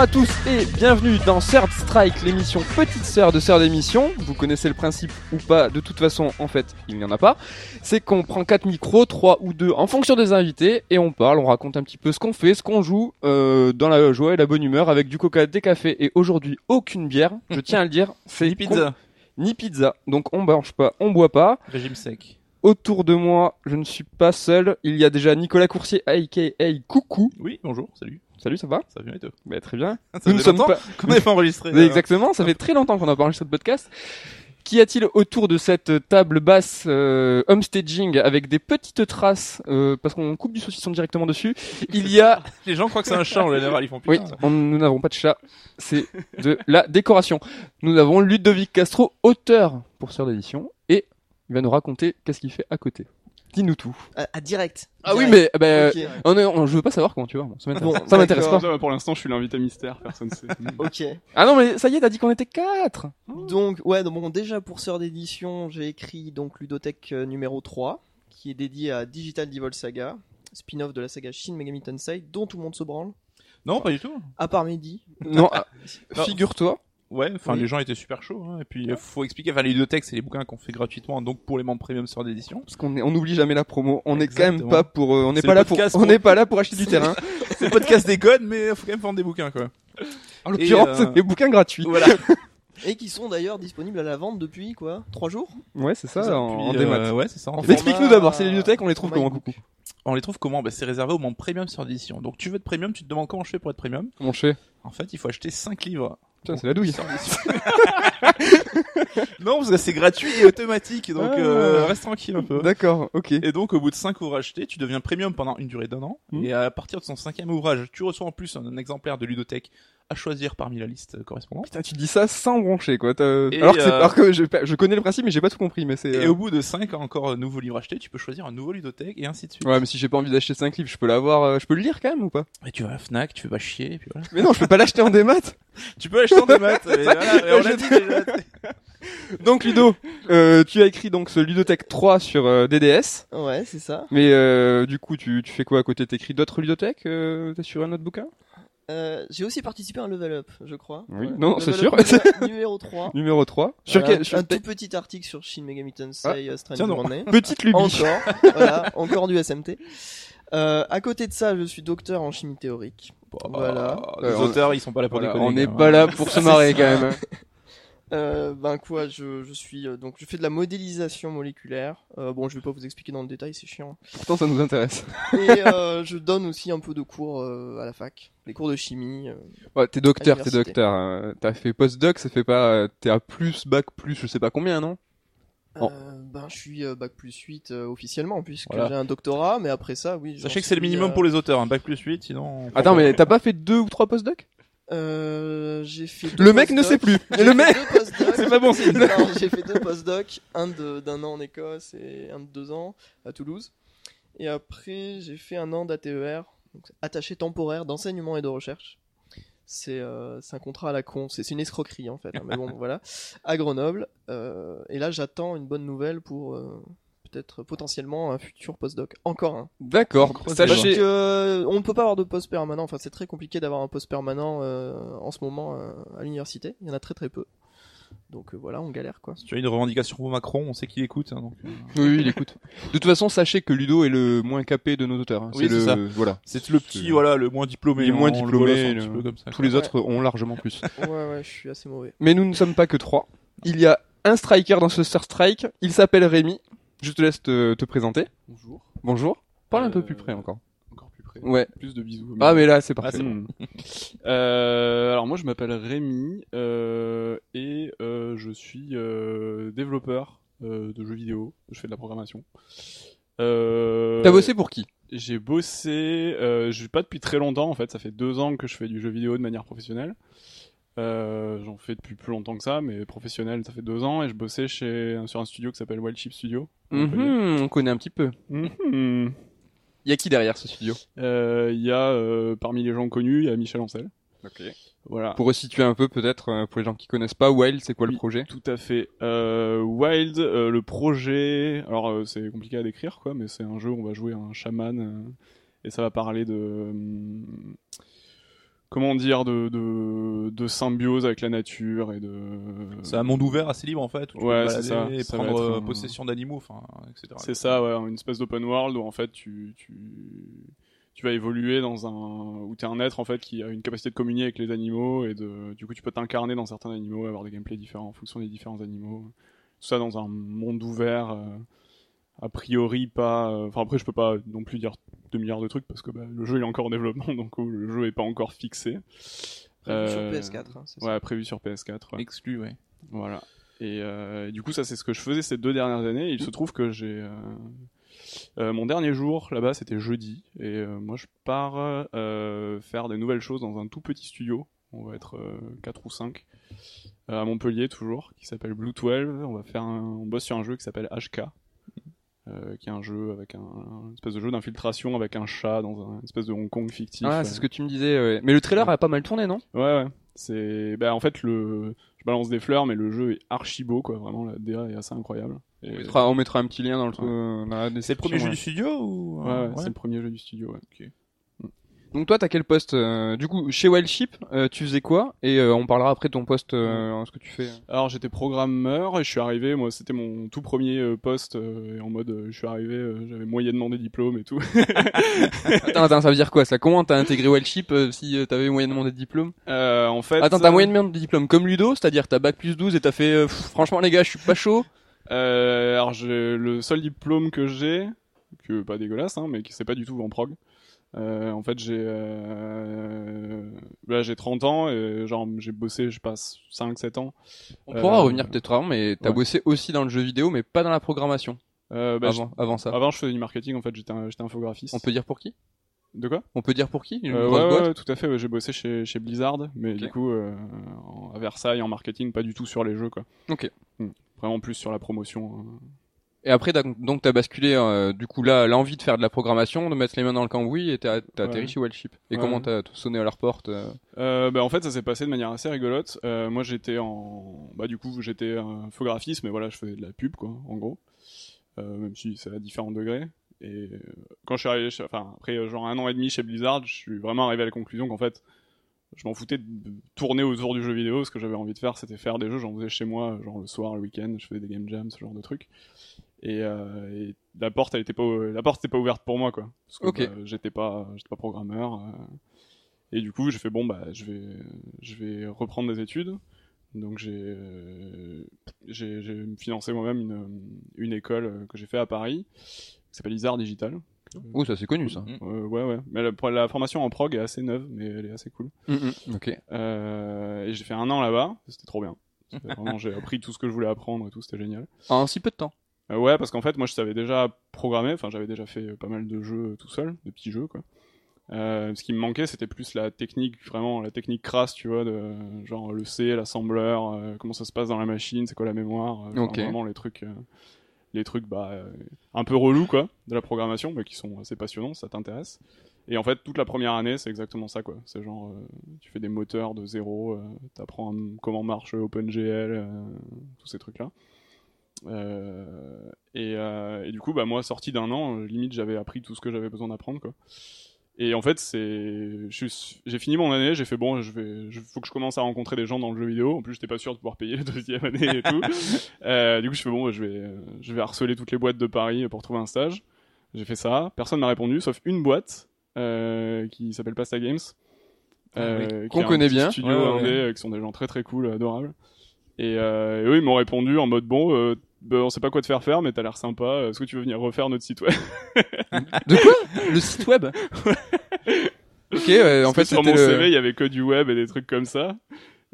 Bonjour à tous et bienvenue dans Third Strike, l'émission petite sœur de sœur d'émission. Vous connaissez le principe ou pas, de toute façon, en fait, il n'y en a pas. C'est qu'on prend quatre micros, trois ou deux en fonction des invités, et on parle, on raconte un petit peu ce qu'on fait, ce qu'on joue, euh, dans la joie et la bonne humeur, avec du coca, des cafés et aujourd'hui aucune bière. Je tiens à le dire, c'est Ni pizza. ni pizza. Donc on mange pas, on boit pas. Régime sec. Autour de moi, je ne suis pas seul. Il y a déjà Nicolas Coursier, aka Coucou. Oui, bonjour, salut. Salut, ça va Ça vient et toi Bah, Très bien. Ça Nous ne sommes pas. qu'on n'avait pas enregistré. Oui, Exactement, ça fait très longtemps qu'on a pas enregistré ce podcast. Qu'y a-t-il autour de cette table basse euh, homestaging avec des petites traces euh, parce qu'on coupe du saucisson directement dessus Il y a Les gens croient que c'est un chat en général, ils font oui, putain. on- nous n'avons pas de chat, c'est de la décoration. Nous avons Ludovic Castro, auteur pour Sœur d'édition, et il va nous raconter qu'est-ce qu'il fait à côté. Dis-nous tout. À, à direct. Ah oui, mais ben, on est- on- je veux pas savoir comment tu vas. bon, ça m'intéresse, Bon, ça m'intéresse d'accord. pas. Pour l'instant, je suis l'invité mystère, personne sait. Ok. Ah non, mais ça y est, t'as dit qu'on était quatre. Donc, ouais, donc, bon, déjà pour Sœur d'édition, j'ai écrit donc Ludothèque euh, numéro 3, qui est dédié à Digital Devil Saga, spin-off de la saga Shin Megami Tensei, dont tout le monde se branle, Non, pas du tout. à part Mehdi. Non, ah, Non. figure-toi. Ouais, enfin Oui. les gens étaient super chauds. Hein. Et puis il faut expliquer, enfin les ludothèques, c'est les bouquins qu'on fait gratuitement, donc pour les membres premium sur d'édition. Parce qu'on on n'oublie jamais la promo. On est quand même pas pour, euh, on n'est pas là pour, on n'est pas là pour acheter du terrain. C'est le podcast des codes, mais faut quand même vendre des bouquins quoi. En l'occurrence, euh, c'est des bouquins gratuits. Voilà. Et qui sont d'ailleurs disponibles à la vente depuis, quoi, 3 jours? Ouais, c'est ça, Ça, en, en euh, démat. ouais, c'est ça. en fait. Explique-nous d'abord, c'est les bibliothèques, on les trouve format comment, coucou On les trouve comment? Bah, C'est réservé aux membres premium sur d'édition. Donc tu veux être premium, tu te demandes comment je fais pour être premium? Mon cher. En fait, il faut acheter 5 livres. Putain, c'est la douille. Non, parce que c'est gratuit et automatique, donc Ah. euh, reste tranquille un peu. D'accord, ok. Et donc, au bout de 5 ouvrages achetés, tu deviens premium pendant une durée d'un an. Mhm. Et à partir de son cinquième ouvrage, tu reçois en plus un, un exemplaire de ludothèque à choisir parmi la liste correspondante. Putain, tu dis ça sans broncher, quoi. Alors que, c'est- euh, alors que je, je connais le principe, mais j'ai pas tout compris, mais c'est. Et euh, au bout de 5 encore nouveaux livres achetés, tu peux choisir un nouveau ludothèque et ainsi de suite. Ouais, mais si j'ai pas envie d'acheter 5 livres, je peux l'avoir, euh, je peux le lire quand même ou pas? Et tu vas à Fnac, tu fais pas chier, et puis voilà. Mais non, je peux pas l'acheter en démat. tu peux acheter en démat. et voilà, et on l'a dit déjà. Donc Ludo, euh, tu as écrit donc ce Ludothèque 3 sur euh, DDS. Ouais, c'est ça. Mais euh, du coup, tu, tu fais quoi à côté? T'écris d'autres ludothèques euh, T'es sur un autre bouquin? Euh, j'ai aussi participé à un level up, je crois. Oui, Ouais. non, c'est sûr. numéro- numéro 3. Numéro 3. Sur Voilà, quel sur- un tout petit article sur Shin Megami Tensei euh, Strange. Journey. Petite lubie. Encore, voilà, encore du SMT. Euh, à côté de ça, je suis docteur en chimie théorique. Voilà. Les Euh, auteurs, ils sont pas là pour Voilà, déconner. on n'est pas hein. là pour se marrer quand même. Euh, ben quoi, je, je suis euh, donc je fais de la modélisation moléculaire. Euh, bon, je vais pas vous expliquer dans le détail, c'est chiant. Pourtant, ça nous intéresse. Et euh, je donne aussi un peu de cours euh, à la fac, des cours de chimie. euh. Ouais, t'es docteur, t'es docteur. euh, T'as fait postdoc, ça fait pas. T'es à plus, bac plus, je sais pas combien, non? Oh. Euh, ben je suis euh, bac plus 8 euh, officiellement puisque Voilà. j'ai un doctorat, mais après ça, oui. Sachez que c'est le minimum euh, pour les auteurs, un bac plus 8, sinon. Attends, mais t'as pas fait deux ou trois postdocs? Euh, j'ai fait. deux Le mec ne sait plus. Le mec. C'est pas bon j'ai fait deux postdocs, un d'un an en Écosse et un de deux ans à Toulouse. Et après, j'ai fait un an d'ATER, attaché temporaire d'enseignement et de recherche. C'est euh, un contrat à la con, c'est c'est une escroquerie en fait. hein, mais bon, voilà, à Grenoble. Euh, et là, j'attends une bonne nouvelle pour peut-être potentiellement un futur postdoc. Encore un. D'accord. Sachez. que euh, on ne peut pas avoir de poste permanent. Enfin, c'est très compliqué d'avoir un poste permanent euh, en ce moment euh, à l'université. Il y en a très très peu. Donc euh, voilà, on galère quoi. Si tu as une revendication pour Macron, on sait qu'il écoute. hein, donc, Oui, il écoute. De toute façon, sachez que Ludo est le moins capé de nos auteurs. hein. Oui, c'est c'est ça. le. Voilà. C'est le petit, voilà, le moins diplômé. Il est moins le diplômé, balance un le- petit peu comme ça, Tous quoi. les autres ont largement plus. Ouais ouais, je suis assez mauvais. Mais nous ne sommes pas que trois. Il y a un striker dans ce Star Strike. Il s'appelle Rémi. Je te laisse te, te présenter. Bonjour. Bonjour. Parle un peu Euh, plus près encore. Encore plus près. Ouais. Plus de bisous. Ah, mais là, c'est Ah, parfait. bon. Euh, alors moi je m'appelle Rémi euh, et euh, je suis euh, développeur euh, de jeux vidéo. Je fais de la programmation. Euh, T'as bossé pour qui? J'ai bossé, euh, je pas depuis très longtemps en fait. Ça fait deux ans que je fais du jeu vidéo de manière professionnelle. Euh, J'en fais depuis plus longtemps que ça, mais professionnel ça fait deux ans et je bossais chez sur un studio qui s'appelle Wild Chip Studio. Mhm, On connaît un petit peu. Mhm. Il y a qui derrière ce studio? Euh, Il y a euh, parmi les gens connus, il y a Michel Ancel. Ok. Voilà. Pour resituer un peu, peut-être, euh, pour les gens qui connaissent pas, Wild, c'est quoi le projet? Tout à fait. Euh, Wild, euh, le projet, alors euh, c'est compliqué à décrire quoi, mais c'est un jeu où on va jouer un chaman euh, et ça va parler de hum, comment dire de, de de symbiose avec la nature et de C'est un monde ouvert assez libre en fait. Où tu Ouais, peux ça. et Ça va prendre euh, un- possession d'animaux, enfin, etc. C'est ça, ouais, une espèce d'open world où en fait tu, tu, tu vas évoluer dans un où t'es un être en fait qui a une capacité de communier avec les animaux et de du coup tu peux t'incarner dans certains animaux, avoir des gameplays différents en fonction des différents animaux. Tout ça dans un monde ouvert. euh, a priori pas. euh, Enfin après je peux pas non plus dire 2 milliards de trucs parce que bah, le jeu il est encore en développement donc euh, le jeu est pas encore fixé. Prévu sur Euh, PS4. hein, c'est ça. Ouais, prévu sur PS4. ouais. Exclu, ouais. Voilà. Et euh, du coup, ça, c'est ce que je faisais ces deux dernières années. Il se trouve que j'ai. euh, euh, mon dernier jour là-bas, c'était jeudi. Et euh, moi, je pars euh, faire des nouvelles choses dans un tout petit studio. On va être 4 ou 5. à Montpellier, toujours. Qui s'appelle Blue 12. On va faire un- on bosse sur un jeu qui s'appelle HK. Euh, qui est un jeu avec un, un espèce de jeu d'infiltration avec un chat dans un espèce de Hong Kong fictif. Ah, euh, c'est ce que tu me disais. ouais. Mais le trailer a pas mal tourné, non? Ouais, ouais. C'est, bah, en fait, le, je balance des fleurs, mais le jeu est archi beau, quoi. Vraiment, la DA est assez incroyable. Et- on mettra, on mettra un petit lien dans le euh, la C'est le premier jeu ouais. du studio ou Ouais, ouais, c'est le premier jeu du studio, ouais. Donc toi, t'as quel poste euh, Du coup, chez Wildship, euh, tu faisais quoi Et euh, on parlera après de ton poste, ce que tu fais. Alors, j'étais programmeur et je suis arrivé, moi, c'était mon tout premier poste, et en mode, je suis arrivé, j'avais moyennement des diplômes et tout. Attends, attends, ça veut dire quoi ça? Comment t'as intégré Wildship si t'avais moyennement des diplômes? Euh, en fait. Attends, t'as moyennement des diplômes comme Ludo, c'est-à-dire t'as bac plus 12 et t'as fait pff, franchement les gars, je suis pas chaud. Euh, alors, j'ai le seul diplôme que j'ai, que pas dégueulasse, hein, mais qui c'est pas du tout en prog. Euh, en fait, j'ai euh, là, j'ai 30 ans et genre j'ai bossé, je passe 5 7 ans. On Euh, pourra revenir peut-être avant, mais t'as ouais. bossé aussi dans le jeu vidéo, mais pas dans la programmation. Euh, bah, avant, avant ça. avant, je faisais du marketing. En fait, j'étais infographiste. On peut dire pour qui? De quoi? On peut dire pour qui? Une Euh, ouais, boîte? ouais, tout à fait. j'ai bossé chez, chez Blizzard, mais du coup, euh, en- à Versailles, en marketing, pas du tout sur les jeux, quoi. Ok. Hmm. Vraiment plus sur la promotion. Et après, donc t'as basculé, euh, du coup là, l'envie de faire de la programmation, de mettre les mains dans le cambouis, et t'as t'as atterri Ouais. chez Wildship. Et Ouais. comment t'as sonné à leur porte euh Euh, bah, en fait, ça s'est passé de manière assez rigolote. Euh, moi, j'étais en, bah, du coup, j'étais infographiste, mais voilà, je faisais de la pub, quoi, en gros. Même si c'est à différents degrés. Et quand je suis arrivé, chez- enfin, après genre un an et demi chez Blizzard, je suis vraiment arrivé à la conclusion qu'en fait, je m'en foutais de de tourner autour du jeu vidéo. Ce que j'avais envie de faire, c'était faire des jeux. J'en faisais chez moi, genre le soir, le week-end, je faisais des game jams, ce genre de trucs. Et, euh, et la porte, elle était pas, la porte était pas ouverte pour moi, quoi. Parce que Ok. bah, j'étais pas, j'étais pas programmeur. euh, et du coup, j'ai fait bon bah je vais je vais reprendre des études. Donc j'ai euh, j'ai financé moi-même une une école euh, que j'ai fait à Paris qui s'appelle Isard Digital. Oh, ça c'est connu ça. Euh, ouais ouais, mais la, la formation en prog est assez neuve mais elle est assez cool. Mhm, Ok. Euh, et j'ai fait un an là-bas, c'était trop bien. Vraiment, j'ai appris tout ce que je voulais apprendre et tout, c'était génial. En si peu de temps. Euh, ouais, parce qu'en fait, moi, je savais déjà programmer. Enfin, j'avais déjà fait euh, pas mal de jeux euh, tout seul, de petits jeux, quoi. Euh, ce qui me manquait, c'était plus la technique, vraiment la technique crasse, tu vois, de genre le C, l'assembleur, euh, comment ça se passe dans la machine, c'est quoi la mémoire, euh, vraiment les trucs, les trucs, bah, un peu relous, quoi, de la programmation, mais qui sont assez passionnants, ça t'intéresse. Et en fait, toute la première année, c'est exactement ça, quoi. C'est genre, tu fais des moteurs de zéro, t'apprends comment marche OpenGL, tous ces trucs-là. Euh, et, euh, et du coup, bah, moi, sorti d'un an, euh, limite, j'avais appris tout ce que j'avais besoin d'apprendre, quoi. Et en fait, c'est, j'ai fini mon année, j'ai fait bon, je vais, je, faut que je commence à rencontrer des gens dans le jeu vidéo. En plus, j'étais pas sûr de pouvoir payer la deuxième année et tout. Euh, du coup, je fais bon, je vais, je vais harceler toutes les boîtes de Paris pour trouver un stage. J'ai fait ça, personne m'a répondu, sauf une boîte qui s'appelle Pasta Games, qui Qu'on connaît bien. Studio Ouais, ouais, indé, ouais. qui sont des gens très très cool, adorables. Et, euh, et eux, ils m'ont répondu en mode bon, euh, bah, on sait pas quoi te faire faire, mais t'as l'air sympa. Est-ce que tu veux venir refaire notre site web De quoi? Le site web? Ok, ouais, en fait sur mon le... CV, il y avait que du web et des trucs comme ça.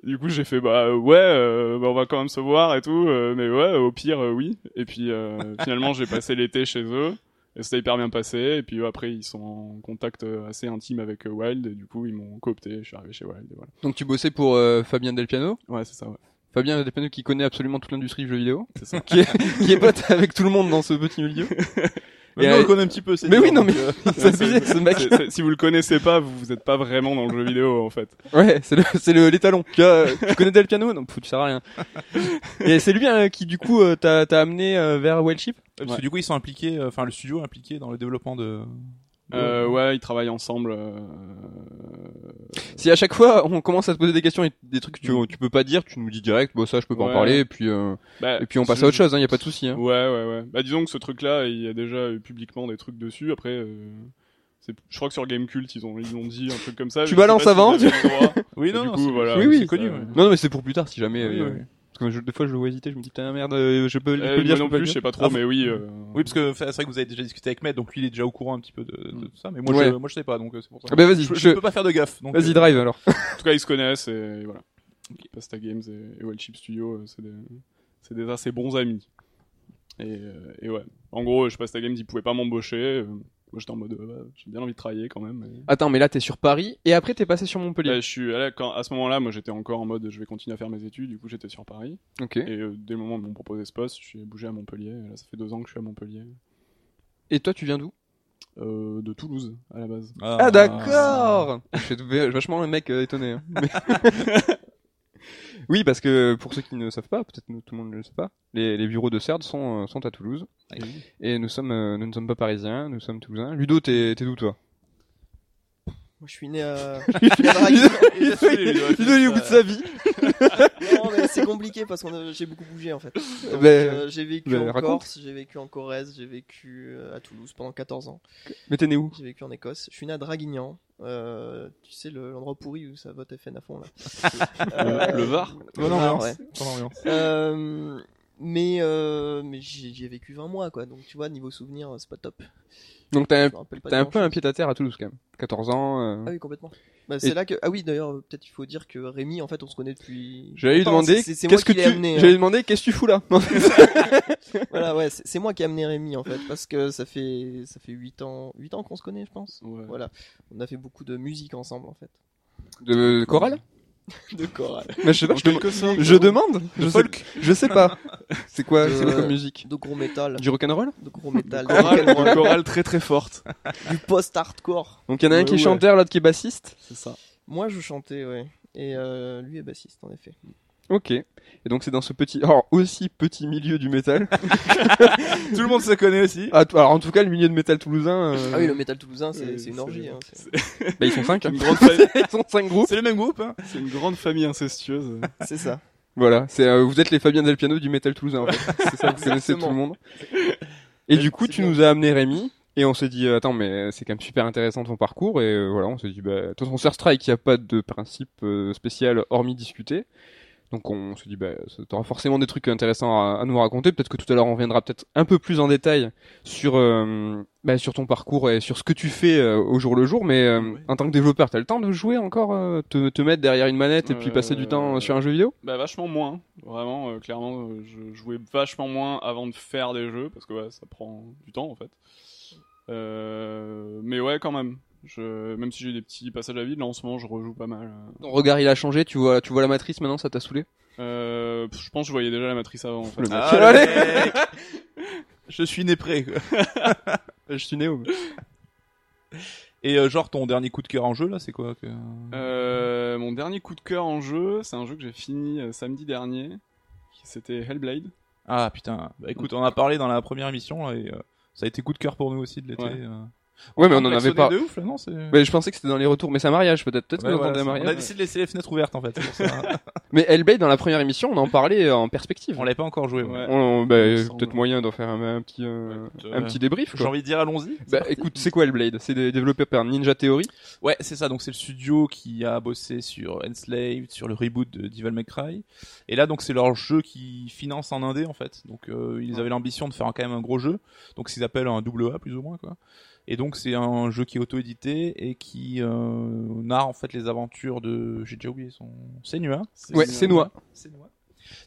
Du coup, j'ai fait bah euh, ouais, euh, bah, on va quand même se voir et tout, euh, mais ouais, au pire euh, oui. Et puis finalement, j'ai passé l'été chez eux et c'était hyper bien passé. Et puis après, ils sont en contact assez intime avec Wild et du coup, ils m'ont coopté. Je suis arrivé chez Wild. Et voilà. Donc tu bossais pour Fabien Delpiano Ouais, c'est ça. Ouais. Fabien Delpiano qui connaît absolument toute l'industrie du jeu vidéo, C'est ça. qui est, qui est pote avec tout le monde dans ce petit milieu. Mais on le connaît un petit peu, c'est Mais oui, non mais euh, c'est abusé ce mec. Si vous le connaissez pas, vous, vous êtes pas vraiment dans le jeu vidéo en fait. Ouais, c'est le, c'est le, l'étalon. Tu, tu connais Del Piano Non, pff, tu sais rien. Et c'est lui hein, qui, du coup, euh, t'a, t'a amené euh, vers Wildship Parce Ouais. que du coup, ils sont impliqués, euh, enfin, le studio est impliqué dans le développement de. Euh, ouais, ils travaillent ensemble. euh, Si à chaque fois on commence à te poser des questions et des trucs que tu, tu peux pas dire, tu nous dis direct, bon ça je peux pas en parler, et puis euh, Bah, et puis on passe à autre chose, hein, y a pas de souci. Hein. Ouais, ouais, ouais. Bah, disons que ce truc-là, il y a déjà eu publiquement des trucs dessus. Après, euh, c'est, je crois que sur Gamecult, ils ont, ils ont dit un truc comme ça. Tu balances avant. Oui, non, non, c'est- voilà. Oui, oui. connu. Ça- ouais. Non, non mais c'est pour plus tard si jamais. Oui, euh, oui. Parce que je- des fois je le vois hésiter, je me dis putain merde, euh, je peux, je peux Euh, le dire, moi je non peux le plus, je dire. sais pas trop, Ah, mais oui. euh, Oui, parce que c'est vrai que vous avez déjà discuté avec Med, donc lui il est déjà au courant un petit peu de, de tout ça, mais moi, Ouais. je, moi je sais pas, donc euh, c'est pour ça. Ah bah vas-y, je, je- je peux pas faire de gaffe. donc, vas-y euh, drive alors. En tout cas, ils se connaissent et voilà. Pasta Games et, et Wild Chip Studio, euh, c'est des, c'est des assez bons amis. Et, euh, et ouais. En gros, je Pasta Games, ils pouvaient pas m'embaucher. euh, moi, j'étais en mode, euh, j'ai bien envie de travailler quand même. Attends, mais là t'es sur Paris et après t'es passé sur Montpellier. Je suis, quand, à ce moment-là, moi, j'étais encore en mode, je vais continuer à faire mes études. Du coup, j'étais sur Paris. Ok. Et euh, dès le moment où ils m'ont proposé ce poste, je suis bougé à Montpellier. Et là, ça fait deux ans que je suis à Montpellier. Et toi tu viens d'où? Euh, de Toulouse, à la base. Ah d'accord. Je suis vachement le mec euh, étonné. hein. Oui, parce que pour ceux qui ne savent pas, peut-être tout le monde ne le sait pas, les, les bureaux de CERD sont, euh, sont à Toulouse. Et nous sommes, euh, nous ne sommes pas parisiens, nous sommes toulousains. Ludo, t'es t'es d'où toi? Moi, je suis né à. né. Ludo, il est au bout de sa vie. non, mais c'est compliqué parce que j'ai beaucoup bougé en fait. Donc, Ben, euh, j'ai vécu ben, en raconte. Corse, j'ai vécu en Corrèze, j'ai vécu euh, à Toulouse pendant 14 ans. Mais t'es né où? J'ai vécu en Écosse. Je suis né à Draguignan. Euh, tu sais, le- l'endroit pourri où ça vote FN à fond là. Le- le Var? Var, ambiance. ouais. Ambiance. Euh, mais euh, mais j'y ai vécu 20 mois quoi. Donc tu vois, niveau souvenir, c'est pas top. Donc t'as un, de un peu un pied à terre à Toulouse quand même. 14 ans. euh. Ah oui, complètement. Bah, c'est Et- là que ah oui d'ailleurs euh, peut-être il faut dire que Rémi en fait on se connaît depuis. J'allais lui longtemps. demander qu'est-ce que tu. hein. J'allais lui demander qu'est-ce que tu fous là? Voilà ouais c'est c'est moi qui ai amené Rémi en fait parce que ça fait ça fait 8 ans 8 ans qu'on se connaît je pense. Ouais. Voilà on a fait beaucoup de musique ensemble en fait. De chorale? De chorale. Mais je sais pas. Je, dem- quelque sorte. je demande. Je sais, je sais pas. C'est quoi, De- c'est quoi comme musique De gros métal. Du rock'n'roll De gros métal. Chorale, rock'n'roll, une chorale très très forte. du post-hardcore. Donc il y en a un Ouais, qui est chanteur, l'autre qui est bassiste. C'est ça. Moi je chantais ouais. Et euh, lui est bassiste en effet. Ok. Et donc c'est dans ce petit, alors aussi petit milieu du métal. Tout le monde se connaît aussi. Ah, alors en tout cas le milieu de métal toulousain. euh, Ah oui le métal toulousain c'est une orgie. Hein, c'est- bah, ils sont cinq. Une grande, famille, ils sont cinq groupes. C'est le même groupe, hein. c'est une grande famille incestueuse. c'est ça. Voilà. C'est euh, vous êtes les Fabien Del Piano du métal toulousain. En fait. C'est ça. Vous connaissez tout le monde. Et du coup tu bien. nous as amené Rémi. Et on s'est dit, attends, mais c'est quand même super intéressant ton parcours. Et euh, voilà, on s'est dit, bah, de toute façon, sur Strike, il n'y a pas de principe euh, spécial hormis discuter. Donc on s'est dit, bah, tu auras forcément des trucs intéressants à, à nous raconter. Peut-être que tout à l'heure, on reviendra peut-être un peu plus en détail sur, euh, bah, sur ton parcours et sur ce que tu fais euh, au jour le jour. Mais euh, en tant que développeur, t'as le temps de jouer encore, te, te mettre derrière une manette et puis passer du temps sur un jeu vidéo? Bah vachement moins, vraiment, clairement, je jouais vachement moins avant de faire des jeux, parce que ouais, ça prend du temps en fait. Mais ouais, quand même. Je, même si j'ai des petits passages à vide, là en ce moment je rejoue pas mal. Ton regard, il a changé. Tu vois, tu vois la matrice maintenant, ça t'a saoulé? Euh, je pense que je voyais déjà la matrice avant en fait. Le mec. Ah. Je suis né prêt. quoi. Je suis néo. Et euh, genre ton dernier coup de cœur en jeu là, c'est quoi que... Euh, mon dernier coup de cœur en jeu, c'est un jeu que j'ai fini euh, samedi dernier. C'était Hellblade. Ah putain. Bah écoute, on en a parlé dans la première émission là, et euh, ça a été coup de cœur pour nous aussi de l'été. Ouais. Euh. Ouais, mais on en avait pas. de ouf là, non c'est... Mais je pensais que c'était dans les retours, mais c'est un mariage peut-être. Peut-être Ouais, qu'on voilà, attendait un c'est- on a mariage. décidé de laisser les fenêtres ouvertes en fait. Mais Hellblade dans la première émission, on en parlait euh, en perspective. on l'avait pas encore joué. ouais. On- bah, semble. peut-être moyen d'en faire un, un petit euh, écoute, un euh, petit débrief. J'ai envie de dire allons-y. Bah écoute, c'est quoi Hellblade? C'est dé- développé par Ninja Theory? Ouais, c'est ça. Donc c'est le studio qui a bossé sur Enslaved, sur le reboot de Devil May Cry. Et là, donc c'est leur jeu qui finance en indé en fait. Donc euh, ils avaient l'ambition de faire quand même un gros jeu. Donc c'est ce qu'ils appellent un double A plus ou moins quoi. Et donc c'est un jeu qui est auto-édité et qui euh, narre en fait les aventures de, j'ai déjà oublié son, Senua. Ouais, Senua. Senua.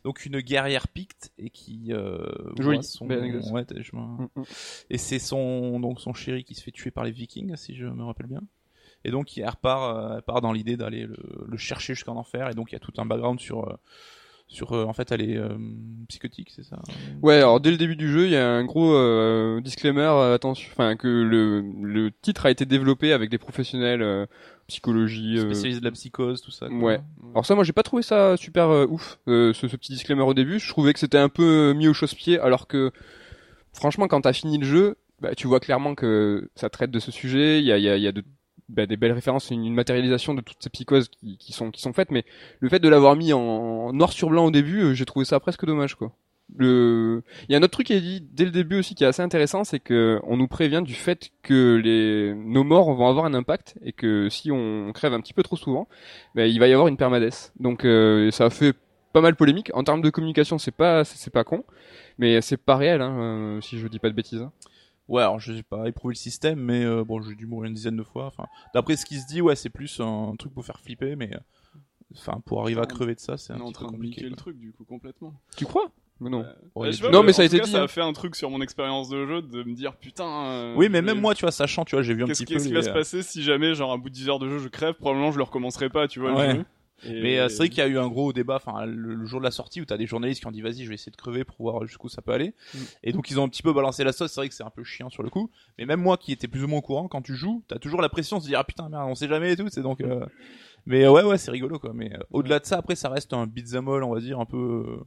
Donc une guerrière picte et qui euh, Joli, son, ouais, je Mm, mm. et c'est son donc son chéri qui se fait tuer par les Vikings, si je me rappelle bien. Et donc elle repart, euh, elle part dans l'idée d'aller le, le chercher jusqu'en enfer. Et donc il y a tout un background sur euh, sur euh, en fait elle est euh, psychotique, c'est ça. Ouais, alors dès le début du jeu, il y a un gros euh, disclaimer, euh, attention, enfin que le, le titre a été développé avec des professionnels euh, psychologie. euh, Spécialiste de la psychose, tout ça. quoi. Ouais. Alors ça, moi, j'ai pas trouvé ça super ouf, euh, ce, ce petit disclaimer au début. Je trouvais que c'était un peu mis au chausse-pied, alors que franchement, quand t'as fini le jeu, bah, tu vois clairement que ça traite de ce sujet. Il y a, il y a, il y a de bah, des belles références, une, matérialisation de toutes ces psychoses qui, qui sont qui sont faites, mais le fait de l'avoir mis en noir sur blanc au début, euh, j'ai trouvé ça presque dommage quoi. Le, il y a un autre truc qui est dit dès le début aussi qui est assez intéressant, c'est que on nous prévient du fait que les nos morts vont avoir un impact et que si on crève un petit peu trop souvent, ben, il va y avoir une permadesse. Donc euh, ça fait pas mal polémique. En termes de communication, c'est pas c'est pas con, mais c'est pas réel hein, euh, si je dis pas de bêtises. Hein. Ouais, alors je sais pas éprouvé le système, mais euh, bon, j'ai dû mourir une dizaine de fois. Enfin, d'après ce qui se dit, ouais, c'est plus un truc pour faire flipper, mais euh, enfin, pour arriver à crever de ça, c'est On un est en petit train compliqué. le truc du coup complètement. Tu crois? Mais non. Bon, est- sais pas, Non, mais ça a été cas, dit, Ça hein. a fait un truc sur mon expérience de jeu de me dire putain. euh, Oui, mais même moi, tu vois, sachant, tu vois, j'ai vu un Qu'est-ce petit qu'est-ce peu. qui va se passer si jamais, genre, à bout de 10 heures de jeu, je crève Probablement, je le recommencerai pas, tu vois, Ouais. le jeu. Et- Mais euh, c'est vrai qu'il y a eu un gros débat, enfin le, le jour de la sortie où t'as des journalistes qui ont dit vas-y je vais essayer de crever pour voir jusqu'où ça peut aller. Mm. Et donc ils ont un petit peu balancé la sauce. C'est vrai que c'est un peu chiant sur le coup. Mais même moi qui étais plus ou moins au courant, quand tu joues, t'as toujours la pression de se dire ah putain merde on sait jamais et tout. C'est donc. euh, Mais euh, ouais ouais c'est rigolo quoi. Mais euh, au-delà de ça après ça reste un beat'em all on va dire un peu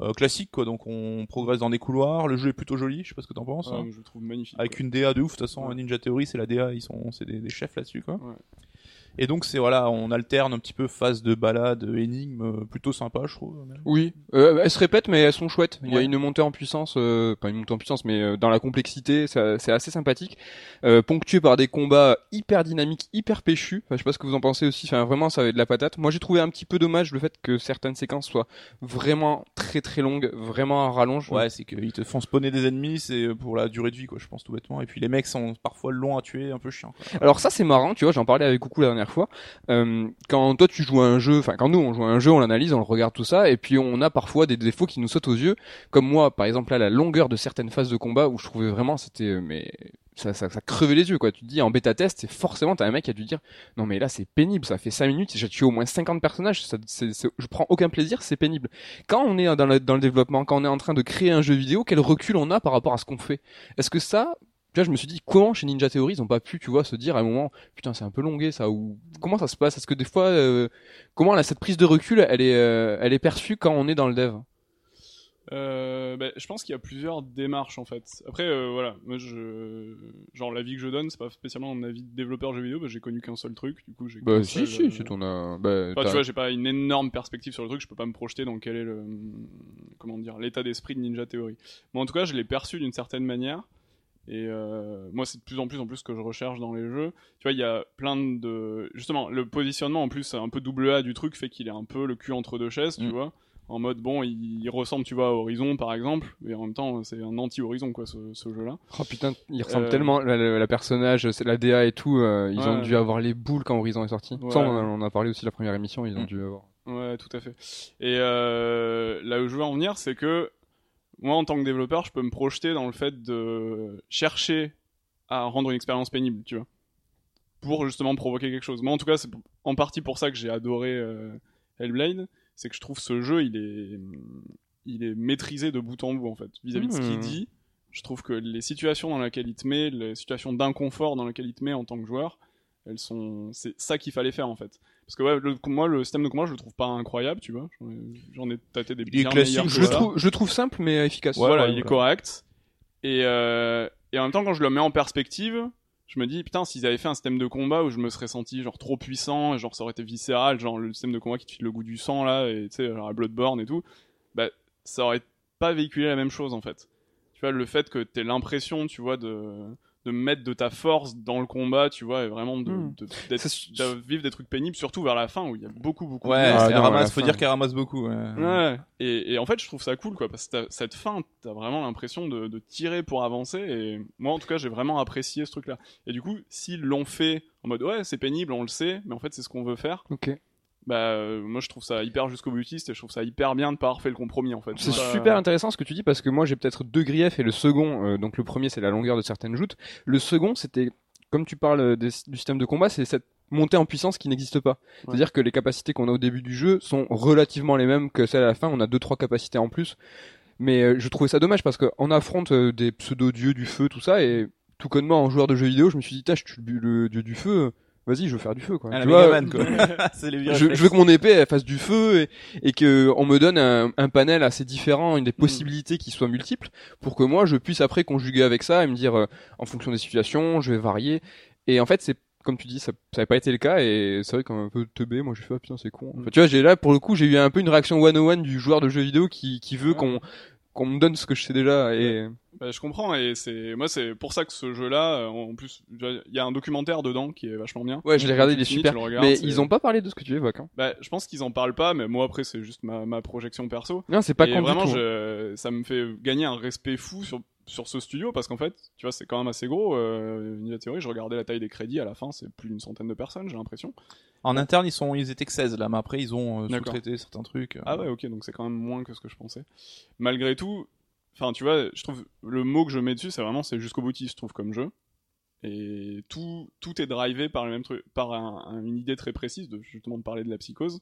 euh, classique quoi. Donc on progresse dans des couloirs. Le jeu est plutôt joli. Je sais pas ce que t'en penses. Hein. je le trouve magnifique. Avec quoi. une DA de ouf. De toute façon Ouais. Ninja Theory c'est la DA ils sont c'est des, des chefs là-dessus quoi. Ouais. Et donc c'est voilà on alterne un petit peu phase de balade énigme euh, plutôt sympa je trouve. même. Oui, euh, elles se répètent, mais elles sont chouettes. Il y a une montée en puissance, euh, pas une montée en puissance, mais euh, dans la complexité, c'est assez sympathique. Euh, ponctué par des combats hyper dynamiques, hyper péchus. Enfin, je sais pas ce que vous en pensez aussi. Enfin, vraiment, ça avait de la patate. Moi, j'ai trouvé un petit peu dommage le fait que certaines séquences soient vraiment très très longues, vraiment à rallonge. Ouais, c'est qu'ils te font spawner des ennemis, c'est pour la durée de vie, quoi, je pense tout bêtement. Et puis les mecs sont parfois longs à tuer, un peu chiants. Quoi. Alors ça c'est marrant, tu vois, j'en parlais avec Coucou la fois. Euh, quand toi tu joues à un jeu, enfin quand nous on joue à un jeu, on l'analyse, on le regarde tout ça, et puis on a parfois des défauts qui nous sautent aux yeux. Comme moi, par exemple là, la longueur de certaines phases de combat où je trouvais vraiment c'était, euh, mais ça, ça, ça crevait les yeux quoi. Tu te dis en bêta test, c'est forcément t'as un mec qui a dû dire non mais là c'est pénible, ça fait 5 minutes, j'ai tué au moins 50 personnages, ça, c'est, c'est- je prends aucun plaisir, c'est pénible. Quand on est dans le développement, quand on est en train de créer un jeu vidéo, quel recul on a par rapport à ce qu'on fait? Est-ce que ça tu vois, je me suis dit comment chez Ninja Theory ils ont pas pu, tu vois, se dire à un moment, putain c'est un peu longué ça ou comment ça se passe? Est-ce que des fois, euh, comment là, cette prise de recul, elle est, euh, elle est perçue quand on est dans le dev? Euh, ben, je pense qu'il y a plusieurs démarches en fait. Après, euh, voilà, moi je, genre l'avis que je donne, c'est pas spécialement un avis de développeur jeu vidéo, parce que j'ai connu qu'un seul truc, du coup j'ai. Bah si si, euh, c'est ton, euh, bah, Enfin, tu vois, j'ai pas une énorme perspective sur le truc, je peux pas me projeter dans quel est le, comment dire, l'état d'esprit de Ninja Theory. Mais en tout cas, je l'ai perçu d'une certaine manière. Et euh, moi, c'est de plus en plus en plus ce que je recherche dans les jeux. Tu vois, il y a plein de, justement, le positionnement en plus un peu double A du truc fait qu'il est un peu le cul entre deux chaises, tu Mm. vois. En mode bon, il, il ressemble, tu vois, à Horizon par exemple, mais en même temps, c'est un anti-Horizon quoi, ce, ce jeu-là. Oh putain, il ressemble Euh, tellement la, la- la personnage, la DA et tout. euh, ils ont dû avoir les boules quand Horizon est sorti. Ouais. Ça, on, en a- on a parlé aussi la première émission. Ils ont Mm. dû avoir. Ouais, tout à fait. Et euh, là où je veux en venir, c'est que moi, en tant que développeur, je peux me projeter dans le fait de chercher à rendre une expérience pénible, tu vois, pour justement provoquer quelque chose. Moi, en tout cas, c'est en partie pour ça que j'ai adoré euh, Hellblade, c'est que je trouve ce jeu, il est, il est maîtrisé de bout en bout en fait, vis-à-vis de ce qu'il Hmm. dit. Je trouve que les situations dans lesquelles il te met, les situations d'inconfort dans lesquelles il te met en tant que joueur, elles sont, c'est ça qu'il fallait faire en fait. Parce que ouais, le, moi, le système de combat, je le trouve pas incroyable, tu vois. J'en ai, tâté des Il est classique, Je le trouve, je le trouve simple mais efficace. voilà, ouais, il est ouais. correct. Et, euh, et en même temps, quand je le mets en perspective, je me dis, putain, s'ils avaient fait un système de combat où je me serais senti genre trop puissant, et genre ça aurait été viscéral, genre le système de combat qui te file le goût du sang là, et tu sais, genre à Bloodborne et tout, bah ça aurait pas véhiculé la même chose en fait. Tu vois, le fait que t'aies l'impression, tu vois, de de mettre de ta force dans le combat, tu vois, et vraiment de, Hmm. de, de vivre des trucs pénibles, surtout vers la fin où il y a beaucoup, beaucoup de Ouais, Ah, elle non, ramasse, faut fin. dire qu'elle ramasse beaucoup. Ouais. Ouais, et, et en fait, je trouve ça cool, quoi, parce que cette fin, t'as vraiment l'impression de, de tirer pour avancer, et moi, en tout cas, j'ai vraiment apprécié ce truc-là. Et du coup, s'ils l'ont fait en mode, ouais, c'est pénible, on le sait, mais en fait, c'est ce qu'on veut faire, Ok. Bah, euh, moi, je trouve ça hyper jusqu'au boutiste, et je trouve ça hyper bien de pas avoir fait le compromis, en fait. C'est super intéressant ce que tu dis parce que moi j'ai peut-être deux griefs et le second, euh, donc le premier c'est la longueur de certaines joutes. Le second c'était, comme tu parles des- du système de combat, c'est cette montée en puissance qui n'existe pas. C'est-à-dire que les capacités qu'on a au début du jeu sont relativement les mêmes que celles à la fin. On a deux trois capacités en plus. Mais euh, je trouvais ça dommage parce qu'on affronte euh, des pseudo-dieux du feu, tout ça, et tout connement en joueur de jeux vidéo, je me suis dit, je le, le dieu du feu, euh, vas-y, je veux faire du feu, quoi. Ah, Tu vois, les je, veux que mon épée elle fasse du feu et, et que on me donne un, un panel assez différent, une des possibilités qui soient multiples, pour que moi je puisse après conjuguer avec ça et me dire euh, en fonction des situations, je vais varier. Et en fait, c'est comme tu dis, ça, ça avait pas été le cas et c'est vrai qu'un peu teubé, moi j'ai fait ah putain c'est con. Enfin, tu vois, j'ai là pour le coup, j'ai eu un peu une réaction one on one du joueur de jeux vidéo qui qui veut Ouais. qu'on qu'on me donne ce que je sais déjà et Bah, je comprends et c'est moi c'est pour ça que ce jeu-là, euh, en plus, il y a un documentaire dedans qui est vachement bien. ouais, je l'ai regardé, il est finis, super. regardes, Mais ils ont pas parlé de ce que tu évoques. Hein. Bah, je pense qu'ils en parlent pas, mais moi après c'est juste ma, ma projection perso. Non, c'est pas et con vraiment, tout. je, ça me fait gagner un respect fou sur sur ce studio parce qu'en fait, tu vois, c'est quand même assez gros. Euh, Theory, je regardais la taille des crédits à la fin, c'est plus d'une centaine de personnes, j'ai l'impression. En interne, ils sont, ils étaient que 16 là, mais après ils ont euh, sous-traité certains trucs. euh. Ah ouais, ok, donc c'est quand même moins que ce que je pensais. Malgré tout, enfin, tu vois, je trouve le mot que je mets dessus, c'est vraiment c'est jusqu'au boutiste, je trouve, comme jeu. Et tout, tout est drivé par le même truc, par un- un- une idée très précise de justement de parler de la psychose.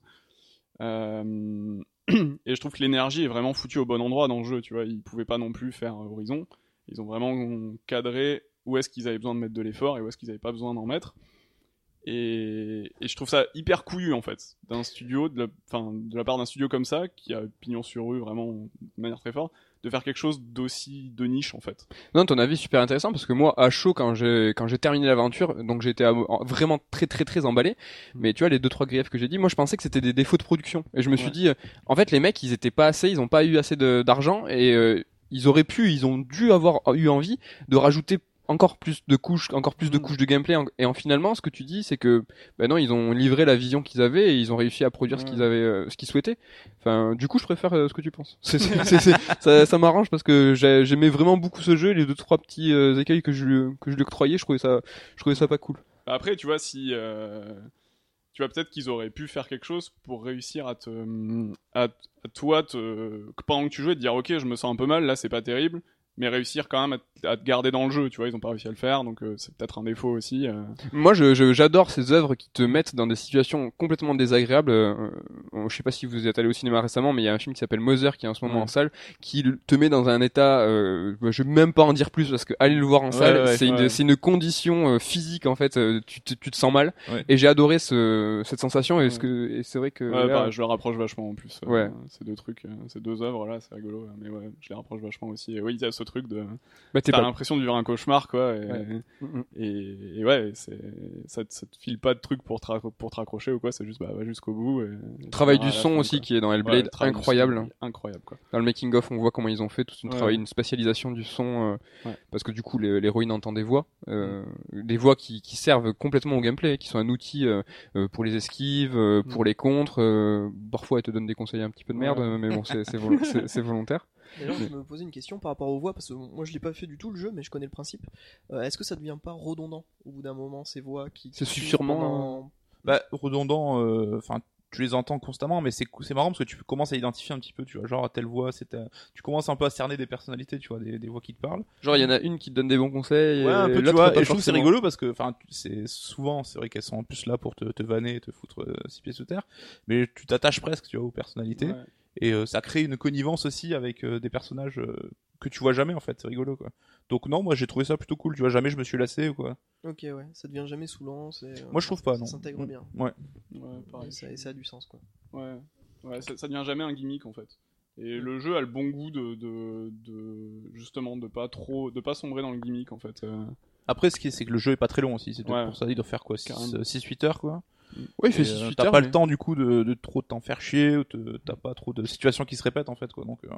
Euh, et je trouve que l'énergie est vraiment foutue au bon endroit dans le jeu. Tu vois, ils pouvaient pas non plus faire euh, Horizon. Ils ont vraiment cadré où est-ce qu'ils avaient besoin de mettre de l'effort et où est-ce qu'ils avaient pas besoin d'en mettre. Et, je trouve ça hyper couillu en fait d'un studio, de la, de la part d'un studio comme ça qui a pignon sur rue vraiment de manière très forte, de faire quelque chose d'aussi de niche en fait. Non, ton avis est super intéressant parce que moi, à chaud, quand j'ai quand j'ai terminé l'aventure, donc j'étais vraiment très très très emballé. Mais tu vois, les deux trois griefs que j'ai dit, moi, je pensais que c'était des défauts de production. Et je me suis dit, euh, en fait, les mecs, ils étaient pas assez, ils ont pas eu assez d'argent et euh, ils auraient pu, ils ont dû avoir eu envie de rajouter encore plus de couches, encore plus de Mm. couches de gameplay. Et en finalement, ce que tu dis, c'est que, ben non, ils ont livré la vision qu'ils avaient et ils ont réussi à produire ce Ouais. qu'ils avaient, euh, ce qu'ils souhaitaient. Enfin, du coup, je préfère euh, ce que tu penses. Ça, ça m'arrange parce que j'ai- j'aimais vraiment beaucoup ce jeu. Les deux trois petits euh, écueils que je lui- que je lui octroyais, je trouvais ça, je trouvais ça pas cool. Bah Après, tu vois, si euh, tu vois peut-être qu'ils auraient pu faire quelque chose pour réussir à te, à, à toi, te, que pendant que tu jouais, te dire ok, je me sens un peu mal, là, c'est pas terrible, mais réussir quand même à, te- à te garder dans le jeu. Tu vois, ils ont pas réussi à le faire, donc euh, c'est peut-être un défaut aussi. euh. Moi, je, je- j'adore ces œuvres qui te mettent dans des situations complètement désagréables. Euh, euh, je sais pas si vous êtes allé au cinéma récemment, mais il y a un film qui s'appelle Mother qui est en ce moment Ouais. en salle, qui te met dans un état. Euh, je vais même pas en dire plus parce que aller le voir en Ouais, salle, ouais, c'est une, condition physique en fait. tu, te, tu te sens mal. Et j'ai adoré ce, cette sensation. Et, ce c'est vrai que là- pareil, je le rapproche vachement en plus. Ces deux trucs, ces deux œuvres là, c'est rigolo, mais ouais, je les rapproche vachement aussi. Et oui, il y a ce truc de. bah, T'as pas. l'impression de vivre un cauchemar, quoi. Et, Ouais. Et, et ouais, c'est, ça, te- ça te file pas de trucs pour te, pour te raccrocher ou quoi, c'est juste, bah, va jusqu'au bout. Et, Travail du son fin, aussi quoi. qui est dans Hellblade, son, incroyable. Incroyable, quoi. Dans le making of, on voit comment ils ont fait tout un Ouais, travail, une spécialisation du son, euh, parce que du coup, l'héroïne entend des voix, euh, des voix qui, qui servent complètement au gameplay, qui sont un outil euh, pour les esquives, pour les contres. parfois, elle te donne des conseils un petit peu de merde, mais bon, c'est volontaire. D'ailleurs, je me posais une question par rapport aux voix, parce que moi je l'ai pas fait du tout le jeu, mais je connais le principe. Euh, Est-ce que ça devient pas redondant au bout d'un moment ces voix qui. C'est sûrement, pendant- Bah redondant, euh, enfin tu les entends constamment, mais c'est marrant parce que tu commences à identifier un petit peu, tu vois, genre telle voix, c'est ta- tu commences un peu à cerner des personnalités, tu vois, des, des voix qui te parlent. Genre, il y en a une qui te donne des bons conseils. Ouais, et un peu, tu l'autre, vois, et je trouve que c'est rigolo parce que, enfin, tu- c'est souvent, c'est vrai qu'elles sont en plus là pour te, te vanner et te foutre euh, six pieds sous terre, mais tu t'attaches presque, tu vois, aux personnalités, Ouais. Et euh, ça crée une connivence aussi avec euh, des personnages euh, que tu vois jamais en fait, c'est rigolo quoi. Donc non, moi j'ai trouvé ça plutôt cool, tu vois, jamais je me suis lassé ou quoi. Ok, ouais, ça devient jamais saoulant. c'est, Moi je trouve pas, ça non. s'intègre Mm. bien. Ouais. Ouais, pareil. Et ça, et ça a du sens, quoi. Ouais, ouais ça, ça devient jamais un gimmick en fait. Et le jeu a le bon goût de, de, de justement de pas trop, de pas sombrer dans le gimmick en fait. euh. Après, ce qui est, c'est que le jeu est pas très long aussi, c'est Ouais. pour ça il doit faire quoi, Carrément. 6-8 heures quoi. Oui, il fait Et, 6 euh, 8 T'as pas mais- le temps du coup de, de trop t'en faire chier, t'as pas trop de situations qui se répètent en fait quoi. Donc euh,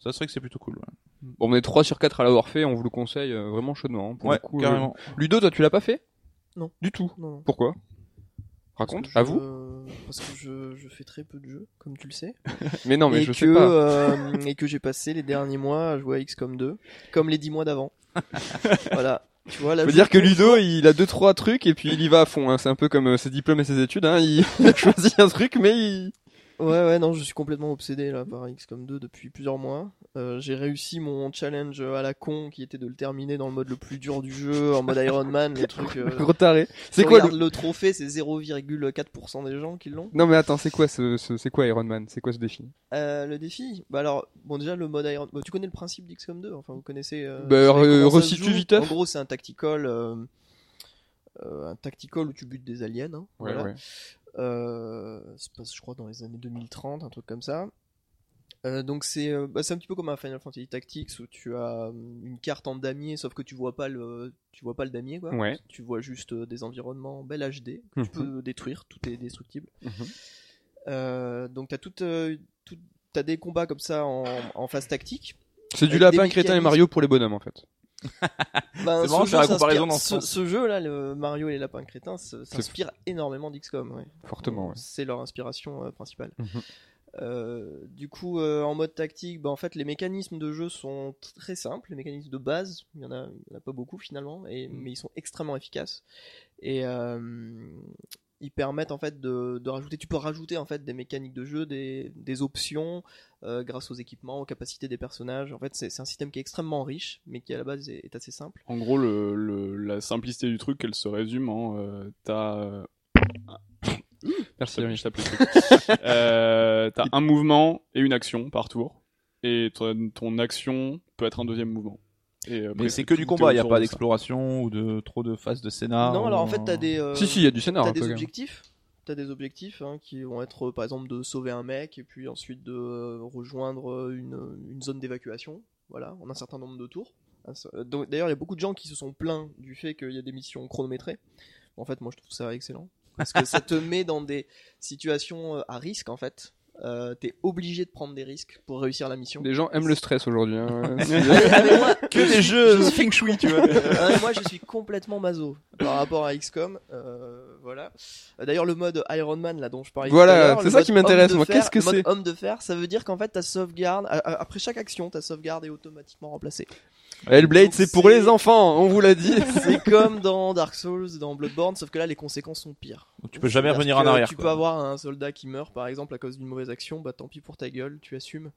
ça serait que c'est plutôt cool. Ouais, Bon, on est 3 sur 4 à l'avoir fait, on vous le conseille euh, vraiment chaudement. hein, pour Ouais, le coup, euh. carrément. Ludo, toi, tu l'as pas fait? Non. Du tout. Non, non. Pourquoi? Raconte, à vous Parce que je, je fais très peu de jeux, comme tu le sais. Mais non, mais et je que, sais pas. euh, et que j'ai passé les derniers mois à jouer à XCOM 2, comme les 10 mois d'avant. voilà. Tu vois, là, Faut dire que Ludo, il a deux trois trucs et puis il y va à fond. Hein. C'est un peu comme euh, ses diplômes et ses études. Hein. Il a choisi un truc, mais il... Ouais, ouais, non, je suis complètement obsédé là par XCOM 2 depuis plusieurs mois. Euh, j'ai réussi mon challenge à la con qui était de le terminer dans le mode le plus dur du jeu, en mode Iron Man, les trucs. euh, gros taré. C'est quoi le... le trophée C'est 0,4% des gens qui l'ont. Non mais attends, c'est quoi ce, ce- c'est quoi Iron Man? C'est quoi ce défi? Euh, le défi? Bah alors, bon déjà le mode Iron... bah, tu connais le principe d'XCOM 2 Enfin, vous connaissez... Euh, Bah, resitue viteuf. En gros, c'est un tactical... euh, un tactical où tu butes des aliens. hein, voilà. ouais. Euh, c'est pas- je crois dans les années 2030, un truc comme ça. Euh, donc c'est euh, bah, un petit peu comme un Final Fantasy Tactics où tu as euh, une carte en damier sauf que tu vois pas le tu vois pas le damier quoi. Ouais. Tu vois juste euh, des environnements bel HD que Mhm. tu peux détruire, tout est destructible. Mhm. Euh, donc t'as tout, tout t'as des combats comme ça en, en phase tactique. C'est du lapin crétin et. Mario pour les bonhommes en fait. Ben, C'est marrant de faire la comparaison dans ce ce, ce jeu là, le Mario et les lapins crétins, s'inspire énormément d'XCOM. Ouais. Fortement, ouais. C'est leur inspiration euh, principale. Mhm. Euh, du coup, euh, en mode tactique, bah, en fait, les mécanismes de jeu sont très simples. Les mécanismes de base, il y en a, en pas beaucoup finalement, et, Mhm. mais ils sont extrêmement efficaces. Et ils permettent en fait de, de rajouter. Tu peux rajouter en fait des mécaniques de jeu, des, des options euh, grâce aux équipements, aux capacités des personnages. En fait, c'est c'est un système qui est extrêmement riche, mais qui à la base est, est assez simple. En gros, le, le- la simplicité du truc, elle se résume en euh, t'as Merci je trucs. Euh, t'as un mouvement et une action par tour, et ton, ton action peut être un deuxième mouvement. Et après, Mais c'est que du combat, il n'y a pas d'exploration ou de trop de phases de scénar. non, alors en fait, t'as des. euh, Si si, il y a du scénar T'as des même. objectifs. T'as des objectifs hein, qui vont être euh, par exemple de sauver un mec et puis ensuite de euh, rejoindre euh, une, une zone d'évacuation. Voilà, en un certain nombre de tours. D'ailleurs, il y a beaucoup de gens qui se sont plaints du fait qu'il y a des missions chronométrées. En fait, moi je trouve ça excellent. Parce que ça te met dans des situations à risque en fait. Euh, T'es obligé de prendre des risques pour réussir la mission. Les gens aiment le stress aujourd'hui. hein. Ah, moi, Que des jeux feng shui, tu vois. Ah, moi je suis complètement maso par rapport à XCOM. Euh, voilà. Euh, D'ailleurs le mode Iron Man là dont je parlais. Voilà, tout à l'heure, c'est ça qui m'intéresse, moi. Qu'est-ce que le mode c'est Homme de fer, ça veut dire qu'en fait ta sauvegarde a- après chaque action, ta sauvegarde est automatiquement remplacée. Hellblade, c'est pour les enfants, on vous l'a dit. C'est comme dans Dark Souls, dans Bloodborne, sauf que là les conséquences sont pires. Donc, tu peux jamais revenir en arrière. Tu quoi. peux avoir un soldat qui meurt par exemple à cause d'une mauvaise action, bah tant pis pour ta gueule, tu assumes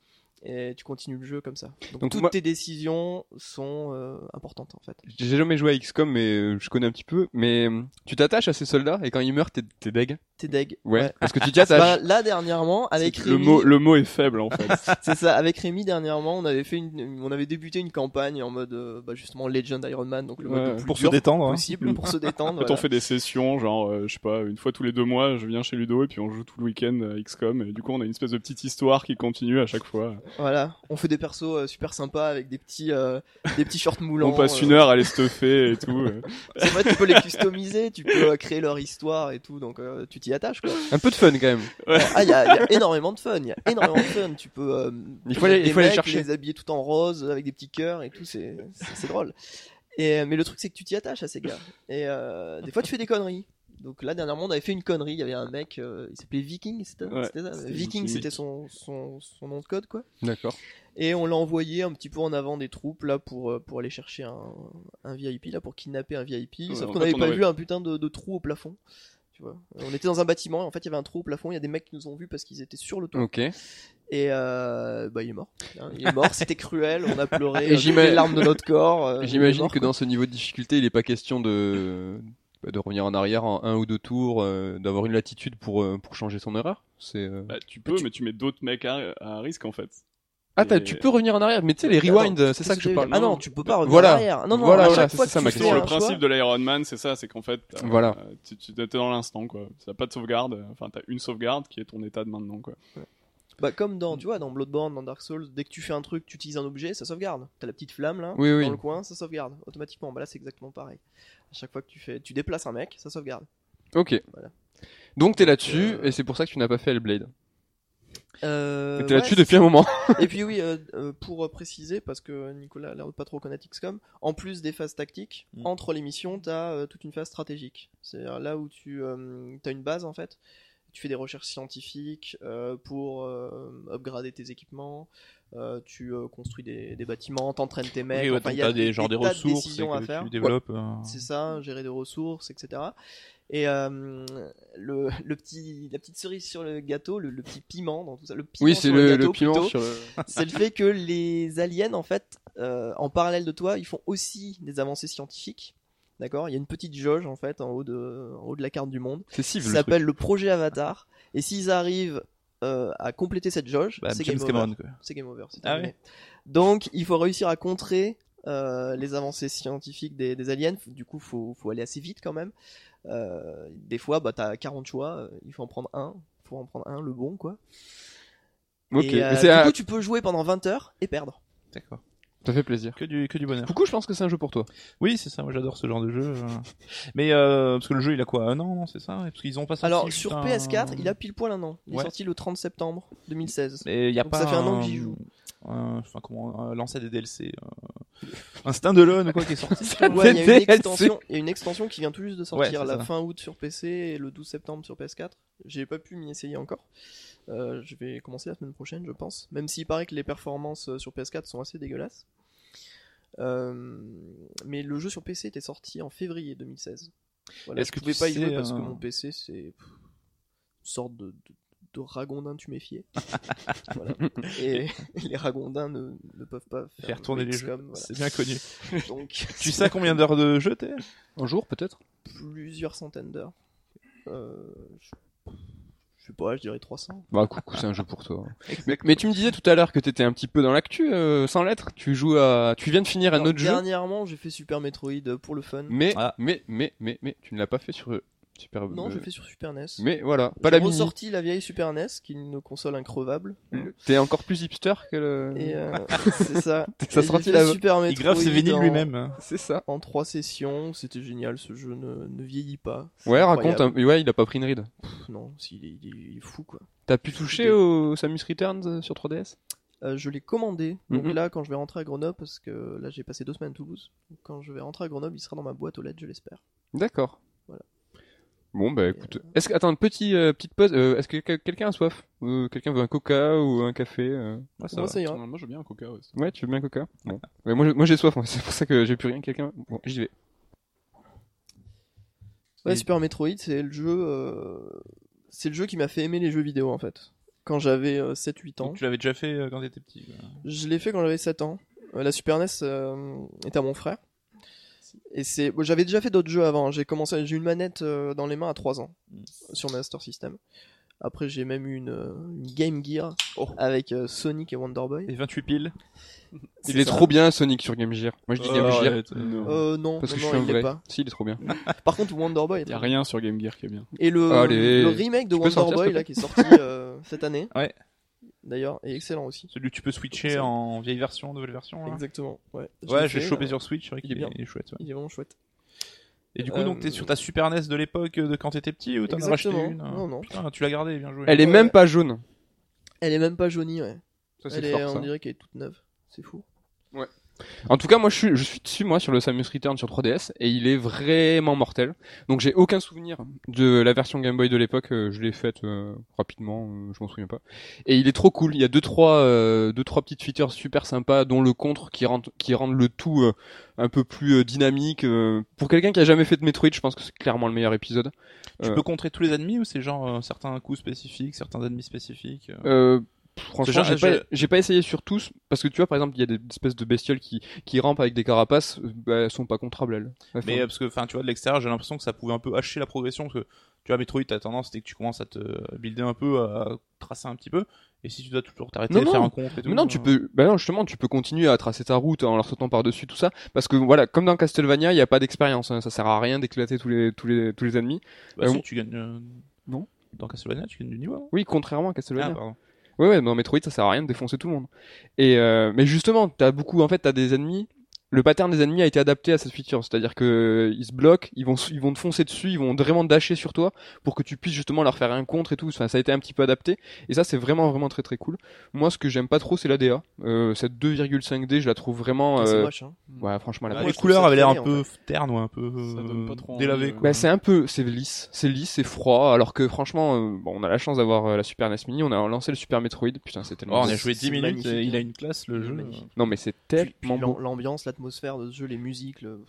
et tu continues le jeu comme ça. Donc, Donc, toutes moi- tes décisions sont euh, importantes en fait. J'ai jamais joué à XCOM, mais euh, je connais un petit peu. Mais euh, tu t'attaches à ces soldats et quand ils meurent, t'es t'es deg. T'es deg. Ouais. Parce que tu t'y attaches. Bah, là dernièrement avec Le Rémi, mot, le mot est faible en fait. c'est ça. Avec Rémi dernièrement, on avait fait une, on avait débuté une campagne en mode euh, bah, justement Legend Iron Man, donc le mode Ouais. le plus Pour se dur détendre. hein. possible pour se détendre. En fait, voilà. on fait des sessions, genre, euh, je sais pas, une fois tous les deux mois, je viens chez Ludo et puis on joue tout le week-end à XCOM. Et du coup, on a une espèce de petite histoire qui continue à chaque fois. Voilà, on fait des persos euh, super sympas avec des petits, euh, des petits shorts moulants. on passe euh, une heure à les stuffer et tout. C'est vrai, tu peux les customiser, tu peux euh, créer leur histoire et tout, donc euh, tu t'y attaches quoi. Un peu de fun quand même. Ah, il y a, il y a énormément de fun, il y a énormément de fun. Tu peux. euh, Il faut aller- des il faut aller chercher. Les habiller tout en rose avec des petits cœurs et tout, c'est c'est c'est drôle. Et mais le truc c'est que tu t'y attaches à ces gars. Et euh, des fois tu fais des conneries. Donc là dernièrement on avait fait une connerie. Il y avait un mec, euh, il s'appelait Viking, c'était Ouais, ça. Viking, c'était son, son son nom de code quoi. D'accord. Et on l'a envoyé un petit peu en avant des troupes là pour euh, pour aller chercher un, un VIP là pour kidnapper un VIP. Ouais, Sauf qu'on n'avait pas avait- vu un putain de, de trou au plafond. Tu vois. On était dans un bâtiment et en fait il y avait un trou au plafond. Il y a des mecs qui nous ont vus parce qu'ils étaient sur le toit. Ok. Et euh, bah il est mort. Hein, Il est mort. C'était cruel. On a pleuré. Les larmes de notre corps. euh, J'imagine que dans ce niveau de difficulté, il est pas question de de revenir en arrière en un ou deux tours, euh, d'avoir une latitude pour euh, pour changer son erreur. C'est. euh, Bah, tu peux, mais tu mets d'autres mecs à, à risque en fait. Ah, t'as- Et- tu peux revenir en arrière, mais tu sais les Attends, rewind, c'est ça que je parle. Ah non, tu peux pas revenir Voilà. en arrière. Non non. Voilà, à voilà, chaque fois c'est que ça ma question. le principe de l'Iron Man, c'est ça, c'est qu'en fait, euh, Voilà. tu, tu t'es dans l'instant quoi. Ça pas de sauvegarde. Enfin, t'as une sauvegarde qui est ton état de maintenant quoi. Bah comme dans, tu vois, dans Bloodborne, dans Dark Souls, dès que tu fais un truc, tu utilises un objet, ça sauvegarde. T'as la petite flamme là, Oui, oui. dans le coin, ça sauvegarde automatiquement. Bah là c'est exactement pareil. À chaque fois que tu fais, tu déplaces un mec, ça sauvegarde. Ok. Voilà. Donc t'es là-dessus Euh, et c'est pour ça que tu n'as pas fait Hellblade. Euh, T'es ouais, là-dessus depuis un moment. Et puis oui, euh, euh, pour préciser, parce que Nicolas a l'air de pas trop connaître XCOM, en plus des phases tactiques, Mm. entre les missions, t'as euh, toute une phase stratégique. C'est-à-dire là où tu euh, as une base en fait, tu fais des recherches scientifiques euh, pour euh, upgrader tes équipements, euh, tu euh, construis des, des bâtiments, t'entraînes tes mecs, Oui, ouais, enfin, donc il y a t'as des, genre des ressources à faire. tu développes. euh, C'est ça, gérer des ressources, etc. Et euh, le, le petit, la petite cerise sur le gâteau, le, le petit piment dans tout ça, le piment Oui, c'est sur le, gâteau le piment sur c'est le fait que les aliens, en fait, euh, en parallèle de toi, ils font aussi des avancées scientifiques. D'accord Il y a une petite jauge, en fait, en haut de, en haut de la carte du monde. C'est Ça s'appelle le projet Avatar. Et s'ils arrivent euh, à compléter cette jauge, bah, c'est game over. C'est game over. c'est Ah terminé. Donc, il faut réussir à contrer euh, les avancées scientifiques des, des aliens. Du coup, faut, faut aller assez vite quand même. Euh, des fois, bah, t'as 40 choix. Il faut en prendre un. faut en prendre un, le bon, quoi. Ok. Et, euh, du un- coup, tu peux jouer pendant 20 heures et perdre. D'accord. Ça fait plaisir. Que du, que du bonheur. Du coup, je pense que c'est un jeu pour toi. Oui, c'est ça, moi j'adore ce genre de jeu. euh. Mais euh, parce que le jeu il a quoi Un an, non, c'est ça? Parce qu'ils ont pas sorti Alors, sur un- PS4, il a pile poil un an. Il est sorti le 30 septembre 2016. Mais il y a Donc pas ça fait un an que j'y joue. un- Enfin, comment lancer des DLC euh, Un standalone ou quoi qui est sorti Ouais, il y a une extension, il y a une extension qui vient tout juste de sortir Ouais, la ça. fin août sur PC et le 12 septembre sur PS4. J'ai pas pu m'y essayer encore. Euh, je vais commencer la semaine prochaine, je pense. Même s'il paraît que les performances euh, sur PS4 sont assez dégueulasses. Euh, mais le jeu sur PC était sorti en février 2016. Voilà, Est-ce je que pouvais tu pas y jouer parce que mon PC c'est une sorte de, de, de ragondin tuméfié. Voilà. Et les ragondins ne, ne peuvent pas faire, Faire tourner les jeux, voilà. c'est bien connu. Donc, tu sais combien d'heures de jeu t'es Un jour, peut-être? Plusieurs centaines d'heures. Euh, je... je sais pas, je dirais 300. Bah, coucou, c'est un jeu pour toi. mais, mais tu me disais tout à l'heure que t'étais un petit peu dans l'actu, euh, sans lettres. Tu joues à, tu viens de finir un autre jeu. Dernièrement, j'ai fait Super Metroid pour le fun. Mais, Ah. mais, mais, mais, mais, tu ne l'as pas fait sur Super. Non, euh, j'ai fait sur Super NES. Mais voilà, pas la mini. ressorti la vieille Super NES, qui est une console increvable. T'es encore plus hipster que le. Et euh, c'est ça. Ça sorti la- Super Il Metroid grave ses vinyles en- lui-même. hein. C'est ça. En trois sessions, c'était génial. Ce jeu ne, ne vieillit pas. Ouais, raconte. Un... Ouais, il a pas pris une ride. Pff, Non, s'il est, il est- il est fou quoi. T'as pu toucher au Samus Returns euh, sur 3DS Euh, je l'ai commandé. Donc Mhm. là, quand je vais rentrer à Grenoble, parce que là j'ai passé deux semaines à Toulouse. Quand je vais rentrer à Grenoble, il sera dans ma boîte aux lettres, je l'espère. D'accord. Voilà. Bon bah écoute, est-ce que attends une petite euh, petite pause. euh, est-ce que quel- quelqu'un a soif? Euh, Quelqu'un veut un Coca ou un café euh? Ouais, ça Moi, va. ça ira. Moi, je veux bien un coca. Ouais. Ouais, tu veux bien un Coca? Bon. Ouais, moi, je- moi j'ai soif. C'est pour ça que j'ai plus rien. Quelqu'un. Bon, j'y vais. Ouais, Et- Super Metroid, c'est le jeu, euh, c'est le jeu qui m'a fait aimer les jeux vidéo en fait. Quand j'avais 7-8 ans. Donc, tu l'avais déjà fait euh, quand t'étais petit. quoi. Je l'ai fait quand j'avais 7 ans. Euh, la Super NES euh, était à mon frère. Et c'est, bon, j'avais déjà fait d'autres jeux avant. J'ai commencé, j'ai une manette euh, dans les mains à 3 ans Mm. sur Master System. Après, j'ai même eu une, euh, une Game Gear Oh. avec euh, Sonic et Wonder Boy. Et 28 piles. Il est ça. trop bien Sonic sur Game Gear. Moi je dis Oh, Game Gear arrête. Non. Euh, non, parce que non, je suis non, un il vrai. pas. Si, il est trop bien. Par contre, Wonder Boy est Y a rien sur Game Gear qui est bien. Et le, remake de Wonder sortir, Boy là qui est sorti euh, cette année. Ouais. D'ailleurs, est excellent aussi. Celui que tu peux switcher en vieille version, nouvelle version. là. Exactement. Ouais. Je Ouais, l'ai j'ai chopé euh, sur Switch, c'est vrai il qu'il est bien. il est chouette. ouais. Il est vraiment chouette. Et du coup, Euh, donc t'es sur ta Super NES de l'époque euh, de quand t'étais petit ou t'en as racheté une hein Non, non. Putain, tu l'as gardé, bien joué. Elle est Ouais. même pas jaune. Elle est même pas jaunie, ouais. Ça c'est Elle est, fort on dirait qu'elle est toute neuve. C'est fou. En tout cas, moi, je suis, je suis dessus, moi, sur le Samus Return sur 3DS, et il est vraiment mortel. Donc, j'ai aucun souvenir de la version Game Boy de l'époque. euh, je l'ai faite euh, rapidement, euh, je m'en souviens pas. Et il est trop cool. Il y a deux trois, euh, deux trois petites features super sympas, dont le contre qui rend, qui rendent le tout euh, un peu plus euh, dynamique. euh. Pour quelqu'un qui a jamais fait de Metroid, je pense que c'est clairement le meilleur épisode. Tu peux contrer tous les ennemis ou c'est genre euh, certains coups spécifiques, certains ennemis spécifiques franchement, j'ai pas, j'ai pas essayé sur tous parce que tu vois, par exemple, il y a des espèces de bestioles qui qui rampent avec des carapaces, euh, bah, elles sont pas contrables elles. Elles Mais parce que, enfin, tu vois, de l'extérieur, j'ai l'impression que ça pouvait un peu hacher la progression parce que tu vois, Metroid, t'as tendance, c'est que tu commences à te builder un peu, à tracer un petit peu, et si tu dois toujours t'arrêter et faire non. un contre et tout. Mais non, tu euh, peux, bah non, justement, tu peux continuer à tracer ta route en leur sautant par-dessus tout ça, parce que voilà, comme dans Castlevania, il n'y a pas d'expérience, hein, ça sert à rien d'éclater tous les, tous les, tous les ennemis. Bah, Euh, si, tu gagnes. euh, non. Dans Castlevania, tu gagnes du niveau. non Oui, contrairement à Castlevania. Ah, pardon. Ouais, ouais, dans Metroid, ça sert à rien de défoncer tout le monde. Et euh, mais justement, t'as beaucoup, en fait, t'as des ennemis. Le pattern des ennemis a été adapté à cette feature, c'est-à-dire que ils se bloquent, ils vont, ils vont te foncer dessus, ils vont vraiment dasher sur toi pour que tu puisses justement leur faire un contre et tout. Enfin, ça a été un petit peu adapté et ça, c'est vraiment vraiment très très cool. Moi, ce que j'aime pas trop, c'est la DA. Euh, cette 2,5D, je la trouve vraiment. C'est euh, moche, hein. Ouais, franchement, la Bah, les couleurs avaient l'air un peu terne ou un peu euh, pas trop envie, délavé. quoi. Bah, c'est un peu, c'est lisse, c'est lisse, c'est froid, alors que franchement, euh, bon, on a la chance d'avoir euh, la Super NES Mini, on a lancé le Super Metroid, putain, c'est Oh, tellement on beau. a joué 10 c'est minutes il a une classe le jeu. magnifique. Non, mais c'est tellement l'am- beau. L'atmosphère de ce jeu, les musiques, le...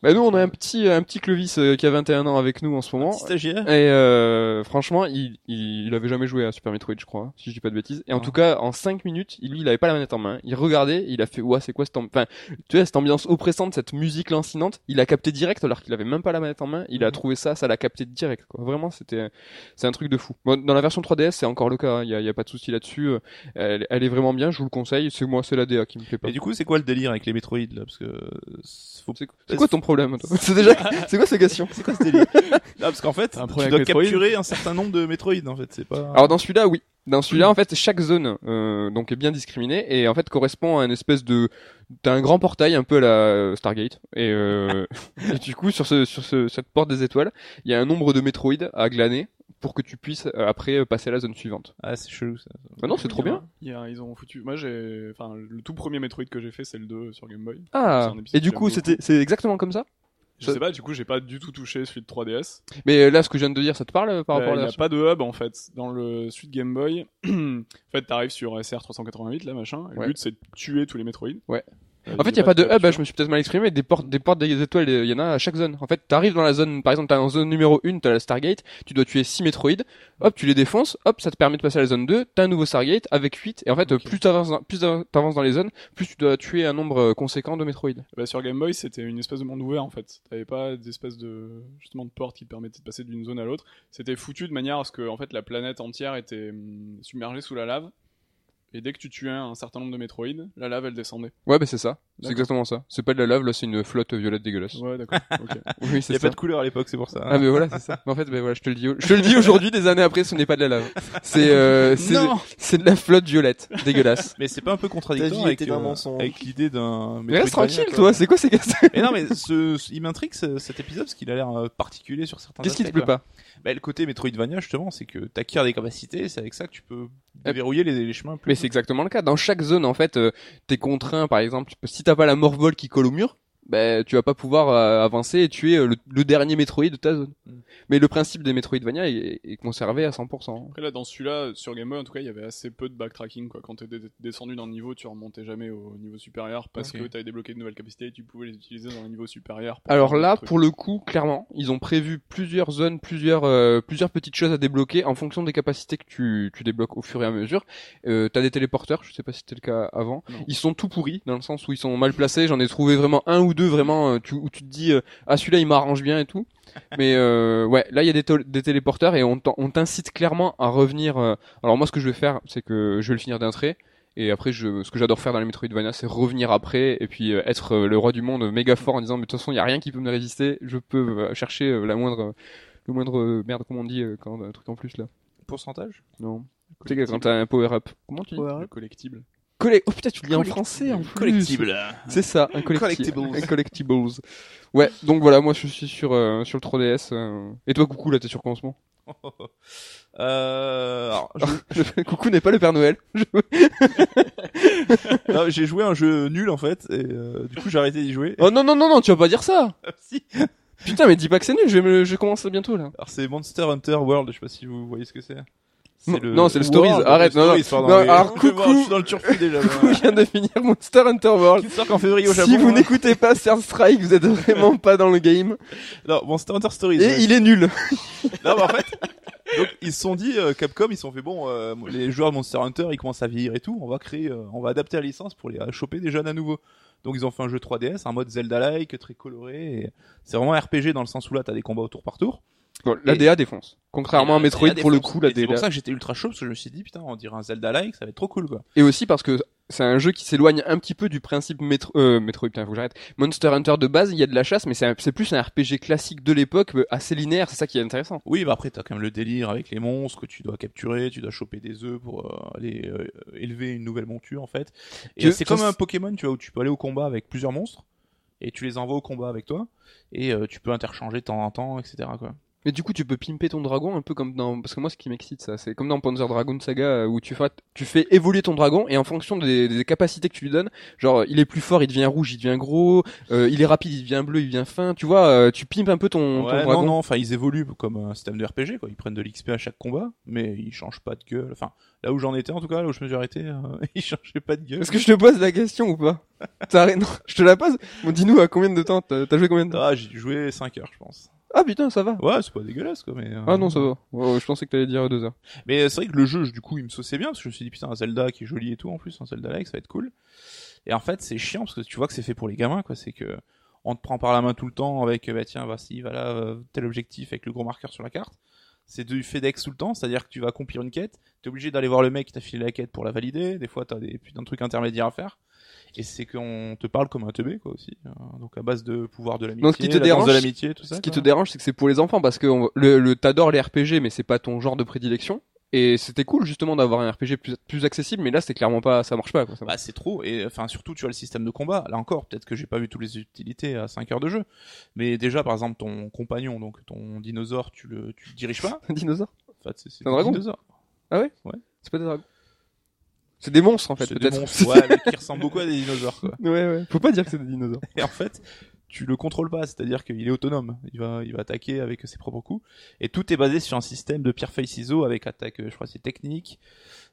Bah, nous, on a un petit, un petit Clovis euh, qui a 21 ans avec nous en ce moment. Petit stagiaire. Et euh, franchement, il, il, il avait jamais joué à Super Metroid, je crois, si je dis pas de bêtises. Et en Ah. tout cas, en 5 minutes, il- lui, il avait pas la manette en main. Il regardait, il a fait, ouais, c'est quoi cette, enfin, tu vois, cette ambiance oppressante, cette musique lancinante. Il a capté direct alors qu'il avait même pas la manette en main. Il a Mhm. trouvé ça, ça l'a capté direct. Quoi. Vraiment, c'était, c'est un truc de fou. Bon, dans la version 3DS, c'est encore le cas. hein. Il y a, y a pas de souci là-dessus. Euh, Elle, elle est vraiment bien. Je vous le conseille. C'est moi, c'est la DA qui me plaît pas. Et du coup, c'est quoi le délire avec les Metroid là? Parce que euh, faut... C'est quoi ton problème C'est déjà, c'est quoi cette question C'est quoi ce délire Ah, parce qu'en fait, Un tu dois capturer un certain nombre de Metroid, en fait. C'est pas. Alors dans celui-là, oui. Dans celui-là, en fait, chaque zone euh, donc est bien discriminée et en fait correspond à une espèce de t'as un grand portail un peu à la euh, Stargate et, euh, et du coup sur ce sur ce, cette porte des étoiles, il y a un nombre de Metroid à glaner pour que tu puisses euh, après euh, passer à la zone suivante. Ah, c'est chelou, ça. Ah non, c'est trop bien. Il y a- ils ont foutu. Moi, j'ai. Enfin, le tout premier Metroid que j'ai fait, c'est le 2 sur Game Boy. Ah. Et du coup, c'était c'est exactement comme ça? Je Ça- sais pas, du coup, j'ai pas du tout touché celui de 3DS. Mais euh, là, ce que je viens de dire, ça te parle euh, par Euh, rapport à Il la n'y a pas de hub en fait. Dans le suite Game Boy, en fait, t'arrives sur SR 388, là, machin. et Ouais. Le but, c'est de tuer tous les Metroid. Ouais. Euh, En fait, il y a pas de hub, hein, je me suis peut-être mal exprimé, des portes, des portes des étoiles, il y en a à chaque zone. En fait, t'arrives dans la zone, par exemple, t'as en zone numéro 1, t'as la Stargate, tu dois tuer 6 Metroid, hop, tu les défonces, hop, ça te permet de passer à la zone 2, t'as un nouveau Stargate avec 8, et en fait, plus t'avances dans, plus t'avances dans les zones, plus tu dois tuer un nombre euh, conséquent de Metroid. Bah, sur Game Boy, c'était une espèce de monde ouvert en fait. T'avais pas d'espèce de justement de porte qui te permettait de passer d'une zone à l'autre. C'était foutu de manière à ce que en fait la planète entière était hum, submergée sous la lave. Et dès que tu tuais un certain nombre de Metroid, la lave elle descendait. Ouais, bah c'est ça, c'est exactement ça. C'est pas de la lave, là, c'est une flotte violette dégueulasse. Ouais, d'accord. ok. Oui, Il y a ça. pas de couleur à l'époque, c'est pour ça. Ah mais voilà c'est ça. Mais en fait ben voilà je te le dis je te le dis aujourd'hui des années après ce n'est pas de la lave. C'est euh, c'est Non c'est de la flotte violette dégueulasse. Mais c'est pas un peu contradictoire avec, euh, avec l'idée d'un. Mais reste tranquille quoi. toi, c'est quoi ces questions Mais non, mais ce, ce- il m'intrigue ce- cet épisode parce qu'il a l'air euh, particulier sur certains Qu'est-ce qui te plaît quoi. pas Bah, le côté Metroidvania, justement, c'est que t'acquiers des capacités, c'est avec ça que tu peux Euh, déverrouiller les, les chemins plus. Mais c'est exactement le cas. Dans chaque zone, en fait, euh, t'es contraint, par exemple, si t'as pas la morvole qui colle au mur, ben tu vas pas pouvoir euh, avancer et tuer euh, le, le dernier Metroid de ta zone. Mm. Mais le principe des Metroidvania est, est conservé à 100%. Après là, dans celui-là, sur Game Boy, en tout cas, il y avait assez peu de backtracking. Quoi. Quand t'es descendu d'un niveau, tu remontais jamais au niveau supérieur parce Ok. que t'avais débloqué de nouvelles capacités et tu pouvais les utiliser dans un niveau supérieur. Alors là, pour le coup, clairement, ils ont prévu plusieurs zones, plusieurs euh, plusieurs petites choses à débloquer en fonction des capacités que tu, tu débloques au fur et à mesure. Euh, T'as des téléporteurs, je sais pas si c'était le cas avant. Non. Ils sont tout pourris dans le sens où ils sont mal placés. J'en ai trouvé vraiment un ou deux vraiment euh, tu, où tu te dis euh, ah celui-là il m'arrange bien et tout. Mais euh, ouais, là il y a des, téléporteurs et on t'incite clairement à revenir. Alors moi ce que je vais faire, c'est que je vais le finir d'un trait. Et après, je, ce que j'adore faire dans les Metroidvania, c'est revenir après et puis être le roi du monde méga fort en disant mais de toute façon il y a rien qui peut me résister. Je peux chercher la moindre, le moindre merde comment on dit quand un truc en plus là. Pourcentage? Non. Tu sais quand t'as un power up, comment tu dis? Le collectible. Collé- Oh putain, tu le dis en Collect- français en plus. Collectible. C'est ça, un collectible. Collectibles. Un collectibles. Ouais, donc voilà, moi je suis sur euh, sur le 3DS. euh. Et toi, coucou, là t'es sur quoi en ce moment? Euh, alors, je- Coucou n'est pas le Père Noël. Je- j'ai joué à un jeu nul en fait, et euh, du coup j'ai arrêté d'y jouer. Oh non non non non, tu vas pas dire ça. Si. Putain, mais dis pas que c'est nul. Je vais me, je commence bientôt là. Alors c'est Monster Hunter World, je sais pas si vous voyez ce que c'est. Non, non, c'est le Stories. World, Arrête, le non, Stories, non. Non, mais- alors, voir, coucou. Je suis dans le turfu déjà. Coucou, je viens de finir Monster Hunter World. Qui sort qu'en février au Japon. Si vous hein. n'écoutez pas Third Strike, vous êtes vraiment pas dans le game. Non, Monster Hunter Stories. Et ouais. il est nul. Non, mais en fait, donc ils se sont dit, euh, Capcom, ils se sont fait bon, euh, les joueurs de Monster Hunter, ils commencent à vieillir et tout, on va créer, euh, on va adapter la licence pour les euh, choper des jeunes à nouveau. Donc ils ont fait un jeu 3DS, un mode Zelda-like, très coloré. et C'est vraiment un RPG dans le sens où là, t'as des combats au tour par tour. La DA défonce. Contrairement à Et, Metroid, pour le coup, la Et C'est DA. pour ça que j'étais ultra chaud parce que je me suis dit, putain, on dirait un Zelda-like, ça va être trop cool quoi. Et aussi parce que c'est un jeu qui s'éloigne un petit peu du principe métro, euh, Metroid, putain, faut que j'arrête. Monster Hunter de base, il y a de la chasse, mais c'est plus un RPG classique de l'époque, euh, assez linéaire, c'est ça qui est intéressant. Oui, bah après, t'as quand même le délire avec les monstres que tu dois capturer, tu dois choper des œufs pour euh, aller euh, élever une nouvelle monture en fait. Et c'est comme un Pokémon, tu vois, où tu peux aller au combat avec plusieurs monstres et tu les envoies au combat avec toi et euh, tu peux interchanger de temps en temps, etc. Quoi. Mais du coup, tu peux pimper ton dragon un peu comme dans, parce que moi, ce qui m'excite, ça, c'est comme dans Panzer Dragoon Saga, euh, où tu fais, tu fais évoluer ton dragon, et en fonction des, des capacités que tu lui donnes, genre, il est plus fort, il devient rouge, il devient gros, euh, il est rapide, il devient bleu, il devient fin, tu vois, euh, tu pimpes un peu ton, ton dragon. non, non, enfin ils évoluent comme un système de RPG, quoi. Ils prennent de l'XP à chaque combat, mais ils changent pas de gueule. Enfin, là où j'en étais en tout cas, là où je me suis arrêté, euh, ils changeaient pas de gueule. Est-ce que je te pose la question ou pas? Non, je te la pose. Bon, dis-nous à combien de temps t'as t'as joué combien de temps? Ah, j'ai joué 5 heures, je pense. Ah putain, ça va. Ouais, c'est pas dégueulasse, quoi, mais. euh, Ah non, ça va. Ouais, je pensais que t'allais dire deux heures. Mais c'est vrai que le jeu, du coup, il me sauçait bien parce que je me suis dit putain, un Zelda qui est joli et tout en plus, un Zelda-like, ça va être cool. Et en fait, c'est chiant parce que tu vois que c'est fait pour les gamins, quoi. C'est que on te prend par la main tout le temps avec bah tiens, vas-y, voilà euh, tel objectif avec le gros marqueur sur la carte. C'est du FedEx tout le temps, c'est-à-dire que tu vas accomplir une quête, t'es obligé d'aller voir le mec qui t'a filé la quête pour la valider. Des fois, t'as des putains de trucs intermédiaires à faire. Et c'est qu'on te parle comme un teubé, quoi, aussi. Euh, Donc, à base de pouvoir de l'amitié, Donc, ce qui te la dérange, de l'amitié, tout ça. Ce qui te dérange, c'est que c'est pour les enfants parce que on- le, le t'adores les RPG, mais c'est pas ton genre de prédilection. Et c'était cool justement d'avoir un RPG plus, plus accessible, mais là c'est clairement pas, ça marche pas. Quoi, ça Bah, c'est trop. Et enfin, surtout, tu as le système de combat. Là encore, peut-être que j'ai pas vu toutes les utilités à 5 heures de jeu. Mais déjà, par exemple, ton compagnon, donc ton dinosaure, tu le, tu le diriges pas. Un dinosaure En fait, c'est un dragon dinosaure. C'est pas des dragons. C'est des monstres en fait, C'est des monstres, ouais, mais qui ressemblent beaucoup à des dinosaures, quoi. ouais, ouais. Faut pas dire que c'est des dinosaures. Et en fait, tu le contrôles pas, c'est-à-dire qu'il est autonome. Il va, il va attaquer avec ses propres coups. Et tout est basé sur un système de pierre feuille ciseaux avec attaque, euh, je crois, que c'est technique,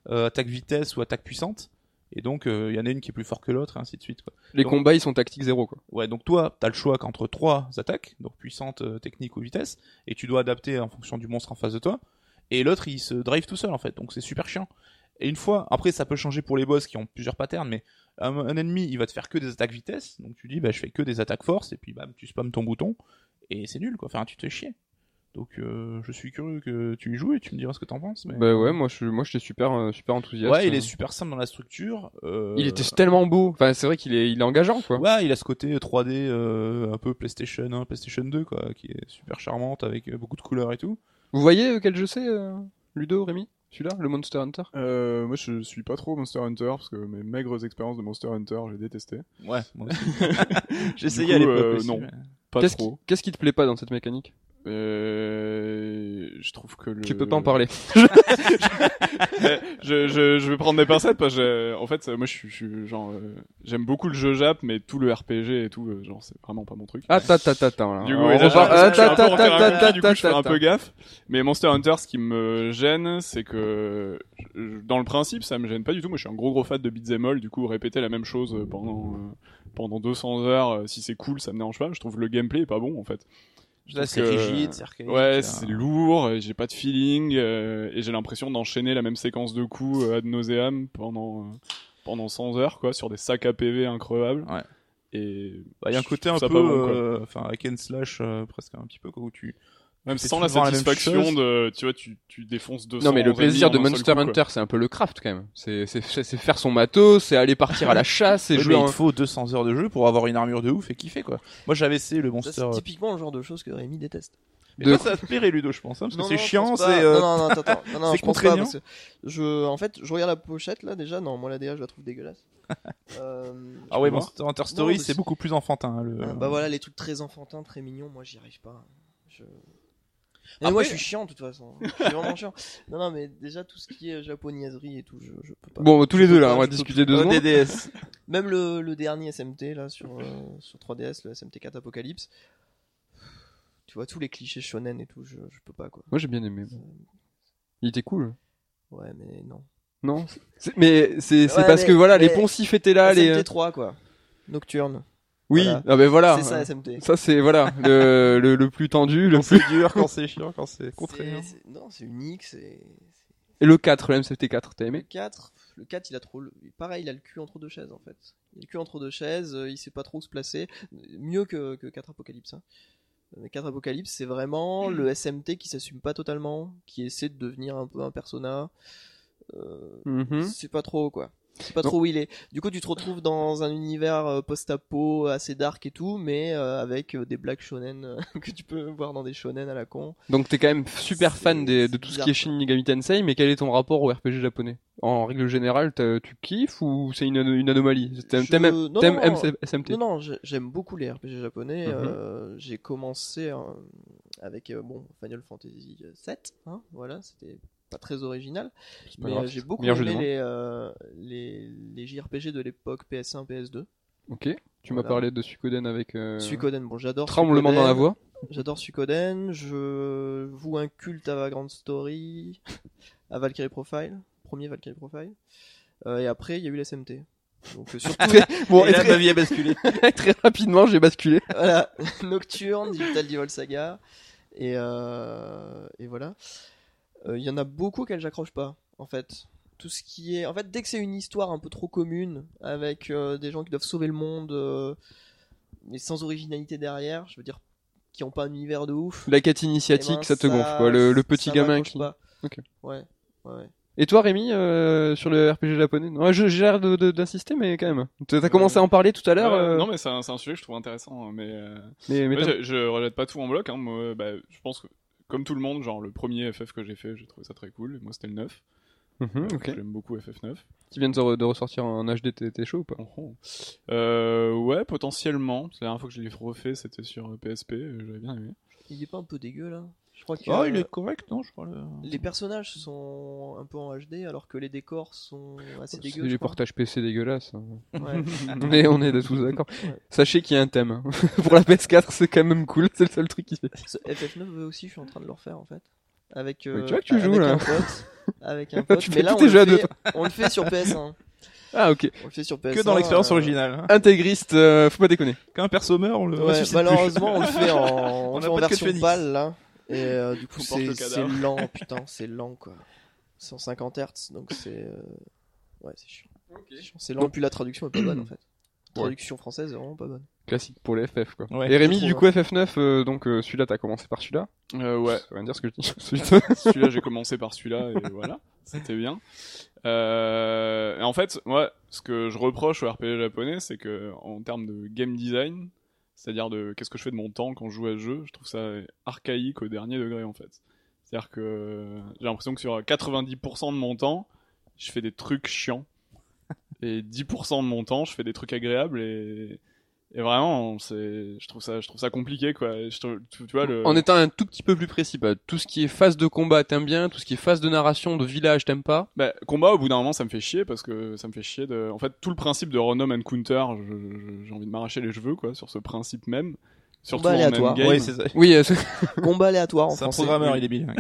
euh, attaque vitesse ou attaque puissante. Et donc, euh, il y en a une qui est plus fort que l'autre, et ainsi de suite. Quoi. Les Donc- combats ils sont tactiques zéro quoi. Ouais, donc toi, t'as le choix qu'entre trois attaques, donc puissante, euh, technique ou vitesse, et tu dois adapter en fonction du monstre en face de toi. Et l'autre, il se drive tout seul en fait, donc c'est super chiant. Et une fois, après, ça peut changer pour les boss qui ont plusieurs patterns, mais un, un ennemi, il va te faire que des attaques vitesse, donc tu dis, bah je fais que des attaques force, et puis bam, tu spammes ton bouton, et c'est nul quoi. Enfin, tu te fais chier. Donc, euh, je suis curieux que tu y joues et tu me diras ce que t'en penses. Mais... Bah ouais, moi je, moi j'étais super, euh, super enthousiaste. ouais, il est super simple dans la structure. euh, Il était tellement beau. Enfin, c'est vrai qu'il est, il est engageant quoi. Ouais, il a ce côté 3D euh, un peu PlayStation 1, PlayStation 2 quoi, qui est super charmante avec euh, beaucoup de couleurs et tout. Vous voyez euh, quel jeu c'est, euh, Ludo, Rémi? Celui-là, le Monster Hunter? Euh, moi, je suis pas trop Monster Hunter parce que mes maigres expériences de Monster Hunter, j'ai détesté. Ouais, moi aussi. J'essayais à l'époque euh, non. mais- Pas Qu'est-ce qui, trop. qu'est-ce qui te plaît pas dans cette mécanique? Euh, je trouve que le... Tu peux pas en parler. je, je, je vais prendre des pincettes parce que en fait moi je suis, je suis genre euh, j'aime beaucoup le jeu Jap mais tout le RPG et tout euh, genre c'est vraiment pas mon truc. Ah, ta, ta, ta, ta. Du coup, On repart- je- Ah, ta, ta, ta, ta, du coup, fais un peu gaffe. Mais Monster Hunter, ce qui me gêne, c'est que dans le principe, ça me gêne pas du tout. Moi, je suis un gros gros fan de beat'em all. Du coup, répéter la même chose euh, pendant euh, pendant 200 heures, euh, si c'est cool, ça me dérange pas. Je trouve le gameplay est pas bon en fait. C'est que- rigide, c'est archaïque. Ouais, là. c'est lourd, euh, j'ai pas de feeling euh, et j'ai l'impression d'enchaîner la même séquence de coups euh, ad nauseam pendant euh, pendant 100 heures quoi sur des sacs à PV increvables. Ouais. Et Bah, il y a un côté un peu, euh, enfin, avec and slash, euh, presque un petit peu, quoi, où tu, même sans la satisfaction de tu vois tu tu défonces 200 Non mais le plaisir de Monster coup. Hunter, c'est un peu le craft quand même. C'est c'est c'est faire son matos, c'est aller partir à la chasse, c'est Oui, jouer mais il faut 200 heures de jeu pour avoir une armure de ouf et kiffer, quoi. Moi, j'avais essayé le Monster. c'est typiquement le genre de choses que Rémi déteste. Mais de- toi, ça te plairait, Ludo, je pense, hein, parce que Non, c'est non, je chiant, c'est, euh, Non, non, non, attends, attends. Non, non, c'est je pense pas, contraignant. parce que je, en fait, je regarde la pochette là déjà. Non, moi la DA, je la trouve dégueulasse. Euh, Ah ouais, Monster Hunter Story, c'est c'est- beaucoup plus enfantin, hein, le... Ah, bah voilà, les trucs très enfantins, très mignons, moi j'y arrive pas. Je... Mais Après- moi je suis chiant de toute façon. Je suis vraiment chiant. Non, non, mais déjà tout ce qui est japonaiserie et tout, je, je peux pas. Bon, tous les deux là, on va discuter deux Euh, secondes. DDS. Même le, le dernier SMT là sur, euh, sur 3DS, le SMT4 Apocalypse. Tu vois, tous les clichés shonen et tout, je, je peux pas quoi. Moi j'ai bien aimé. Il était cool. Ouais, mais non. Non Mais c'est c'est Ouais, parce mais- que voilà, les poncifs étaient là, les... euh, SMT3 quoi. Nocturne. Oui, Voilà. ah ben voilà. C'est ça SMT. Ça c'est voilà, le, le, le plus tendu, le Quand plus... c'est dur, quand c'est chiant, quand c'est contraignant. Non, c'est unique, c'est. Et le 4, le MCT4, t'as Le aimé 4, le 4, il a trop. le- Pareil, il a le cul entre deux chaises en fait. Il a le cul entre deux chaises, euh, il sait pas trop où se placer. Mieux que, que 4 Apocalypse. Hein. Mais 4 Apocalypse, c'est vraiment le SMT qui s'assume pas totalement, qui essaie de devenir un peu un persona. Euh, Mhm. C'est pas trop quoi. C'est pas Non. trop où il est. Du coup, tu te retrouves dans un univers euh, post-apo assez dark et tout, mais euh, avec euh, des blagues shonen que tu peux voir dans des shonen à la con. Donc t'es quand même super fan des- de tout ce qui est. Shin Megami Tensei, mais quel est ton rapport au RPG japonais? En règle générale, tu kiffes ou c'est une, une anomalie? T'aimes Je- non, non, SMT Non, non, j'ai- j'aime beaucoup les RPG japonais. Mhm. Euh, j'ai commencé euh, avec euh, bon Final Fantasy VII, hein, voilà, c'était pas très original, mais euh, j'ai beaucoup meilleur aimé les, euh, les les JRPG de l'époque PS1, PS2. Ok, tu m'as parlé de Suikoden avec euh, Suikoden, bon, j'adore. tremblement dans la Suikoden, voix. J'adore Suikoden. Je voue un culte à Vagrant Story, à Valkyrie Profile, premier Valkyrie Profile. Euh, et après, il y a eu les SMT. Donc surtout, Bon, et et là, très, ma vie a basculé. très rapidement, j'ai basculé. voilà, Nocturne, Digital Devil Saga, et, euh, et voilà. Euh, Il y en a beaucoup auxquels j'accroche pas, en fait. Tout ce qui est, en fait, dès que c'est une histoire un peu trop commune avec euh, des gens qui doivent sauver le monde, euh, mais sans originalité derrière, je veux dire, qui ont pas un univers de ouf. La quête eh initiatique, ben, ça te gonfle, quoi. Le, le petit ça gamin qui. pas. Ok. Ouais, ouais. ouais. Et toi, Rémi, euh, sur le RPG japonais? Non, je- j'ai l'air d'insister, mais quand même. T'as commencé à en parler tout à l'heure. Euh, Non, mais c'est un, sujet que je trouve intéressant. hein, Mais, euh, mais, mais ouais, t'as- je, je rejette pas tout en bloc. Hein, moi, bah, je pense que, comme tout le monde, genre le premier FF que j'ai fait, j'ai trouvé ça très cool. Et moi, c'était le 9. Mhm, Euh. J'aime beaucoup FF9. Qui viennent de, re- de ressortir en HD, t'es chaud ou pas? Oh, oh. Euh, ouais, potentiellement. La dernière fois que je l'ai refait, c'était sur euh, PSP. et J'avais bien aimé. Il est pas un peu dégueu là? Je crois que Oh, il euh, est correct, non, je crois. le- les personnages sont un peu en HD alors que les décors sont assez C'est dégueux. des je crois. portages PC dégueulasses. hein. Ouais. Mais on est tous d'accord. Ouais. Sachez qu'il y a un thème. hein. Pour la PS4, c'est quand même cool. C'est le seul truc qui fait. Ce FF9 aussi, je suis en train de le refaire en fait. Avec, euh, tu vois que tu joues, avec là. un pote. Avec un pote. Tu Mais fais là, on le, fait, on le fait sur PS1. Ah, ok. On le fait sur PS1. Que dans l'expérience euh, originale. Hein. Intégriste, euh, faut pas déconner. Quand un perso meurt, on le Ouais, malheureusement, on le fait en, On on a en version pâle là. Et euh, du coup, c'est lent, putain, c'est lent quoi. 150 Hz, donc c'est. euh, Ouais, c'est chiant. C'est chiant, C'est lent, puis la traduction est pas bonne en fait. La traduction française est vraiment pas bonne. Classique pour les FF, quoi. Ouais, Et Rémi, du coup, FF9, euh, donc euh, celui-là, t'as commencé par celui-là. Euh, ouais. Ça veut rien dire ce que je dis. Celui-là. j'ai commencé par celui-là et voilà, c'était bien. Euh, et en fait, moi, ce que je reproche au RPG japonais, c'est que en termes de game design, c'est-à-dire de qu'est-ce que je fais de mon temps quand je joue à ce jeu, je trouve ça archaïque au dernier degré en fait. C'est-à-dire que j'ai l'impression que sur 90% de mon temps, je fais des trucs chiants et 10% de mon temps, je fais des trucs agréables et et vraiment, c'est, je trouve ça, je trouve ça compliqué, quoi. Et Je trouve- tu, tu vois, le... En étant un tout petit peu plus précis, bah, tout ce qui est phase de combat, t'aimes bien. Tout ce qui est phase de narration, de village, t'aimes pas? Bah, combat, au bout d'un moment, ça me fait chier parce que ça me fait chier de. En fait, tout le principe de Random and Counter, j'ai envie de m'arracher les cheveux, quoi, sur ce principe même. Surtout Combat en aléatoire. Oui, c'est ça. Oui, euh, Combat aléatoire en C'est un programmeur, il est bilingue.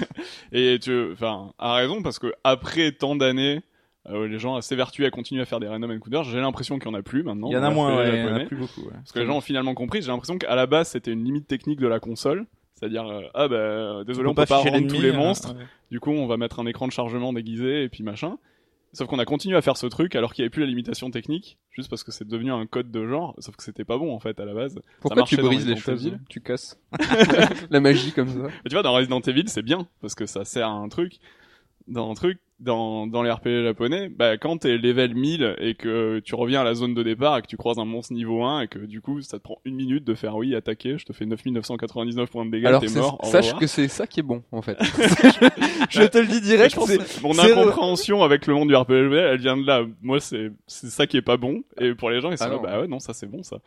Et tu, enfin, a raison parce que après tant d'années, euh, les gens assez vertueux à continuer à faire des Random and Counter, j'ai l'impression qu'il y en a plus maintenant. Il y en a moins, ouais, il y en a plus beaucoup. ouais. Parce que les gens ont finalement compris. J'ai l'impression qu'à la base, c'était une limite technique de la console. C'est-à-dire, euh, ah bah, désolé, on, peut pas rendre tous les euh, monstres. ouais. Du coup, on va mettre un écran de chargement déguisé et puis machin. Sauf qu'on a continué à faire ce truc alors qu'il n'y avait plus la limitation technique, juste parce que c'est devenu un code de genre, sauf que c'était pas bon en fait à la base. pourquoi tu brises les choses Evil. Tu casses. La magie comme ça. Mais tu vois, dans Resident Evil, c'est bien, parce que ça sert à un truc. Dans un truc, dans, dans les RPG japonais, bah, quand t'es level 1000 et que tu reviens à la zone de départ et que tu croises un monstre niveau 1 et que du coup, ça te prend une minute de faire oui, attaquer, je te fais 9999 points de dégâts, Alors, t'es mort, sache que c'est ça qui est bon, en fait. je, te le dis direct. Je mon incompréhension avec le monde du RPG, elle vient de là. Moi, c'est c'est ça qui est pas bon. Et pour les gens, ils sont Ah là, non. bah ouais, non, ça c'est bon, ça.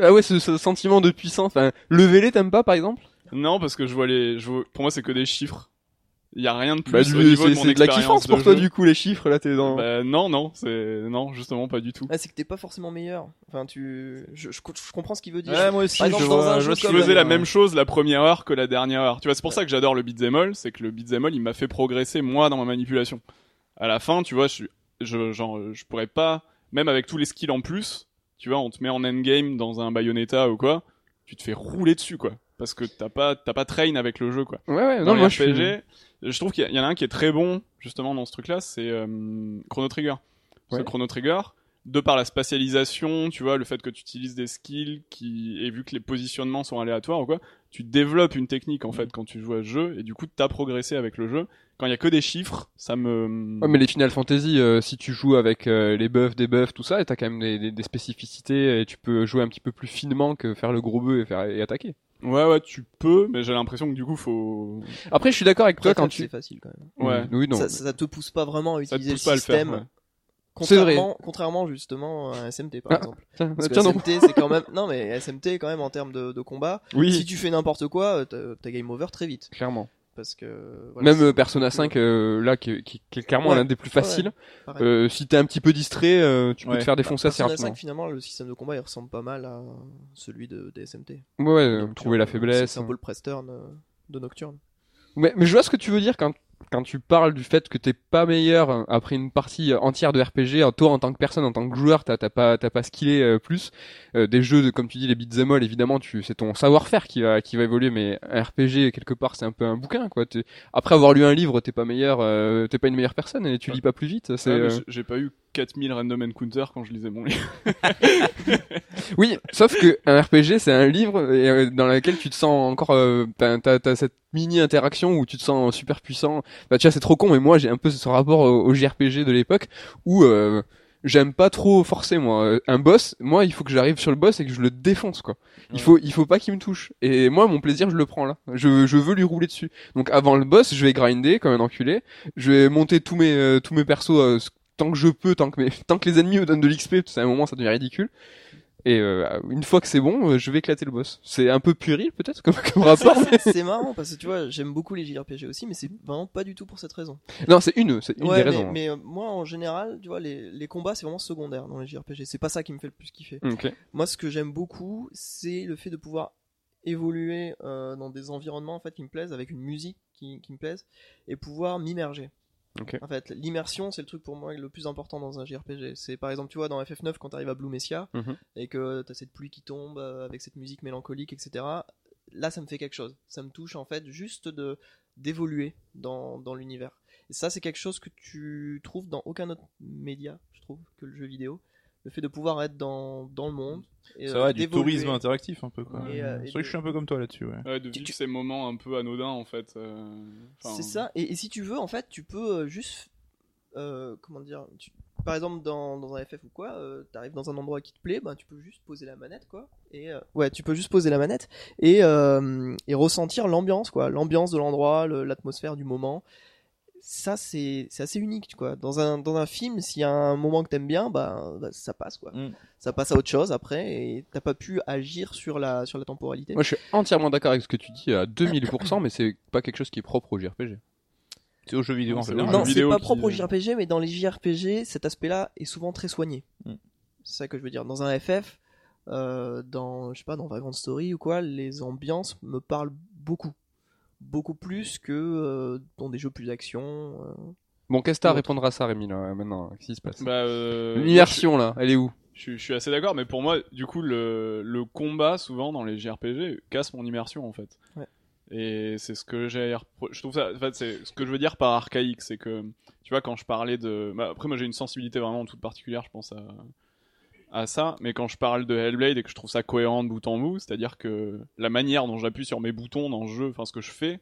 Ah ouais, ce, ce sentiment de puissance. Enfin, les t'aimes pas, par exemple? Non, parce que je vois les, je vois- pour moi, c'est que des chiffres. Il y a rien de plus Bah, au du- niveau de c'est mon c'est de la kiffance de pour toi, du coup, les chiffres, là, t'es dans. Bah, non, non, c'est non, justement pas du tout. Ah, c'est que t'es pas forcément meilleur. Enfin, tu. Je, je, je comprends ce qu'il veut dire. Ouais, moi aussi, Par exemple, je dans vois- un je jeu vois Je ce comme- que faisais la même chose la première heure que la dernière heure. Tu vois, c'est pour ça que j'adore le beat'em all, c'est que le beat'em all, il m'a fait progresser moi dans ma manipulation. À la fin, tu vois, je suis, je, genre, je pourrais pas, même avec tous les skills en plus, tu vois, on te met en endgame dans un Bayonetta ou quoi, tu te fais rouler dessus, quoi. Parce que t'as pas, t'as pas train avec le jeu, quoi. Ouais, ouais, Dans non, les moi, je suis. RPG, je trouve qu'il y, en a un qui est très bon, justement, dans ce truc-là, c'est euh, Chrono Trigger. Parce Ouais. que Chrono Trigger, de par la spatialisation, tu vois, le fait que tu utilises des skills qui, et vu que les positionnements sont aléatoires ou quoi, tu développes une technique, en fait, quand tu joues à ce jeu, et du coup, t'as progressé avec le jeu. Quand il y a que des chiffres, ça me... Ouais, mais les Final Fantasy, euh, si tu joues avec euh, les buffs, des buffs, tout ça, et t'as quand même des, des, des spécificités, et tu peux jouer un petit peu plus finement que faire le gros bœuf et faire et attaquer. Ouais, ouais, tu peux, mais j'ai l'impression que du coup, faut... Après, je suis d'accord avec toi quand tu. C'est facile quand même. Ouais. Oui, non. Ça, ça te pousse pas vraiment à Ça te utiliser pousse le pas à le faire, système. ouais. C'est vrai. Contrairement, contrairement justement à SMT par Ah, exemple. Tiens, Parce que tiens, non. SMT c'est quand même non mais SMT quand même en termes de, de combat. Oui, Si tu fais n'importe quoi, euh, t'as game over très vite. clairement. Parce que voilà, Même euh, Persona 5, euh, là, qui, qui, qui est clairement Ouais. l'un des plus faciles. Euh, si t'es un petit peu distrait, euh, tu peux te faire défoncer assez Persona rapidement. 5 finalement le système de combat il ressemble pas mal à celui de, des SMT. Ouais, trouver la faiblesse. C'est un peu le press turn de Nocturne. Mais, mais je vois ce que tu veux dire quand, quand tu parles du fait que t'es pas meilleur euh, après une partie entière de RPG. euh, Toi, en tant que personne, en tant que joueur, t'as pas, t'as pas skillé euh, plus. Euh, des jeux, de, comme tu dis, les beat'em all, évidemment, tu, c'est ton savoir-faire qui va, qui va évoluer. Mais un RPG, quelque part, c'est un peu un bouquin, quoi. Après avoir lu un livre, t'es pas meilleur, euh, t'es pas une meilleure personne et tu lis pas plus vite. C'est, euh, j'ai- j'ai pas eu 4000 random encounters quand je lisais mon livre. Oui, sauf que un RPG c'est un livre euh, dans lequel tu te sens encore, euh, t'as, cette mini interaction où tu te sens super puissant. Bah tu vois c'est trop con, mais moi j'ai un peu ce rapport au, au JRPG de l'époque où euh, j'aime pas trop forcer moi. Euh, Un boss, moi il faut que j'arrive sur le boss et que je le défonce quoi. Il Ouais. faut, il faut pas qu'il me touche. Et moi mon plaisir je le prends là. Je, je veux lui rouler dessus. Donc avant le boss je vais grinder comme un enculé. Je vais monter tous mes, euh, tous mes persos. euh, tant que je peux, tant que mes, tant que les ennemis me donnent de l'XP, parce qu'à un moment ça devient ridicule. Et euh, une fois que c'est bon, euh, je vais éclater le boss. C'est un peu puéril peut-être comme, comme rapport. mais- C'est marrant parce que tu vois, j'aime beaucoup les JRPG aussi, mais c'est vraiment pas du tout pour cette raison. non, c'est une, c'est une Ouais, des mais, raisons. hein. mais, euh, moi en général, tu vois, les, les combats c'est vraiment secondaire dans les JRPG. C'est pas ça qui me fait le plus kiffer. Ok. Moi, ce que j'aime beaucoup, c'est le fait de pouvoir évoluer euh, dans des environnements en fait qui me plaisent, avec une musique qui, qui me plaise, et pouvoir m'immerger. En fait, l'immersion, c'est le truc pour moi le plus important dans un JRPG. C'est par exemple, tu vois, dans FF9, quand tu arrives à Blue Messia, Mhm. et que t'as cette pluie qui tombe euh, avec cette musique mélancolique, etc. Là, ça me fait quelque chose. Ça me touche en fait juste de d'évoluer dans, dans l'univers. Et ça, c'est quelque chose que tu trouves dans aucun autre média, je trouve, que le jeu vidéo. Le fait de pouvoir être dans, dans le monde. Et, C'est euh, du tourisme interactif un peu quoi. Et, euh, c'est vrai que de- je suis un peu comme toi là-dessus. Ouais. Ouais, de Tu- vivre tu- ces moments un peu anodins en fait. euh, enfin, C'est ça. Et, et si tu veux, en fait, tu peux euh, juste, euh, comment dire, tu- par exemple dans, dans un FF ou quoi, euh, t'arrives dans un endroit qui te plaît, ben tu peux juste poser la manette quoi. Et euh, ouais, tu peux juste poser la manette et euh, et ressentir l'ambiance quoi, l'ambiance de l'endroit, le- l'atmosphère du moment. Ça c'est c'est assez unique quoi. Dans un dans un film, s'il y a un moment que t'aimes bien, bah, bah, ça passe quoi. Mm. Ça passe à autre chose après et t'as pas pu agir sur la sur la temporalité. Moi, je suis entièrement d'accord avec ce que tu dis à 2000%, mais c'est pas quelque chose qui est propre au JRPG. C'est aux jeux vidéo Non, en aux Non, c'est pas qui- propre au JRPG, mais dans les JRPG, cet aspect-là est souvent très soigné. Mm. C'est ça que je veux dire. Dans un FF, euh, dans, je sais pas, dans Vagrant Story ou quoi, les ambiances me parlent beaucoup. Beaucoup plus que euh, dans des jeux plus action. euh. Bon, qu'est-ce que t'as à répondre à ça, Rémi, là, maintenant Qu'est-ce qui se passe? Bah, euh, L'immersion, là, elle est où? Je, suis- je suis assez d'accord, mais pour moi, du coup, le, le combat, souvent, dans les JRPG, casse mon immersion, en fait. Ouais. Et c'est ce que j'ai, je trouve ça, en fait, c'est ce que je veux dire par archaïque, c'est que, tu vois, quand je parlais de, bah, après, moi, j'ai une sensibilité vraiment toute particulière, je pense à, à ça, mais quand je parle de Hellblade et que je trouve ça cohérent de bout en bout, c'est-à-dire que la manière dont j'appuie sur mes boutons dans le jeu, enfin, ce que je fais,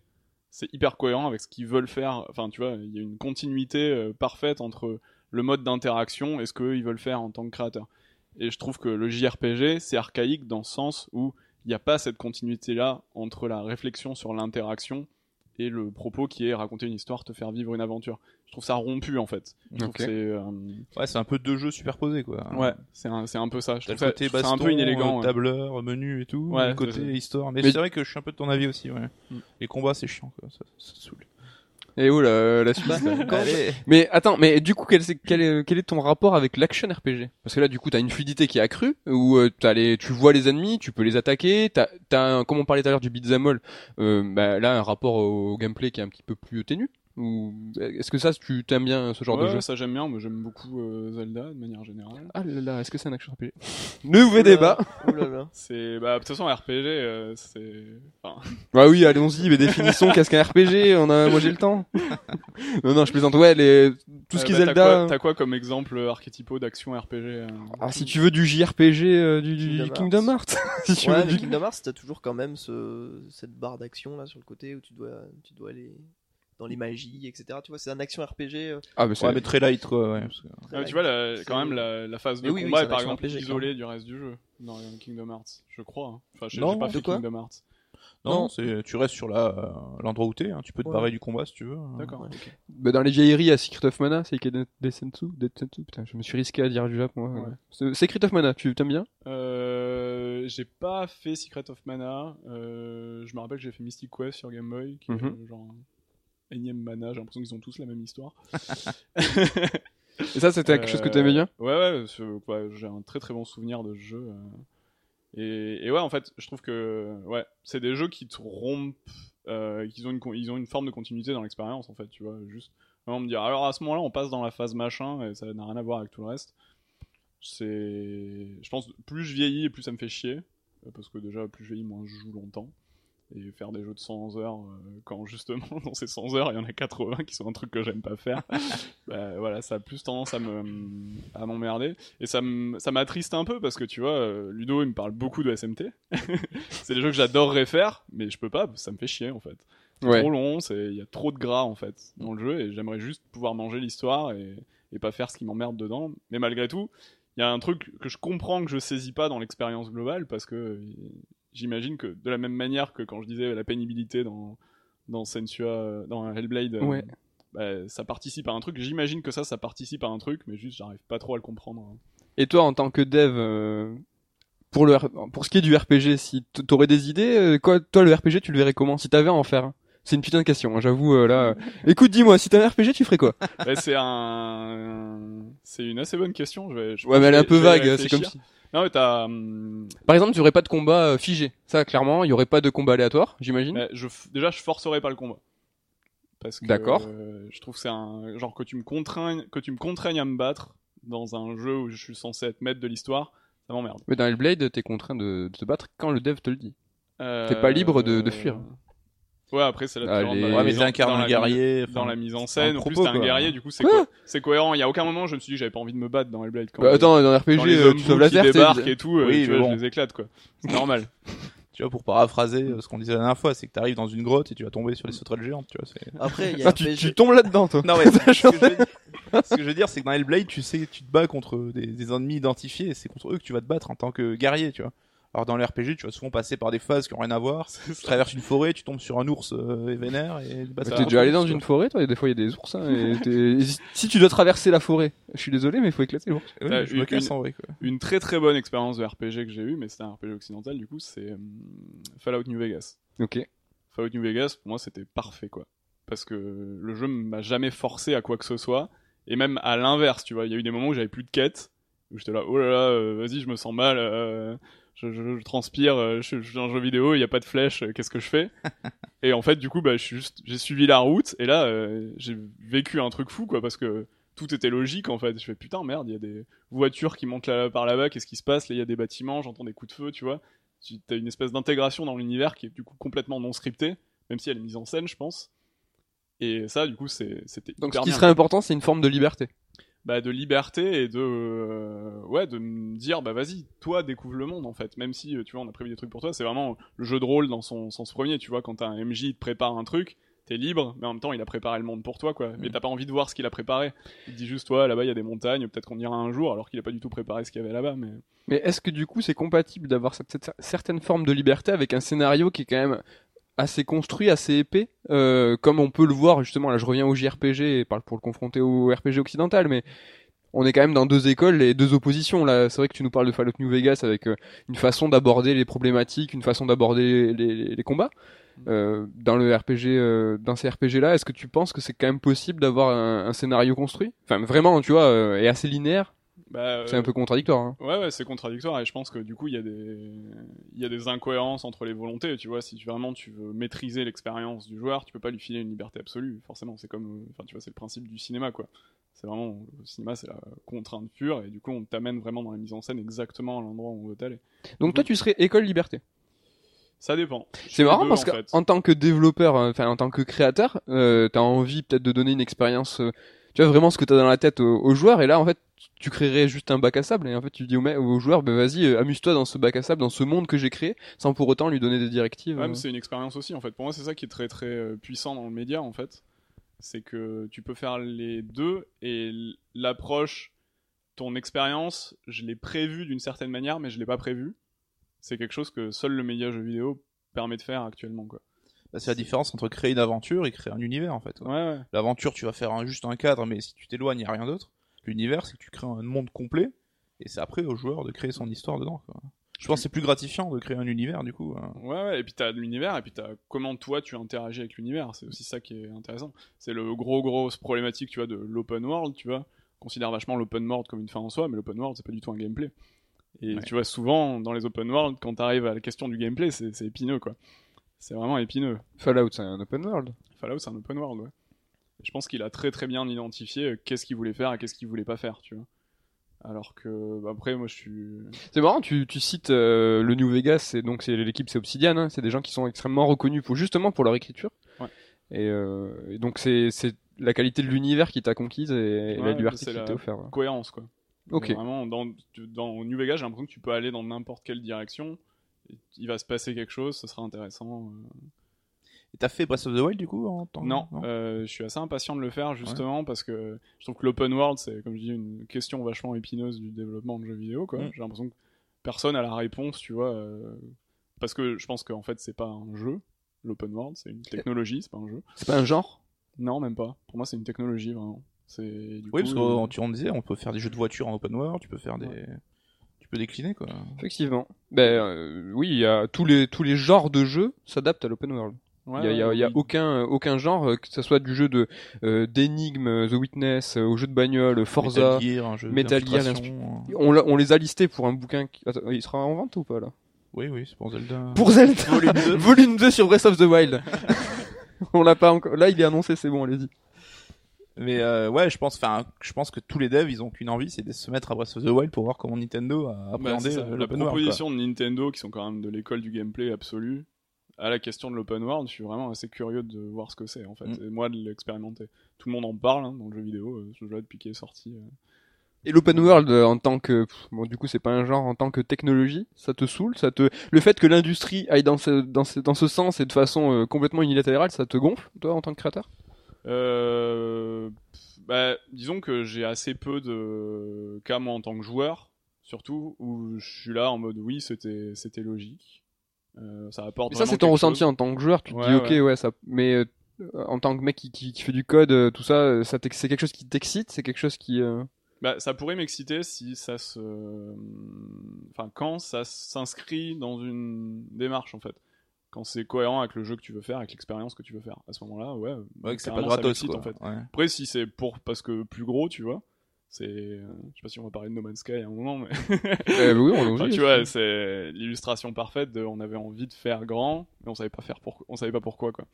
c'est hyper cohérent avec ce qu'ils veulent faire. Enfin, tu vois, il y a une continuité euh, parfaite entre le mode d'interaction et ce qu'eux ils veulent faire en tant que créateurs. Et je trouve que le JRPG, c'est archaïque dans le sens où il n'y a pas cette continuité-là entre la réflexion sur l'interaction et le propos qui est raconter une histoire, te faire vivre une aventure. Je trouve ça rompu en fait. C'est euh, Ouais, c'est un peu deux jeux superposés quoi. ouais, c'est un, c'est un peu ça. Je trouve ça, côté ça baston, un peu inélégant. ouais. tableur, menu et tout, Ouais, côté ça. histoire. Mais, Mais- c'est vrai que je suis un peu de ton avis aussi, ouais. Mm. Les combats c'est chiant quoi, ça, ça saoule. Et où la, la suite Bah. Mais attends, mais du coup, quel, c'est- quel, est, quel est ton rapport avec l'action RPG Parce que là, du coup, t'as une fluidité qui est accrue, où euh, t'as les, tu vois les ennemis, tu peux les attaquer, t'as, t'as un, comme on parlait tout à l'heure du beat'em all, euh, bah, là, un rapport au gameplay qui est un petit peu plus ténu. Ou est-ce que ça, tu t'aimes bien ce genre Ouais, de jeu? ça j'aime bien, mais j'aime beaucoup euh, Zelda de manière générale. Ah là là, est-ce que c'est un action RPG Nouveau débat. C'est, bah, de toute façon, RPG, euh, c'est, enfin, Bah oui, allons-y, mais définissons qu'est-ce qu'un RPG. On a, moi j'ai le temps. non, non, je plaisante. Ouais, les, tout ce euh, qui est bah, Zelda. T'as quoi, t'as quoi comme exemple archétypaux d'action RPG euh, Ah, si tu veux du JRPG euh, du, du Kingdom Hearts. si tu Ouais, veux du... Kingdom Hearts, t'as toujours quand même ce, cette barre d'action là sur le côté où tu dois, tu dois aller dans les magies, etc. Tu vois, c'est un action RPG. euh, Ah, mais c'est. Ouais, mais très light quoi, ouais. parce que- Ah, mais tu vois, la- quand même, la, la phase de Mais oui, oui, combat c'est est par exemple RPG, isolée du reste du jeu dans Kingdom Hearts, je crois. hein. Enfin, j'ai pas de fait quoi Kingdom Hearts. Non, Non. c'est tu restes sur la euh, l'endroit où t'es, hein. tu peux te Ouais. barrer du combat si tu veux. hein. D'accord. Ouais. Bah, dans les vieilleries à Secret of Mana, c'est Desensu, Desensu, putain, je me suis risqué à dire du Japon. Ouais. C'est- Secret of Mana, tu t'aimes bien? Euh, j'ai pas fait Secret of Mana. Euh, je me rappelle que j'ai fait Mystic Quest sur Game Boy, qui Mhm. genre énième mana. J'ai l'impression qu'ils ont tous la même histoire. Et ça, c'était quelque chose que t'aimais bien? Euh, Ouais, ouais, ouais, j'ai un très très bon souvenir de ce jeu. euh. Et, et ouais, en fait, je trouve que ouais, c'est des jeux qui te rompent, euh, qu'ils ont une con- ils ont une forme de continuité dans l'expérience en fait, tu vois, juste vraiment me dire alors à ce moment-là, on passe dans la phase machin et ça n'a rien à voir avec tout le reste. C'est je pense plus je vieillis et plus ça me fait chier parce que déjà plus je vieillis moins je joue longtemps. Et faire des jeux de 100 heures euh, quand justement dans ces 100 heures il y en a 80 qui sont un truc que j'aime pas faire. Bah, voilà ça a plus tendance à me à m'emmerder. Et ça me ça m'attriste un peu parce que tu vois euh, Ludo il me parle beaucoup de SMT c'est des jeux que j'adorerais faire mais je peux pas ça me fait chier en fait. C'est Ouais. trop long c'est il y a trop de gras en fait dans le jeu et j'aimerais juste pouvoir manger l'histoire et et pas faire ce qui m'emmerde dedans. Mais malgré tout il y a un truc que je comprends que je saisis pas dans l'expérience globale parce que j'imagine que de la même manière que quand je disais la pénibilité dans dans Sensua euh, dans Hellblade euh, bah, ça participe à un truc j'imagine que ça ça participe à un truc mais juste j'arrive pas trop à le comprendre hein. Et toi, en tant que dev, euh, pour le pour ce qui est du RPG, si t'aurais des idées, quoi, toi le RPG, tu le verrais comment? Si t'avais à en faire un C'est une putain de question, hein, j'avoue. euh, là, euh. écoute, dis-moi, si t'avais un RPG, tu ferais quoi? Ouais, c'est un c'est une assez bonne question je vais je Ouais, mais elle est un peu vague. C'est comme si. Non mais t'as hum, Par exemple, tu aurais pas de combat euh, figé. Ça, clairement, il y aurait pas de combat aléatoire, j'imagine. Je, f- déjà, je forcerai pas le combat. Parce que D'accord. euh, je trouve que c'est un genre que tu me contraignes, que tu me contraignes à me battre dans un jeu où je suis censé être maître de l'histoire, ça m'emmerde. Mais dans Hellblade, t'es contraint de, de te battre quand le dev te le dit. Euh, T'es pas libre de- de fuir. Ouais, après c'est la Allez. dans Ouais, mais dans un la- guerrier. Dans enfin, la mise en scène, en plus t'es un quoi. guerrier, du coup c'est Quoi co- c'est cohérent. Il y a aucun moment je me suis dit j'avais pas envie de me battre dans Hellblade. Quand Bah, attends, dans RPG, les euh, tu sauves laser, débarquent et tout, euh, Oui, tu vois, bon. je les éclate quoi. C'est normal. Tu vois, pour paraphraser euh, ce qu'on disait la dernière fois, c'est que t'arrives dans une grotte et tu vas tomber sur les sauterelles géantes, tu vois. Après, il y a Ah, tu, RPG. tu tombes là-dedans, toi. Non mais ce que, je veux dire, ce que je veux dire, c'est que dans Hellblade, tu sais, tu te bats contre des, des ennemis identifiés et c'est contre eux que tu vas te battre en tant que guerrier, tu vois. Alors dans l'RPG, tu vas souvent passer par des phases qui ont rien à voir. Tu traverses une forêt, tu tombes sur un ours euh, vénère et bah, Mais ça T'es déjà allé dans une forêt, toi, et des fois il y a des ours, hein, et et si- tu dois traverser la forêt, je suis désolé, mais il faut éclater l'ours. Oui, me une- casse en vrai, quoi. Une très très bonne expérience de RPG que j'ai eue, mais c'était un RPG occidental du coup, c'est hum, Fallout New Vegas. Ok. Fallout New Vegas, pour moi, c'était parfait, quoi. Parce que le jeu m'a jamais forcé à quoi que ce soit. Et même à l'inverse, tu vois, il y a eu des moments où j'avais plus de quête, où j'étais là, oh là là, euh, vas-y, je me sens mal, euh, je, je- je transpire, euh, je, je suis dans un jeu vidéo, il n'y a pas de flèche, euh, qu'est-ce que je fais Et en fait, du coup, bah, je suis juste, j'ai suivi la route, et là, euh, j'ai vécu un truc fou, quoi, parce que tout était logique, en fait. Je fais, putain, merde, il y a des voitures qui montent là, par là-bas, qu'est-ce qui se passe? Là, il y a des bâtiments, j'entends des coups de feu, tu vois. Tu as une espèce d'intégration dans l'univers qui est du coup complètement non scriptée, même si elle est mise en scène, je pense. Et ça, du coup, c'est- c'était Donc ce qui bien. serait important, c'est une forme de liberté. Bah, de liberté et de euh, ouais de me dire bah vas-y toi découvre le monde en fait. Même si euh, tu vois on a prévu des trucs pour toi c'est vraiment le jeu de rôle dans son sens premier tu vois. Quand t'as un MJ il te prépare un truc t'es libre mais en même temps il a préparé le monde pour toi quoi. Mais t'as pas envie de voir ce qu'il a préparé. Il te dit juste toi là-bas il y a des montagnes peut-être qu'on ira un jour alors qu'il a pas du tout préparé ce qu'il y avait là-bas mais Mais est-ce que du coup c'est compatible d'avoir cette, cette certaine forme de liberté avec un scénario qui est quand même assez construit, assez épais, euh, comme on peut le voir justement. Là, je reviens au JRPG et parle pour le confronter au RPG occidental, mais on est quand même dans deux écoles et deux oppositions. Là, c'est vrai que tu nous parles de Fallout New Vegas avec euh, une façon d'aborder les problématiques, une façon d'aborder les, les- les combats. Euh, dans le RPG, euh, dans ces RPG là, est-ce que tu penses que c'est quand même possible d'avoir un, un scénario construit, enfin vraiment, tu vois, et assez linéaire? Bah, C'est euh, un peu contradictoire. Hein. Ouais, ouais, c'est contradictoire et je pense que du coup il y a des il y a des incohérences entre les volontés. Tu vois, si tu, vraiment tu veux maîtriser l'expérience du joueur, tu peux pas lui filer une liberté absolue. Forcément, c'est comme, euh, enfin tu vois, c'est le principe du cinéma quoi. C'est vraiment le cinéma, c'est la contrainte pure et du coup on t'amène vraiment dans la mise en scène exactement à l'endroit où on veut t'aller. Donc toi, tu serais école liberté. Ça dépend. C'est marrant deux, parce en que fait. en tant que développeur, euh, enfin en tant que créateur, euh, t'as envie peut-être de donner une expérience, euh, tu vois vraiment ce que t'as dans la tête aux, aux joueurs, et là en fait tu créerais juste un bac à sable, et en fait tu dis aux joueurs, bah vas-y, euh, amuse-toi dans ce bac à sable, dans ce monde que j'ai créé, sans pour autant lui donner des directives. Ouais, euh. c'est une expérience aussi en fait. Pour moi, c'est ça qui est très très euh, puissant dans le média en fait. C'est que tu peux faire les deux et l'approche, ton expérience, je l'ai prévue d'une certaine manière, mais je l'ai pas prévue. C'est quelque chose que seul le média jeu vidéo permet de faire actuellement quoi. Bah, c'est la différence entre créer une aventure et créer un univers en fait. Ouais, ouais. L'aventure, tu vas faire un, juste un cadre, mais si tu t'éloignes, il n'y a rien d'autre. L'univers, c'est que tu crées un monde complet, et c'est après au joueur de créer son histoire dedans. Quoi. Je pense que c'est plus gratifiant de créer un univers, du coup. hein. Ouais, ouais, et puis t'as l'univers, et puis t'as comment toi tu interagis avec l'univers. C'est aussi ça qui est intéressant. C'est le gros, grosse problématique, tu vois, de l'open world, tu vois. On considère vachement l'open world comme une fin en soi, mais l'open world, c'est pas du tout un gameplay. Et Ouais. tu vois, souvent, dans les open world, quand t'arrives à la question du gameplay, c'est c'est épineux, quoi. C'est vraiment épineux. Fallout, c'est un open world. Fallout, c'est un open world, ouais. Je pense qu'il a très très bien identifié euh, qu'est-ce qu'il voulait faire et qu'est-ce qu'il voulait pas faire, tu vois. Alors que bah, après moi je suis C'est marrant, tu, tu cites euh, le New Vegas, donc c'est l'équipe c'est Obsidian, hein, c'est des gens qui sont extrêmement reconnus pour justement pour leur écriture. Ouais. Et, euh, et donc c'est la qualité de l'univers qui t'a conquise et, Ouais, la liberté qui t'est offerte. cohérence quoi. Ok. Vraiment dans New Vegas j'ai l'impression que tu peux aller dans n'importe quelle direction. il va se passer quelque chose, ce sera intéressant. euh. Et t'as fait Breath of the Wild du coup en tant Non, euh, je suis assez impatient de le faire justement parce que je trouve que l'open world c'est comme je dis une question vachement épineuse du développement de jeux vidéo quoi. Mm. J'ai l'impression que personne a la réponse, tu vois, euh, parce que je pense qu'en fait c'est pas un jeu, l'open world, c'est une technologie, c'est pas un jeu. C'est pas un genre? Non, même pas. Pour moi c'est une technologie vraiment. C'est du Oui, coup, parce euh, qu'on tu- on disait, on peut faire des jeux de voiture en open world, tu peux faire des, tu peux décliner quoi. Effectivement. Ben euh, oui, il y a tous les tous les genres de jeux s'adaptent à l'open world. Ouais, Il y a, y a- il y a oui. aucun aucun genre euh, que ce soit du jeu de euh, d'énigmes, euh, The Witness, au jeu de bagnole, Forza. Metal Gear, un jeu Metal Gear, euh. On, on les a listés pour un bouquin. Qui... Attends, il sera en vente ou pas là? Oui, oui, c'est pour Zelda. Pour Zelda Volume 2. Volume 2 sur Breath of the Wild. on l'a pas encore. Là, il est annoncé, c'est bon, allez-y. Mais euh, ouais, je pense, enfin, je pense que tous les devs, ils ont qu'une envie, c'est de se mettre à Breath of the Wild pour voir comment Nintendo a Bah, appréhendé la proposition de Nintendo, qui sont quand même de l'école du gameplay absolu, à la question de l'open world, je suis vraiment assez curieux de voir ce que c'est en fait, Mm. et moi de l'expérimenter. Tout le monde en parle hein, dans le jeu vidéo, euh, ce jeu-là depuis qu'il est sorti. euh. Et l'open world euh, en tant que pff, bon du coup c'est pas un genre en tant que technologie, ça te saoule, ça te le fait que l'industrie aille dans ce dans ce dans ce sens et de façon euh, complètement unilatérale, ça te gonfle toi en tant que créateur? Euh, bah, disons que j'ai assez peu de cas moi en tant que joueur, surtout où je suis là en mode oui c'était c'était logique. Euh, ça apporte. Mais ça c'est ton ressenti chose. en tant que joueur, tu te Ouais, dis OK ouais. ouais, ça mais euh, en tant que mec qui, qui, qui fait du code euh, tout ça, c'est quelque chose qui t'excite, c'est quelque chose qui euh, Bah, ça pourrait m'exciter si ça se, enfin, quand ça s'inscrit dans une démarche en fait, quand c'est cohérent avec le jeu que tu veux faire, avec l'expérience que tu veux faire. À ce moment-là, ouais. Ouais, que c'est pas gratos, quoi. en fait. Ouais. Après, si c'est pour parce que plus gros, tu vois, c'est, euh, je sais pas si on va parler de No Man's Sky à un moment, mais euh, oui, on Enfin, tu vois, c'est l'illustration parfaite de, on avait envie de faire grand, mais on savait pas faire pour, on savait pas pourquoi quoi.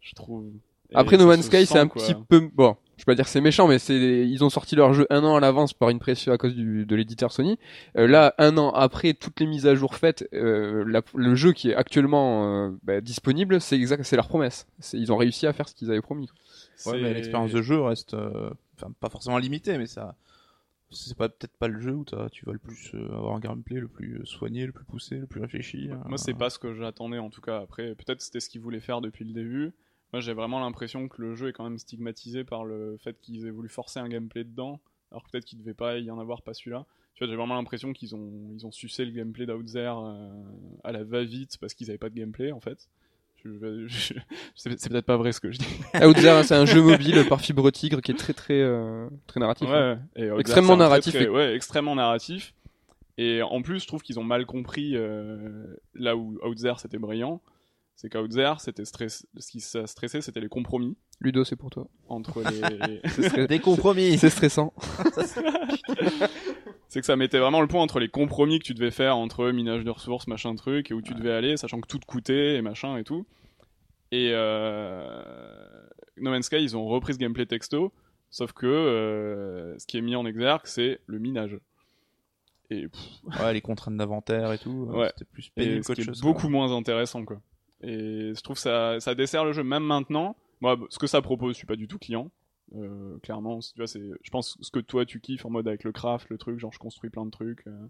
Je trouve. Et Après No Man's Sky, c'est un quoi. petit peu bon. Je vais pas dire que c'est méchant, mais c'est ils ont sorti leur jeu un an à l'avance par une pression à cause du, de l'éditeur Sony. Euh, là, un an après toutes les mises à jour faites, euh, la- le jeu qui est actuellement euh, bah, disponible, c'est exact, c'est leur promesse. Ils ont réussi à faire ce qu'ils avaient promis. Ouais, mais l'expérience de jeu reste, euh, enfin, pas forcément limitée, mais ça, c'est pas peut-être pas le jeu où tu vas le plus euh, avoir un gameplay le plus euh, soigné, le plus poussé, le plus réfléchi. euh. Moi, c'est pas ce que j'attendais en tout cas. Après, peut-être c'était ce qu'ils voulaient faire depuis le début. Moi, j'ai vraiment l'impression que le jeu est quand même stigmatisé par le fait qu'ils aient voulu forcer un gameplay dedans, alors peut-être qu'il devait pas y en avoir, pas celui-là. Tu vois, j'ai vraiment l'impression qu'ils ont ils ont sucé le gameplay d'Outzer euh, à la va-vite parce qu'ils avaient pas de gameplay en fait. Je, c'est peut-être pas vrai ce que je dis. Outzer, c'est un jeu mobile par fibre tigre qui est très très euh, très narratif. Ouais, ouais. Et Outzer, Extrêmement très, narratif très- et- ouais, extrêmement narratif. Et en plus, je trouve qu'ils ont mal compris euh, là où Outzer c'était brillant. C'est qu'Outzer, c'était stress... ce qui ça stressait, c'était les compromis Ludo, c'est pour toi. entre les. Des compromis. c'est stressant. c'est que ça mettait vraiment le point entre les compromis que tu devais faire entre minage de ressources, machin truc, et où tu devais aller, sachant que tout te coûtait et machin et tout. Et euh... No Man's Sky, ils ont repris ce gameplay texto, sauf que euh, ce qui est mis en exergue, c'est le minage. Et, pff, Ouais, les contraintes d'inventaire et tout. euh, Ouais. C'était plus pénible ce est beaucoup quoi. moins intéressant, quoi. Et je trouve ça, ça dessert le jeu, même maintenant. Moi, ce que ça propose, je suis pas du tout client. Euh, clairement, tu vois, c'est, je pense ce que toi tu kiffes en mode avec le craft, le truc, genre je construis plein de trucs. euh,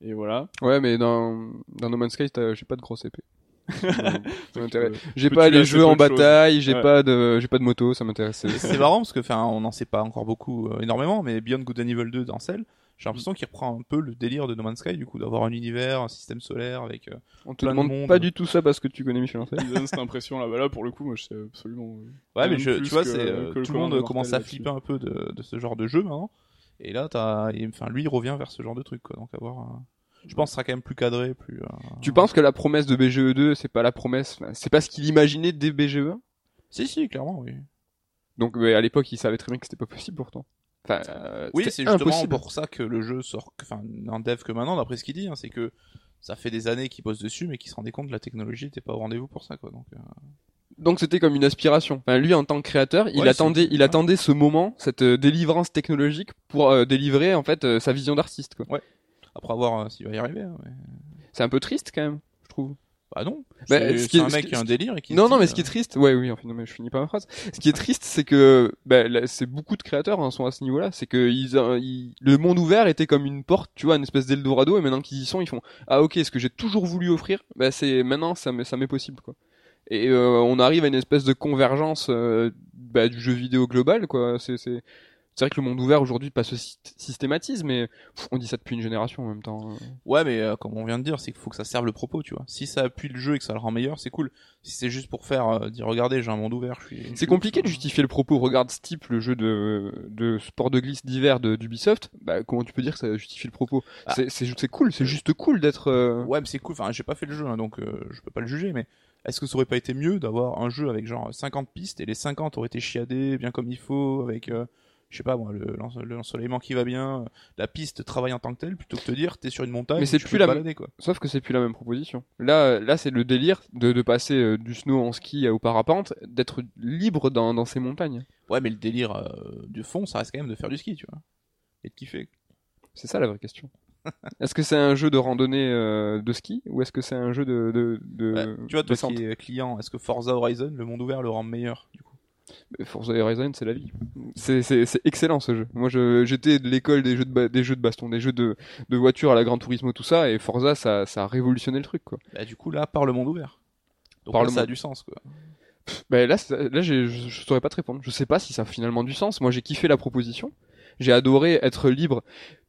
et voilà. Ouais, mais dans dans No Man's Sky, j'ai pas de grosse épée. Ça m'intéresse. J'ai pas les jeux en bataille, j'ai Ouais. pas de j'ai pas de moto, ça m'intéresse. C'est marrant parce que, enfin, on n'en sait pas encore beaucoup, euh, énormément, mais Beyond Good and Evil 2 dans Cell, j'ai l'impression qu'il reprend un peu le délire de No Man's Sky, du coup, d'avoir un univers, un système solaire avec. euh, On te plein de demande monde. pas du tout ça parce que tu connais Michel Ancel. Ils donnent cette impression là. Bah là, pour le coup, moi, je sais absolument. euh, Ouais, mais je, tu vois, c'est euh, tout le monde commence à flipper un peu de, de ce genre de jeu maintenant. Et là, t'as, et, enfin, lui, il revient vers ce genre de truc, quoi. Donc, avoir, euh, je pense, que ce sera quand même plus cadré, plus. euh, Tu penses que la promesse de BGE2, c'est pas la promesse, c'est pas ce qu'il imaginait dès BGE1 Si, si, clairement, oui. Donc mais à l'époque, il savait très bien que c'était pas possible pourtant. Enfin, euh, Oui, c'est justement impossible. pour ça que le jeu sort, enfin, un dev que maintenant, d'après ce qu'il dit, hein, c'est que ça fait des années qu'il bosse dessus, mais qu'il se rendait compte que la technologie n'était pas au rendez-vous pour ça, quoi. Donc, euh, Donc c'était comme une aspiration. Enfin, lui, en tant que créateur, il Ouais, attendait, il ouais. attendait ce moment, cette euh, délivrance technologique pour euh, délivrer en fait euh, sa vision d'artiste. quoi. Après voir euh, s'il va y arriver. hein, mais- C'est un peu triste quand même, je trouve. Bah non. Bah, c'est ce un mec qui- a un délire et qui. Non, non, mais ce qui est euh, triste, ouais, oui, enfin, non, mais je finis pas ma phrase. Ce qui est triste, c'est que, bah, c'est beaucoup de créateurs hein, sont à ce niveau-là. C'est que ils, ils- le monde ouvert était comme une porte, tu vois, une espèce d'Eldorado, et maintenant qu'ils y sont, ils font, ah ok, ce que j'ai toujours voulu offrir, bah, c'est maintenant, ça m'est, ça m'est possible, quoi. Et euh, on arrive à une espèce de convergence euh, bah, du jeu vidéo global, quoi. C'est, c'est, vrai que le monde ouvert aujourd'hui pas se sy- systématise, mais pff, on dit ça depuis une génération en même temps. hein. Ouais, mais euh, comme on vient de dire, c'est qu'il faut que ça serve le propos, tu vois. Si ça appuie le jeu et que ça le rend meilleur, c'est cool. Si c'est juste pour faire euh, dire regardez, j'ai un monde ouvert, je suis. C'est compliqué de justifier le propos. Regarde Steep, le jeu de, de sport de glisse d'hiver d'Ubisoft. Bah, comment tu peux dire que ça justifie le propos? Ah. C'est cool, c'est juste cool d'être. euh, Ouais, mais c'est cool. Enfin, j'ai pas fait le jeu, hein, donc euh, je peux pas le juger. Mais est-ce que ça aurait pas été mieux d'avoir un jeu avec genre 50 pistes et les 50 auraient été chiadés bien comme il faut, avec euh, je sais pas moi, le, le l'ensoleillement qui va bien, euh, la piste travaille en tant que telle, plutôt que de te dire t'es sur une montagne. Mais c'est plus la même-. Sauf que c'est plus la même proposition. Là, là, c'est le délire de, de passer euh, du snow en ski au parapente, d'être libre dans, dans ces montagnes. Ouais, mais le délire euh, du fond, ça reste quand même de faire du ski, tu vois, et de kiffer. C'est ça la vraie question. est-ce que c'est un jeu de randonnée euh, de ski ou est-ce que c'est un jeu de, de, de Ouais, tu vois, toi descente qui es client, est-ce que Forza Horizon, le monde ouvert, le rend meilleur du coup? Forza Horizon, c'est la vie. C'est, excellent ce jeu. Moi, je, j'étais de l'école des jeux de, des jeux de baston, des jeux de, de voiture à la Gran Turismo, tout ça, et Forza, ça, ça a révolutionné le truc, quoi. Bah, du coup, là, par le monde ouvert. Donc Par là, le ça a du sens, quoi. Ben là, là, je, je saurais pas te répondre. Je sais pas si ça a finalement du sens. Moi, j'ai kiffé la proposition. J'ai adoré être libre.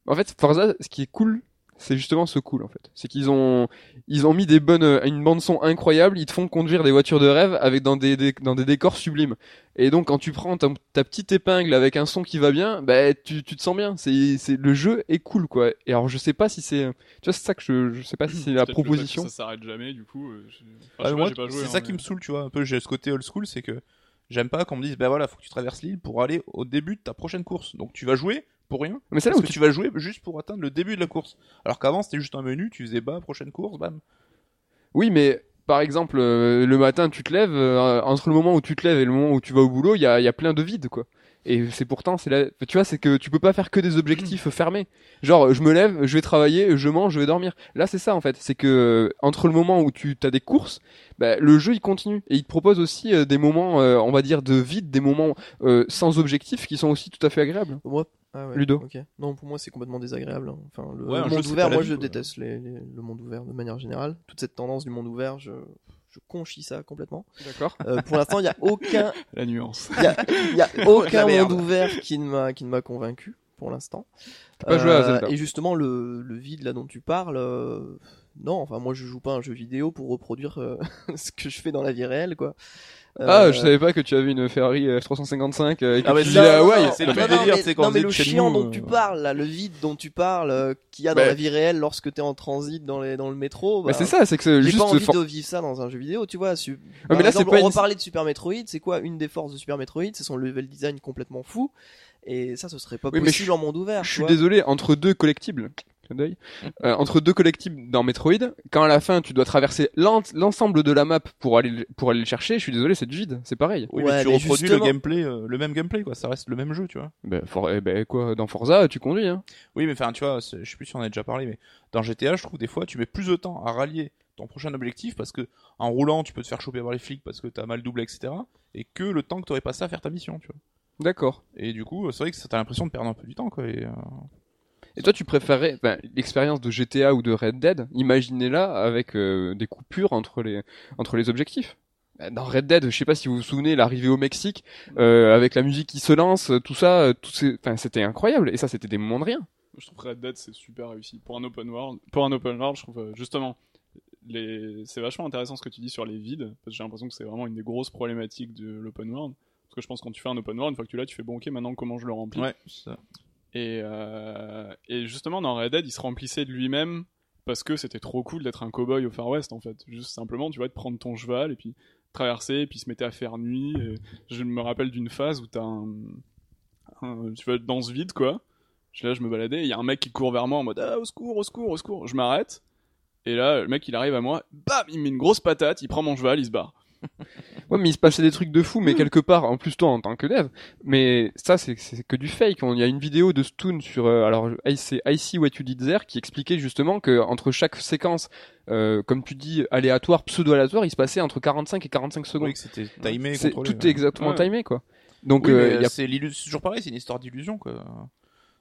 En fait, Forza, ce qui est cool, c'est justement ce cool, en fait. C'est qu'ils ont, ils ont mis des bonnes, une bande son incroyable. Ils te font conduire des voitures de rêve avec dans des, des- dans des décors sublimes. Et donc, quand tu prends ta, ta petite épingle avec un son qui va bien, ben, tu, tu te sens bien. C'est, c'est, le jeu est cool, quoi. Et alors, je sais pas si c'est, tu vois, c'est ça que je, je sais pas si c'est la fait que proposition. Ça s'arrête jamais, du coup. euh, enfin, c'est hein, ça qui me saoule, tu vois. Un peu, j'ai ce côté old school, c'est que j'aime pas qu'on me dise, bah voilà, faut que tu traverses l'île pour aller au début de ta prochaine course. Donc tu vas jouer pour rien. Mais c'est là Parce où que tu tu vas jouer juste pour atteindre le début de la course. Alors qu'avant, c'était juste un menu, tu faisais bas, prochaine course, bam. Oui, mais par exemple, euh, le matin, tu te lèves, euh, entre le moment où tu te lèves et le moment où tu vas au boulot, il y a, il y a plein de vides, quoi. Et c'est pourtant, c'est la... tu vois, c'est que tu peux pas faire que des objectifs fermés. Genre, je me lève, je vais travailler, je mange, je vais dormir. Là, c'est ça, en fait. C'est que, euh, entre le moment où tu as des courses, bah, le jeu, il continue. Et il te propose aussi euh, des moments, euh, on va dire, de vide, des moments euh, sans objectif qui sont aussi tout à fait agréables. Moi, ah ouais, Ludo. ok. Non, pour moi, c'est complètement désagréable. hein. Enfin, le, Ouais, un le jeu, monde c'est ouvert, pas la moi, vie, je quoi. déteste les- les- le monde ouvert de manière générale. Toute cette tendance du monde ouvert, je, je conchis ça complètement. D'accord. Euh, pour l'instant, il y a aucun, La nuance. il y a, il y a la aucun merde. monde ouvert qui ne m'a, qui ne m'a convaincu pour l'instant. T'as pas joué à Zelda. Et justement, le, le vide là dont tu parles, euh, non, enfin, moi, je joue pas à un jeu vidéo pour reproduire euh, ce que je fais dans la vie réelle, quoi. Ah, Euh, je savais pas que tu avais une Ferrari F355 euh, et que Ah, mais tu à Hawaï. non, c'est le délire, mais- c'est quand non, on mais le chiant nous, dont euh, tu parles, là, le vide dont tu parles, euh, qu'il y a dans Bah- la vie réelle lorsque t'es en transit dans, les, dans le métro. Bah, c'est ça, c'est que c'est J'ai juste pas envie for- de vivre ça dans un jeu vidéo, tu vois. Su- mais Par là, c'est pas on une- reparlait de Super Metroid, c'est quoi une des forces de Super Metroid C'est son level design complètement fou. Et ça, ce serait pas Oui, mais possible je- en monde ouvert. Je suis désolé, entre deux collectibles, clin d'œil, euh, entre deux collectibles dans Metroid, quand à la fin tu dois traverser l'en- l'ensemble de la map pour aller le- pour aller le chercher, je suis désolé, c'est du vide, c'est pareil. Oui, Ouais, mais tu mais reproduis justement- le gameplay, euh, le même gameplay, quoi. Ça reste le même jeu, tu vois. Ben, for- eh ben, quoi, dans Forza, tu conduis, hein. Oui, mais enfin, tu vois, je sais plus si on en a déjà parlé, mais dans GTA, je trouve des fois, tu mets plus de temps à rallier ton prochain objectif parce que en roulant, tu peux te faire choper par les flics parce que t'as mal doublé, etc. Et que le temps que t'aurais passé à faire ta mission, tu vois. D'accord. Et du coup, c'est vrai que ça t'as l'impression de perdre un peu du temps, quoi. Et, euh, Et toi, tu préférais ben, l'expérience de GTA ou de Red Dead, imaginez-la avec euh, des coupures entre les entre les objectifs. Ben, Dans Red Dead, je sais pas si vous vous souvenez, l'arrivée au Mexique, euh, avec la musique qui se lance, tout ça, euh, tout ces... enfin, c'était incroyable. Et ça, c'était des moments de rien. Je trouve Red Dead c'est super réussi pour un open world. Pour un open world, je trouve euh, justement les... c'est vachement intéressant ce que tu dis sur les vides parce que j'ai l'impression que c'est vraiment une des grosses problématiques de l'open world. Parce que je pense que quand tu fais un open world, une fois que tu l'as, tu fais bon ok maintenant comment je le remplis? ouais, c'est ça. Et, euh, et justement, dans Red Dead, il se remplissait de lui-même parce que c'était trop cool d'être un cowboy au Far West, en fait. Juste simplement, tu vois, de prendre ton cheval et puis traverser, et puis se mettait à faire nuit. Je me rappelle d'une phase où t'as un, Tu vas dans ce vide, quoi. Là, je me baladais, il y a un mec qui court vers moi en mode Ah, au secours, au secours, au secours. Je m'arrête. Et là, le mec, il arrive à moi, bam, il me met une grosse patate, il prend mon cheval, il se barre. Ouais, mais il se passait des trucs de fou, mais quelque part, en plus toi en tant que dev, mais ça c'est que du fake. Il y a une vidéo de Stoon sur, euh, alors c'est I See What You Did There qui expliquait justement que entre chaque séquence, euh, comme tu dis, aléatoire, pseudo-aléatoire, il se passait entre 45 et 45 secondes. Oui, c'était timé, contrôlé. tout est exactement Ouais. timé quoi. Donc Oui, euh, a... c'est toujours pareil, c'est une histoire d'illusion quoi.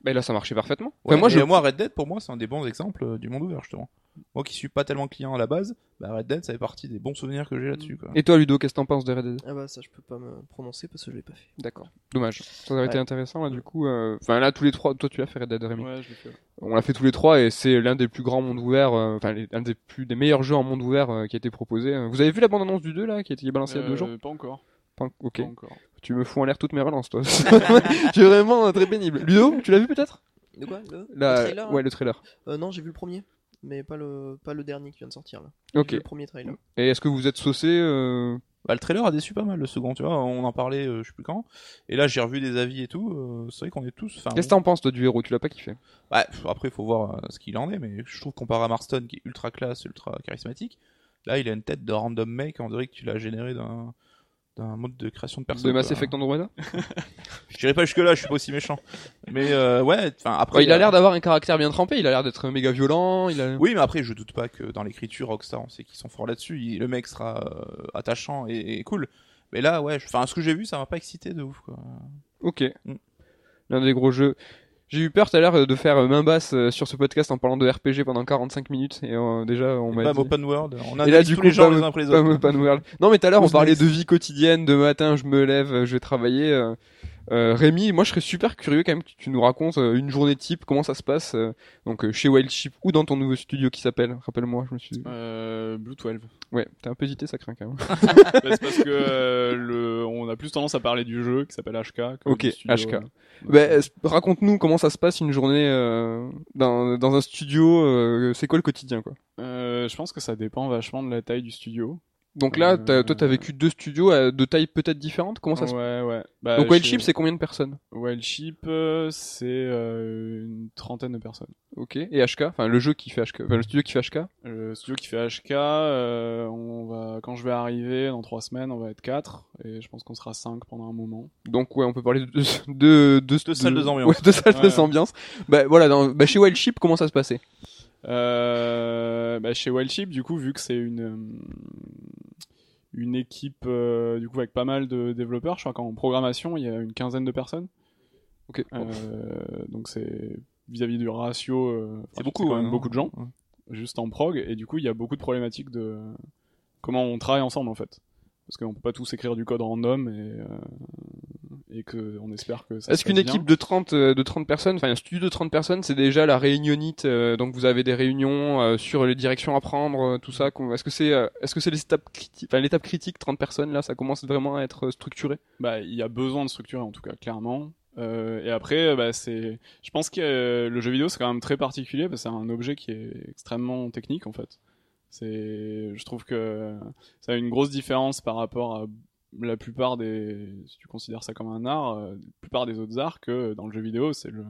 Bah, là ça marchait parfaitement. Ouais, Enfin, moi je moi Red Dead pour moi c'est un des bons exemples euh, du monde ouvert justement. Moi qui suis pas tellement client à la base, bah Red Dead ça fait partie des bons souvenirs que j'ai là-dessus quoi. Et toi Ludo, qu'est-ce que t'en penses de Red Dead? Ah bah ça je peux pas me prononcer parce que je l'ai pas fait. D'accord. Dommage. Ça aurait été intéressant là du coup. euh, Enfin là tous les trois, toi tu l'as fait Red Dead Rémi. Ouais, je l'ai fait. On l'a fait tous les trois et c'est l'un des plus grands mondes ouverts, euh, enfin l'un des plus des meilleurs jeux en monde ouvert euh, qui a été proposé. Vous avez vu la bande annonce du 2 là qui a été balancée il y a deux jours? Pas encore. Pas- Ok. Pas encore. Tu me fous en l'air toutes mes relances toi. tu es vraiment euh, très pénible. Ludo, tu l'as vu peut-être? De quoi le, La- le trailer Ouais le trailer. Euh, Non j'ai vu le premier, mais pas le pas le dernier qui vient de sortir là. Ok. Vu Le premier trailer. Et est-ce que vous êtes saucé euh... Bah, le trailer a déçu pas mal le second, tu vois, on en parlait euh, je sais plus quand. Et là j'ai revu des avis et tout, euh, c'est vrai qu'on est tous Qu'est-ce que bon. t'en penses toi du héros? Tu l'as pas kiffé? Ouais, pff, après, il faut voir euh, ce qu'il en est, mais je trouve comparé à Marston, qui est ultra classe, ultra charismatique, là, il a une tête de random mec, on dirait que tu l'as généré d'un d'un mode de création de personne. De Mass. Effect Andromeda Je dirais pas jusque là, je suis pas aussi méchant. Mais euh, ouais, enfin après. Ouais, Il a l'air d'avoir un caractère bien trempé. Il a l'air d'être méga violent. Il a... Oui, mais après, je doute pas que dans l'écriture, Rockstar, on sait qu'ils sont forts là-dessus. Il- Le mec sera euh, attachant et, et cool. Mais là, ouais, je- enfin, ce que j'ai vu, ça m'a pas excité de ouf, quoi. Ok. Mm. L'un des gros jeux. J'ai eu peur tout à l'heure euh, de faire euh, main basse euh, sur ce podcast en parlant de RPG pendant 45 minutes et euh, déjà on m'a dit... open world. On Et analyse là du tous coup les gens les uns après les autres. Open World. Non mais tout à l'heure on parlait de vie quotidienne, de matin je me lève, je vais travailler. euh, Rémi, moi je serais super curieux quand même que tu nous racontes euh, une journée type, comment ça se passe euh, donc euh, chez Wild Sheep ou dans ton nouveau studio qui s'appelle, rappelle-moi, je me suis... Euh, Blue 12. Ouais, t'as un peu hésité, ça craint quand même. Bah, c'est parce que euh, le, on a plus tendance à parler du jeu qui s'appelle HK. que Ok, studio, HK. euh. Bah, euh, raconte-nous comment ça se passe une journée euh, dans, dans un studio, euh, c'est quoi le quotidien quoi? Euh, je pense que ça dépend vachement de la taille du studio. Donc là, Euh, t'as- toi t'as vécu deux studios euh, de taille peut-être différente, comment ça se Ouais, ouais. Bah, Donc Wild chez- Sheep c'est combien de personnes Wild Sheep, euh, c'est euh, une trentaine de personnes. Ok. Et HK, enfin le jeu qui fait HK, enfin le studio qui fait HK. Le studio qui fait HK, euh, on va, quand je vais arriver dans trois semaines, on va être quatre, et je pense qu'on sera cinq pendant un moment. Donc ouais, on peut parler de de de, Deux salles de ambiance. Ouais, deux salles Ouais. de ambiance. Bah voilà, dans, bah, chez Wild Sheep, comment ça se passait Euh, bah, chez Wild Sheep, du coup, vu que c'est une une équipe euh, du coup avec pas mal de développeurs, je crois qu'en programmation il y a une quinzaine de personnes. Ok. Euh, donc c'est vis-à-vis du ratio, C'est beaucoup, quand même hein. beaucoup de gens, Ouais. juste en prog, et du coup il y a beaucoup de problématiques de comment on travaille ensemble en fait, parce qu'on peut pas tous écrire du code random et et que on espère que ça. Est-ce qu'une équipe de 30 euh, de 30 personnes, enfin un studio de 30 personnes, c'est déjà la réunionite euh, donc vous avez des réunions euh, sur les directions à prendre, tout ça. Est-ce que c'est est-ce que c'est l'étape critique, enfin l'étape critique 30 personnes là, ça commence vraiment à être structuré? Bah, il y a besoin de structurer en tout cas, clairement. Euh, et après, bah, c'est, je pense que euh, le jeu vidéo c'est quand même très particulier parce que c'est un objet qui est extrêmement technique en fait. C'est, je trouve que ça a une grosse différence par rapport à la plupart des, si tu considères ça comme un art, euh, la plupart des autres arts que dans le jeu vidéo c'est le,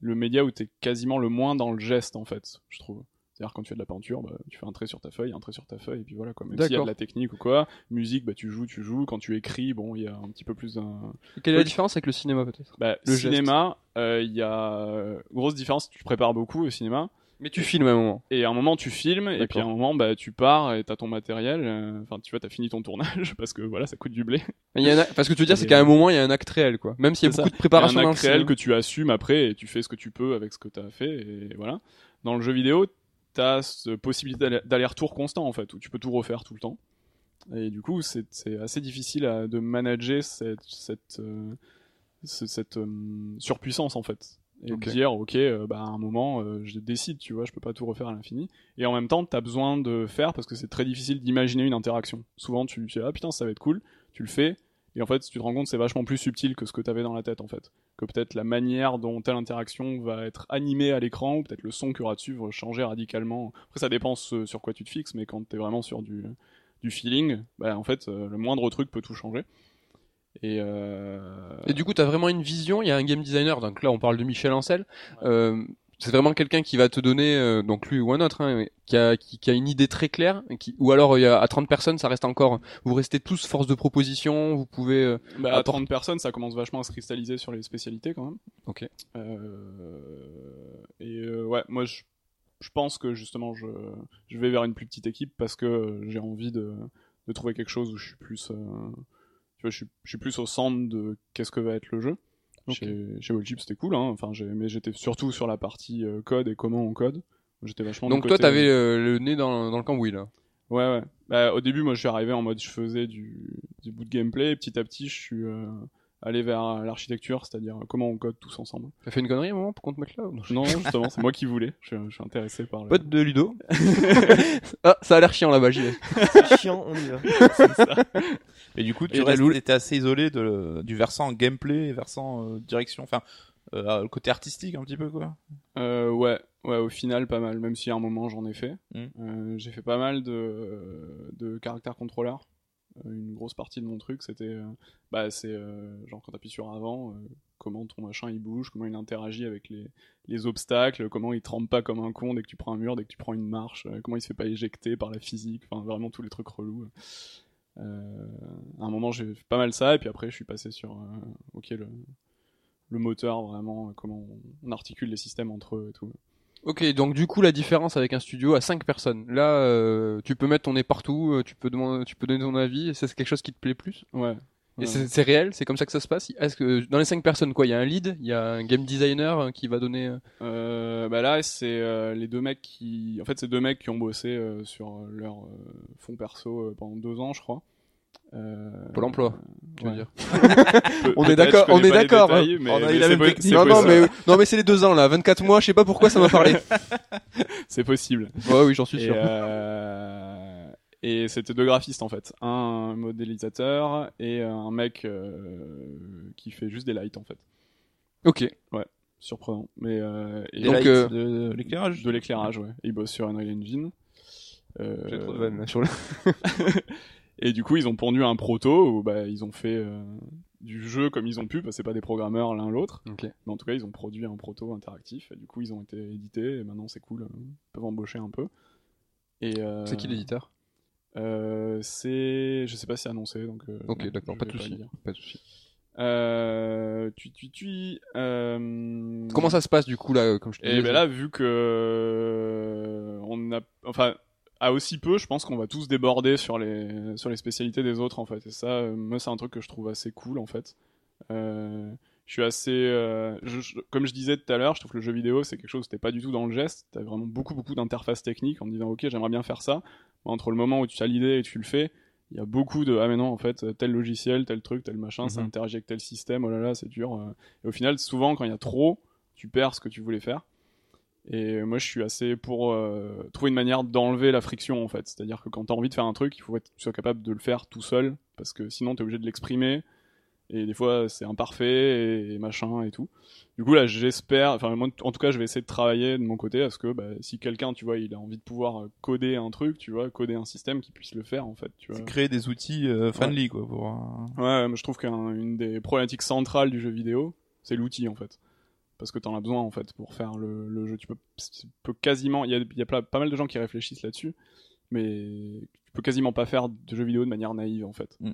le média où t'es quasiment le moins dans le geste en fait, je trouve. C'est-à-dire quand tu fais de la peinture, bah, tu fais un trait sur ta feuille, un trait sur ta feuille, et puis voilà quoi. Même s'il y a de la technique ou quoi, musique, bah tu joues, tu joues. Quand tu écris, bon, il y a un petit peu plus d'un, Quelle est la différence avec le cinéma peut-être? Bah, Le cinéma, euh, il y a euh, grosse différence. Tu prépares beaucoup au cinéma, Mais tu filmes à un moment. et à un moment tu filmes, et puis à un moment bah tu pars et t'as ton matériel. euh, Enfin, tu vois, t'as fini ton tournage parce que voilà, ça coûte du blé. Mais il y a un ac- enfin, ce que tu veux dire, c'est qu'à un moment, il y a un acte réel, quoi. Même s'il y a beaucoup de Il y a préparation un acte réel que tu assumes après et tu fais ce que tu peux avec ce que t'as fait et voilà. Dans le jeu vidéo, t'as cette possibilité d'aller- d'aller-retour constant en fait, où tu peux tout refaire tout le temps. Et du coup, c'est assez difficile à- de manager cette cette euh, ce- cette euh, surpuissance en fait. Et Ok. de dire ok, euh, bah à un moment, euh, je décide, tu vois, je peux pas tout refaire à l'infini. Et en même temps, t'as besoin de faire parce que c'est très difficile d'imaginer une interaction. Souvent, tu tu dis ah putain ça va être cool, tu le fais. Et en fait, tu te rends compte que c'est vachement plus subtil que ce que tu avais dans la tête, en fait. Que peut-être la manière dont telle interaction va être animée à l'écran, ou peut-être le son qu'il y aura dessus va changer radicalement. Après, ça dépend ce- sur quoi tu te fixes, mais quand tu es vraiment sur du, du feeling, bah, en fait, euh, le moindre truc peut tout changer. Et, euh... Et du coup, t'as vraiment une vision. Il y a un game designer. Donc là, on parle de Michel Ancel. Euh, c'est vraiment quelqu'un qui va te donner, euh, donc lui ou un autre, hein, qui, a, qui, qui a une idée très claire, qui, ou alors il y a, à 30 personnes, ça reste encore, vous restez tous force de proposition, vous pouvez... euh, Bah, à Attends. 30 personnes, ça commence vachement à se cristalliser sur les spécialités quand même. Ok. Euh, et euh, ouais, moi je, je pense que justement je, je vais vers une plus petite équipe parce que j'ai envie de, de trouver quelque chose où je suis plus, je suis, je suis plus au centre de qu'est-ce que va être le jeu. Chez, chez Wallchip c'était cool, hein. enfin, mais j'étais surtout sur la partie euh, code et comment on code. J'étais vachement. Donc toi, t'avais euh, le nez dans, dans le cambouis, là. Ouais, ouais. Bah, au début, moi, je suis arrivé en mode, je faisais du, du bout de gameplay, et petit à petit, je suis euh, allé vers l'architecture, c'est-à-dire comment on code tous ensemble. T'as fait une connerie à un moment pour qu'on te mette là ou non Non, justement, c'est moi qui voulais. Je, suis- je suis intéressé par le. Pote de Ludo. ah, ça a l'air chiant là-bas, j'y vais. C'est chiant, on y va. Et du coup, tu t'étais assez isolé de, du versant gameplay, versant euh, direction, enfin, euh, le côté artistique un petit peu, quoi. Euh, ouais, ouais, au final, pas mal, même si à un moment, j'en ai fait. Mm. Euh, j'ai fait pas mal de, de caractère contrôleur. Une grosse partie de mon truc, c'était, euh, bah, c'est euh, genre quand t'appuies sur avant, euh, comment ton machin il bouge, comment il interagit avec les, les obstacles, comment il trempe pas comme un con dès que tu prends un mur, dès que tu prends une marche, comment il se fait pas éjecter par la physique, enfin vraiment tous les trucs relous. À un moment j'ai fait pas mal ça, et puis après je suis passé sur, ok, le, le moteur vraiment, comment on articule les systèmes entre eux et tout. Ok, donc du coup, la différence avec un studio à 5 personnes. Là, euh, tu peux mettre ton nez partout, euh, tu peux, demander, tu peux donner ton avis, c'est quelque chose qui te plaît plus? Ouais. Et Ouais. c'est réel, c'est comme ça que ça se passe? Est-ce que dans les 5 personnes, quoi, il y a un lead, il y a un game designer euh, qui va donner... euh, bah là, c'est euh, les deux mecs qui, en fait, c'est deux mecs qui ont bossé euh, sur leur fond perso pendant deux ans, je crois. Euh, Pôle emploi, tu veux ouais. dire. Pe- On est d'accord, on est d'accord, On a mais eu la même technique. Non, mais, non, mais c'est les deux ans, là, 24 mois, je sais pas pourquoi ça m'a parlé. c'est possible. ouais, oui, j'en suis Et, sûr. euh, et c'était deux graphistes en fait, un modélisateur et un mec euh, qui fait juste des lights en fait. Ok. Surprenant. Mais euh, et Des Donc, lights, euh, de, l'éclairage. de l'éclairage, ouais. Il bosse sur Unreal Engine. Euh, J'ai trop de vannes, là, sur le... Et du coup, ils ont pondu un proto où bah, ils ont fait euh, du jeu comme ils ont pu, parce que c'est pas des programmeurs l'un l'autre. Ok. Mais en tout cas, ils ont produit un proto interactif. Et du coup, ils ont été édités. Et maintenant, c'est cool. euh, Ils peuvent embaucher un peu. Et euh, C'est qui l'éditeur? euh, C'est, je sais pas si c'est annoncé, donc. euh, Ok, d'accord, pas de souci. Pas de souci. Euh, tui, tui, euh, Comment ça se passe, du coup, là, comme je te et disais ben là, vu que euh, on a, enfin, à aussi peu, je pense qu'on va tous déborder sur les sur les spécialités des autres en fait. Et ça, euh, moi, c'est un truc que je trouve assez cool en fait. Euh, je suis assez, euh, je- je- comme je disais tout à l'heure, je trouve que le jeu vidéo c'est quelque chose, t'es pas du tout dans le geste. T'as vraiment beaucoup beaucoup d'interfaces techniques en disant ok, j'aimerais bien faire ça. Mais entre le moment où tu as l'idée et tu le fais, il y a beaucoup de ah mais non en fait tel logiciel, tel truc, tel machin, ça Mhm. interagit avec tel système. Oh là là, c'est dur. Et au final, souvent quand il y a trop, tu perds ce que tu voulais faire. Et moi, je suis assez pour euh, trouver une manière d'enlever la friction, en fait. C'est-à-dire que quand tu as envie de faire un truc, il faut être, tu sois capable de le faire tout seul, parce que sinon, tu es obligé de l'exprimer. Et des fois, c'est imparfait et, et machin et tout. Du coup, là, j'espère, enfin, moi, en tout cas, je vais essayer de travailler de mon côté à ce que bah, si quelqu'un, tu vois, il a envie de pouvoir euh, coder un truc, tu vois, coder un système qui puisse le faire, en fait. Tu vois. Créer des outils euh, friendly, quoi, pour. Ouais, moi je trouve qu'une des problématiques centrales du jeu vidéo, c'est l'outil en fait. Parce que t'en as besoin en fait pour faire le, le jeu. Tu peux, tu peux quasiment. Il y a, il y a pas, pas mal de gens qui réfléchissent là-dessus, mais tu peux quasiment pas faire de jeux vidéo de manière naïve en fait. Mm.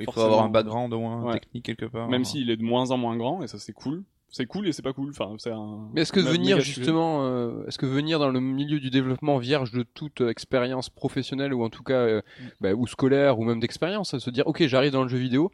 Il faut avoir un background au moins Ouais. technique quelque part. Même s'il est de moins en moins grand, et ça c'est cool. C'est cool et c'est pas cool. Enfin, c'est un. Mais est-ce que venir justement, euh, est-ce que venir dans le milieu du développement vierge de toute euh, expérience professionnelle ou en tout cas euh, bah, ou scolaire ou même d'expérience, se dire ok j'arrive dans le jeu vidéo,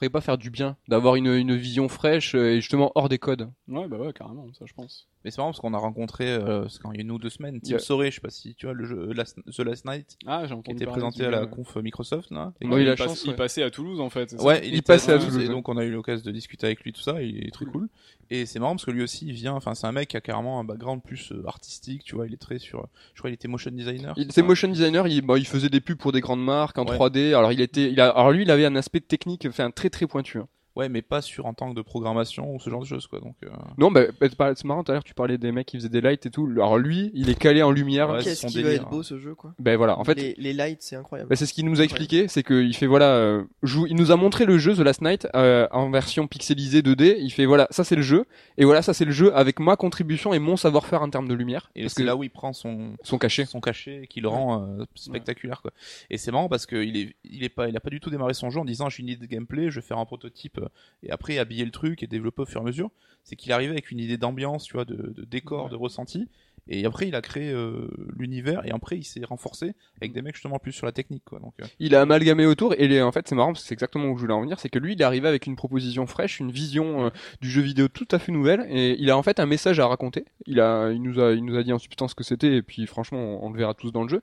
pourrait pas faire du bien d'avoir une, une vision fraîche euh, et justement hors des codes. Ouais, bah ouais, carrément, ça je pense. Mais c'est marrant parce qu'on a rencontré, euh, c'est quand il y a une ou deux semaines, Tim Yeah. Soré, je sais pas si tu vois le jeu euh, Last- The Last Night, Ah, j'ai qui était présenté à la ouais. conf Microsoft là. Et Moi, il a il, la passe- chance, il ouais. passait à Toulouse en fait. Ouais, il, Il était passait à Toulouse, et ouais. donc on a eu l'occasion de discuter avec lui tout ça, il est très cool. Et c'est marrant parce que lui aussi il vient, enfin c'est un mec qui a carrément un background plus euh, artistique, tu vois, il est très sur, je crois il était motion designer. Il, ça motion designer, il, bon, il faisait des pubs pour des grandes marques en Ouais. 3D. Alors il était, il a, alors lui il avait un aspect technique, enfin très très pointu. hein. Ouais, mais pas sur en tant que de programmation ou ce genre de choses, quoi. Donc, euh, Non, bah, bah, c'est c'est marrant, tout à l'heure tu parlais des mecs qui faisaient des lights et tout. Alors lui, il est calé en lumière. Ouais, c'est Qu'est-ce qui va être beau ce jeu quoi. Ben voilà, en fait, les, les lights c'est incroyable. Bah, c'est ce qu'il nous a expliqué, c'est qu'il fait voilà, euh, joue, il nous a montré le jeu The Last Night euh, en version pixelisée 2D. Il fait voilà, ça c'est le jeu, et voilà, ça c'est le jeu avec ma contribution et mon savoir-faire en termes de lumière. et parce c'est que là où il prend son, son cachet. son cachet qui le rend euh, spectaculaire quoi. Et c'est marrant parce qu'il est il est pas il a pas du tout démarré son jeu en disant j'ai une idée de gameplay, je vais faire un prototype euh, et après habiller le truc et développer au fur et à mesure. C'est qu'il arrivé avec une idée d'ambiance, tu vois, de, de décor, de ressenti. Et après il a créé euh, l'univers et après il s'est renforcé avec des mecs justement plus sur la technique quoi. Donc euh, Il a amalgamé autour et les- en fait c'est marrant parce que c'est exactement où je voulais en venir, c'est que lui il est arrivé avec une proposition fraîche, une vision euh, du jeu vidéo tout à fait nouvelle et il a en fait un message à raconter. Il a, il nous a, il nous a dit en substance ce que c'était et puis franchement on, on le verra tous dans le jeu.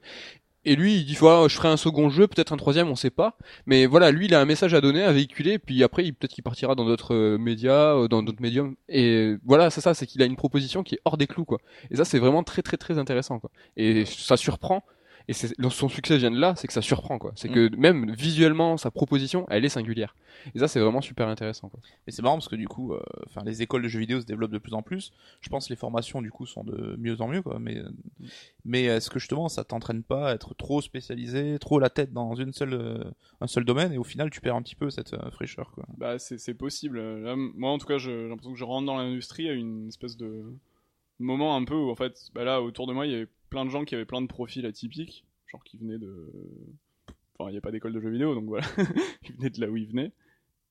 Et lui, il dit, voilà, je ferai un second jeu, peut-être un troisième, on sait pas. Mais voilà, lui, il a un message à donner, à véhiculer, puis après, peut-être qu'il partira dans d'autres euh, médias, euh, dans d'autres médiums. Et voilà, c'est ça, c'est qu'il a une proposition qui est hors des clous, quoi. Et ça, c'est vraiment très, très, très intéressant, quoi. Et ça surprend. Et c'est, son succès vient de là, c'est que ça surprend, quoi. C'est que même visuellement, sa proposition, elle est singulière. Et ça, c'est vraiment super intéressant, quoi. Et c'est marrant parce que du coup, euh, enfin, les écoles de jeux vidéo se développent de plus en plus. Je pense que les formations du coup sont de mieux en mieux, quoi. Mais, mais est-ce que justement, ça t'entraîne pas à être trop spécialisé, trop la tête dans une seule, euh, un seul domaine, et au final, tu perds un petit peu cette euh, fraîcheur, quoi? Bah, c'est c'est possible. Là, moi, en tout cas, j'ai l'impression que je rentre dans l'industrie à une espèce de moment un peu où, en fait, bah là, autour de moi, il y avait plein de gens qui avaient plein de profils atypiques, genre qui venaient de. Enfin, il n'y a pas d'école de jeux vidéo, donc voilà. ils venaient de là où ils venaient.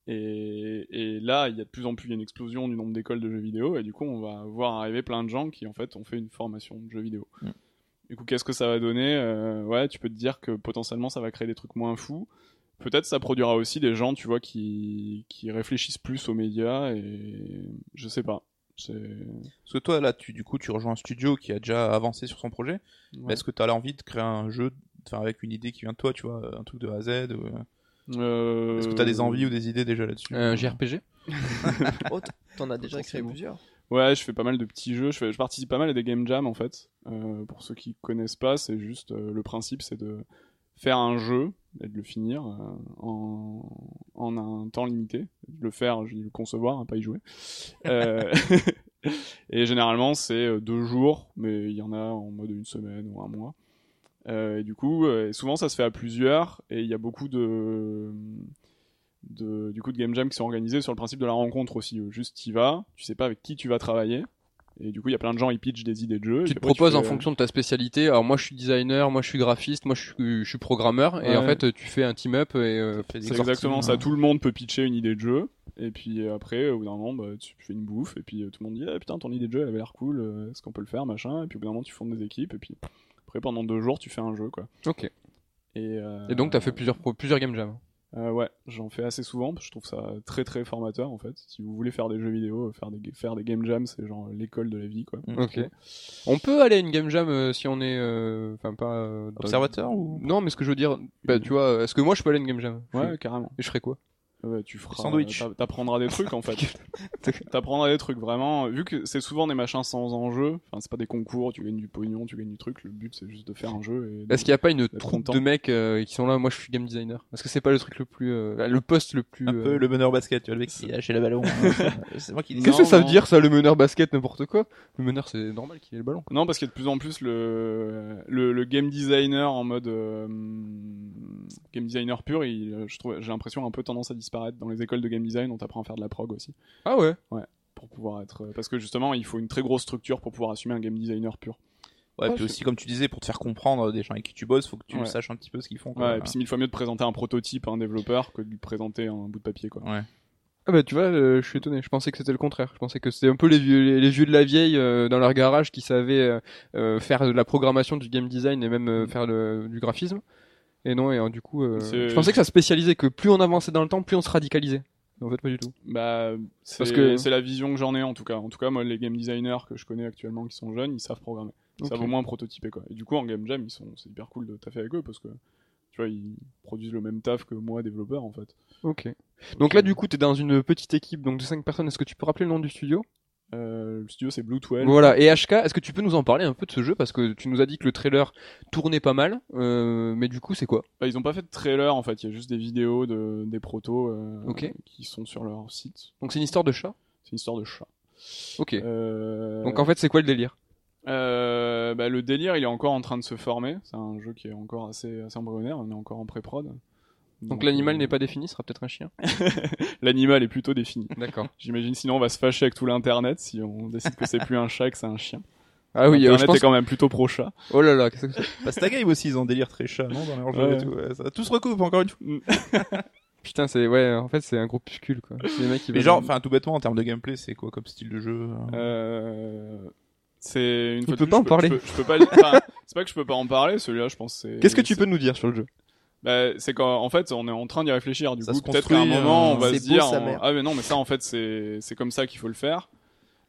Et, et là, il y a de plus en plus il y a une explosion du nombre d'écoles de jeux vidéo, et du coup, on va voir arriver plein de gens qui, en fait, ont fait une formation de jeux vidéo. Du coup, qu'est-ce que ça va donner Euh, Ouais, tu peux te dire que potentiellement, ça va créer des trucs moins fous. Peut-être ça produira aussi des gens, tu vois, qui, qui réfléchissent plus aux médias, et je sais pas. Parce que toi, là, tu, du coup, tu rejoins un studio qui a déjà avancé sur son projet. Mais est-ce que tu as l'envie de créer un jeu, enfin, avec une idée qui vient de toi, tu vois, un truc de A à Z ou... Euh, Est-ce que tu as des envies ou des idées déjà là-dessus Un JRPG? Oh, t'en as déjà créé plusieurs. Ouais, je fais pas mal de petits jeux. Je, fais, je participe pas mal à des game jams en fait. Euh, pour ceux qui connaissent pas, c'est juste euh, le principe, c'est de faire un jeu et de le finir euh, en, en un temps limité. De le faire, je dis le concevoir, hein, pas y jouer. Euh, et généralement, c'est euh, deux jours, mais il y en a en mode une semaine ou un mois. Euh, et du coup, euh, souvent ça se fait à plusieurs et il y a beaucoup de, de du coup de game jam qui sont organisés sur le principe de la rencontre aussi. Juste t'y vas, tu sais pas avec qui tu vas travailler. Et du coup, il y a plein de gens, ils pitchent des idées de jeux. Tu te proposes en fais, euh, fonction de ta spécialité. Alors moi je suis designer, moi je suis graphiste, moi je suis, je suis programmeur. Et en fait tu fais un team up et euh, Fais des C'est exactement ça. Tout le monde peut pitcher une idée de jeu. Et puis après, au bout d'un moment, bah, tu fais une bouffe. Et puis euh, tout le monde dit ah, Putain, ton idée de jeu, elle avait l'air cool. euh, Est-ce qu'on peut le faire machin? Et puis au bout d'un moment, tu fondes des équipes. Et puis après, pendant deux jours, tu fais un jeu. quoi. ok. Et, euh, Et donc t'as fait plusieurs plusieurs game jams. Euh, Ouais, j'en fais assez souvent. parce que Je trouve ça très très formateur en fait. Si vous voulez faire des jeux vidéo, euh, faire des, faire des game jams, c'est genre l'école de la vie. quoi. Mm. Ok. On peut aller à une game jam euh, si on est, euh, enfin pas. euh, dans- Observateur ou Non, mais ce que je veux dire, bah, tu vois, est-ce que moi je peux aller à une game jam? Ouais, carrément. Et je ferais quoi? Ouais, tu feras. Sandwich. t'a- T'apprendras des trucs en fait. T'apprendras des trucs vraiment. Vu que c'est souvent des machins sans enjeu. Enfin, c'est pas des concours. Tu gagnes du pognon, tu gagnes du truc. Le but c'est juste de faire un jeu. Est-ce qu'il n'y a pas une troupe content. de mecs euh, qui sont là? Moi je suis game designer. Est-ce que c'est pas le truc le plus, euh, le poste le plus un euh, peu le meneur basket, tu vois, le mec qui a lâché le ballon. c'est moi qui dis Qu'est-ce que ça veut dire ça, le meneur basket, n'importe quoi? Le meneur c'est normal qu'il ait le ballon. quoi. Non, parce qu'il y a de plus en plus le, le, le game designer en mode euh, game designer pur, il, je trouve, j'ai l'impression un peu tendance à disparaître dans les écoles de game design. On t'apprend à faire de la prog aussi, Ah ouais. pour pouvoir être, euh, parce que justement, il faut une très grosse structure pour pouvoir assumer un game designer pur. Ouais, Ouais, puis aussi, comme tu disais, pour te faire comprendre des gens avec qui tu bosses, faut que tu Ouais. saches un petit peu ce qu'ils font. Quoi. Ouais, et puis c'est mille fois mieux de présenter un prototype à un développeur que de lui présenter un bout de papier, quoi. Ouais. Ah bah tu vois, euh, je suis étonné. Je pensais que c'était le contraire. Je pensais que c'était un peu les vieux, les, les vieux de la vieille euh, dans leur garage qui savaient euh, euh, faire de la programmation, du game design et même euh, faire le- du graphisme. Et non, et euh, du coup, euh, je pensais que ça spécialisait, que plus on avançait dans le temps, plus on se radicalisait. En fait, pas du tout. Bah, c'est Parce que- c'est la vision que j'en ai en tout cas. En tout cas, moi, les game designers que je connais actuellement qui sont jeunes, ils savent programmer. Ils savent au moins prototyper quoi. Et du coup, en game jam, ils sont, c'est hyper cool de taffer avec eux parce que tu vois, ils produisent le même taf que moi, développeur en fait. Ok. Donc là, du coup, t'es dans une petite équipe donc de 5 personnes. Est-ce que tu peux rappeler le nom du studio? Euh, le studio c'est Blue 12. Voilà. Et HK, est-ce que tu peux nous en parler un peu de ce jeu? Parce que tu nous as dit que le trailer tournait pas mal, euh, mais du coup c'est quoi? Bah, ils ont pas fait de trailer en fait, il y a juste des vidéos de, des protos euh, Ok. qui sont sur leur site. Donc c'est une histoire de chat? C'est une histoire de chat. Ok. Donc en fait c'est quoi le délire? Bah, le délire il est encore en train de se former. C'est un jeu qui est encore assez, assez embryonnaire, on est encore en pré-prod. Donc l'animal euh, n'est pas défini, ce sera peut-être un chien. L'animal est plutôt défini. D'accord. J'imagine sinon on va se fâcher avec tout l'internet si on décide que c'est plus un chat que c'est un chien. Ah oui, euh, Internet je pense. est quand même plutôt pro chat. Oh là là, qu'est-ce que c'est? Bah, Stagame aussi, ils ont un délire très chat, non, dans leur jeu Ouais. et tout. ouais, ça, tout se recoupe encore une fois. Putain, c'est ouais, en fait c'est un groupuscule quoi. Les mecs qui Mais veulent- genre, enfin, tout bêtement, en termes de gameplay, c'est quoi comme style de jeu hein? Euh, c'est une peut plus, pas en peux- parler. Je peux, peux pas. enfin, c'est pas que je peux pas en parler. Celui-là, je pense c'est. Qu'est-ce que tu peux nous dire sur le jeu? Bah, c'est qu'en en fait, on est en train d'y réfléchir. Du Ça coup, peut-être qu'à un construit, moment, on va se dire, on- ah mais non, mais ça, en fait, c'est c'est comme ça qu'il faut le faire.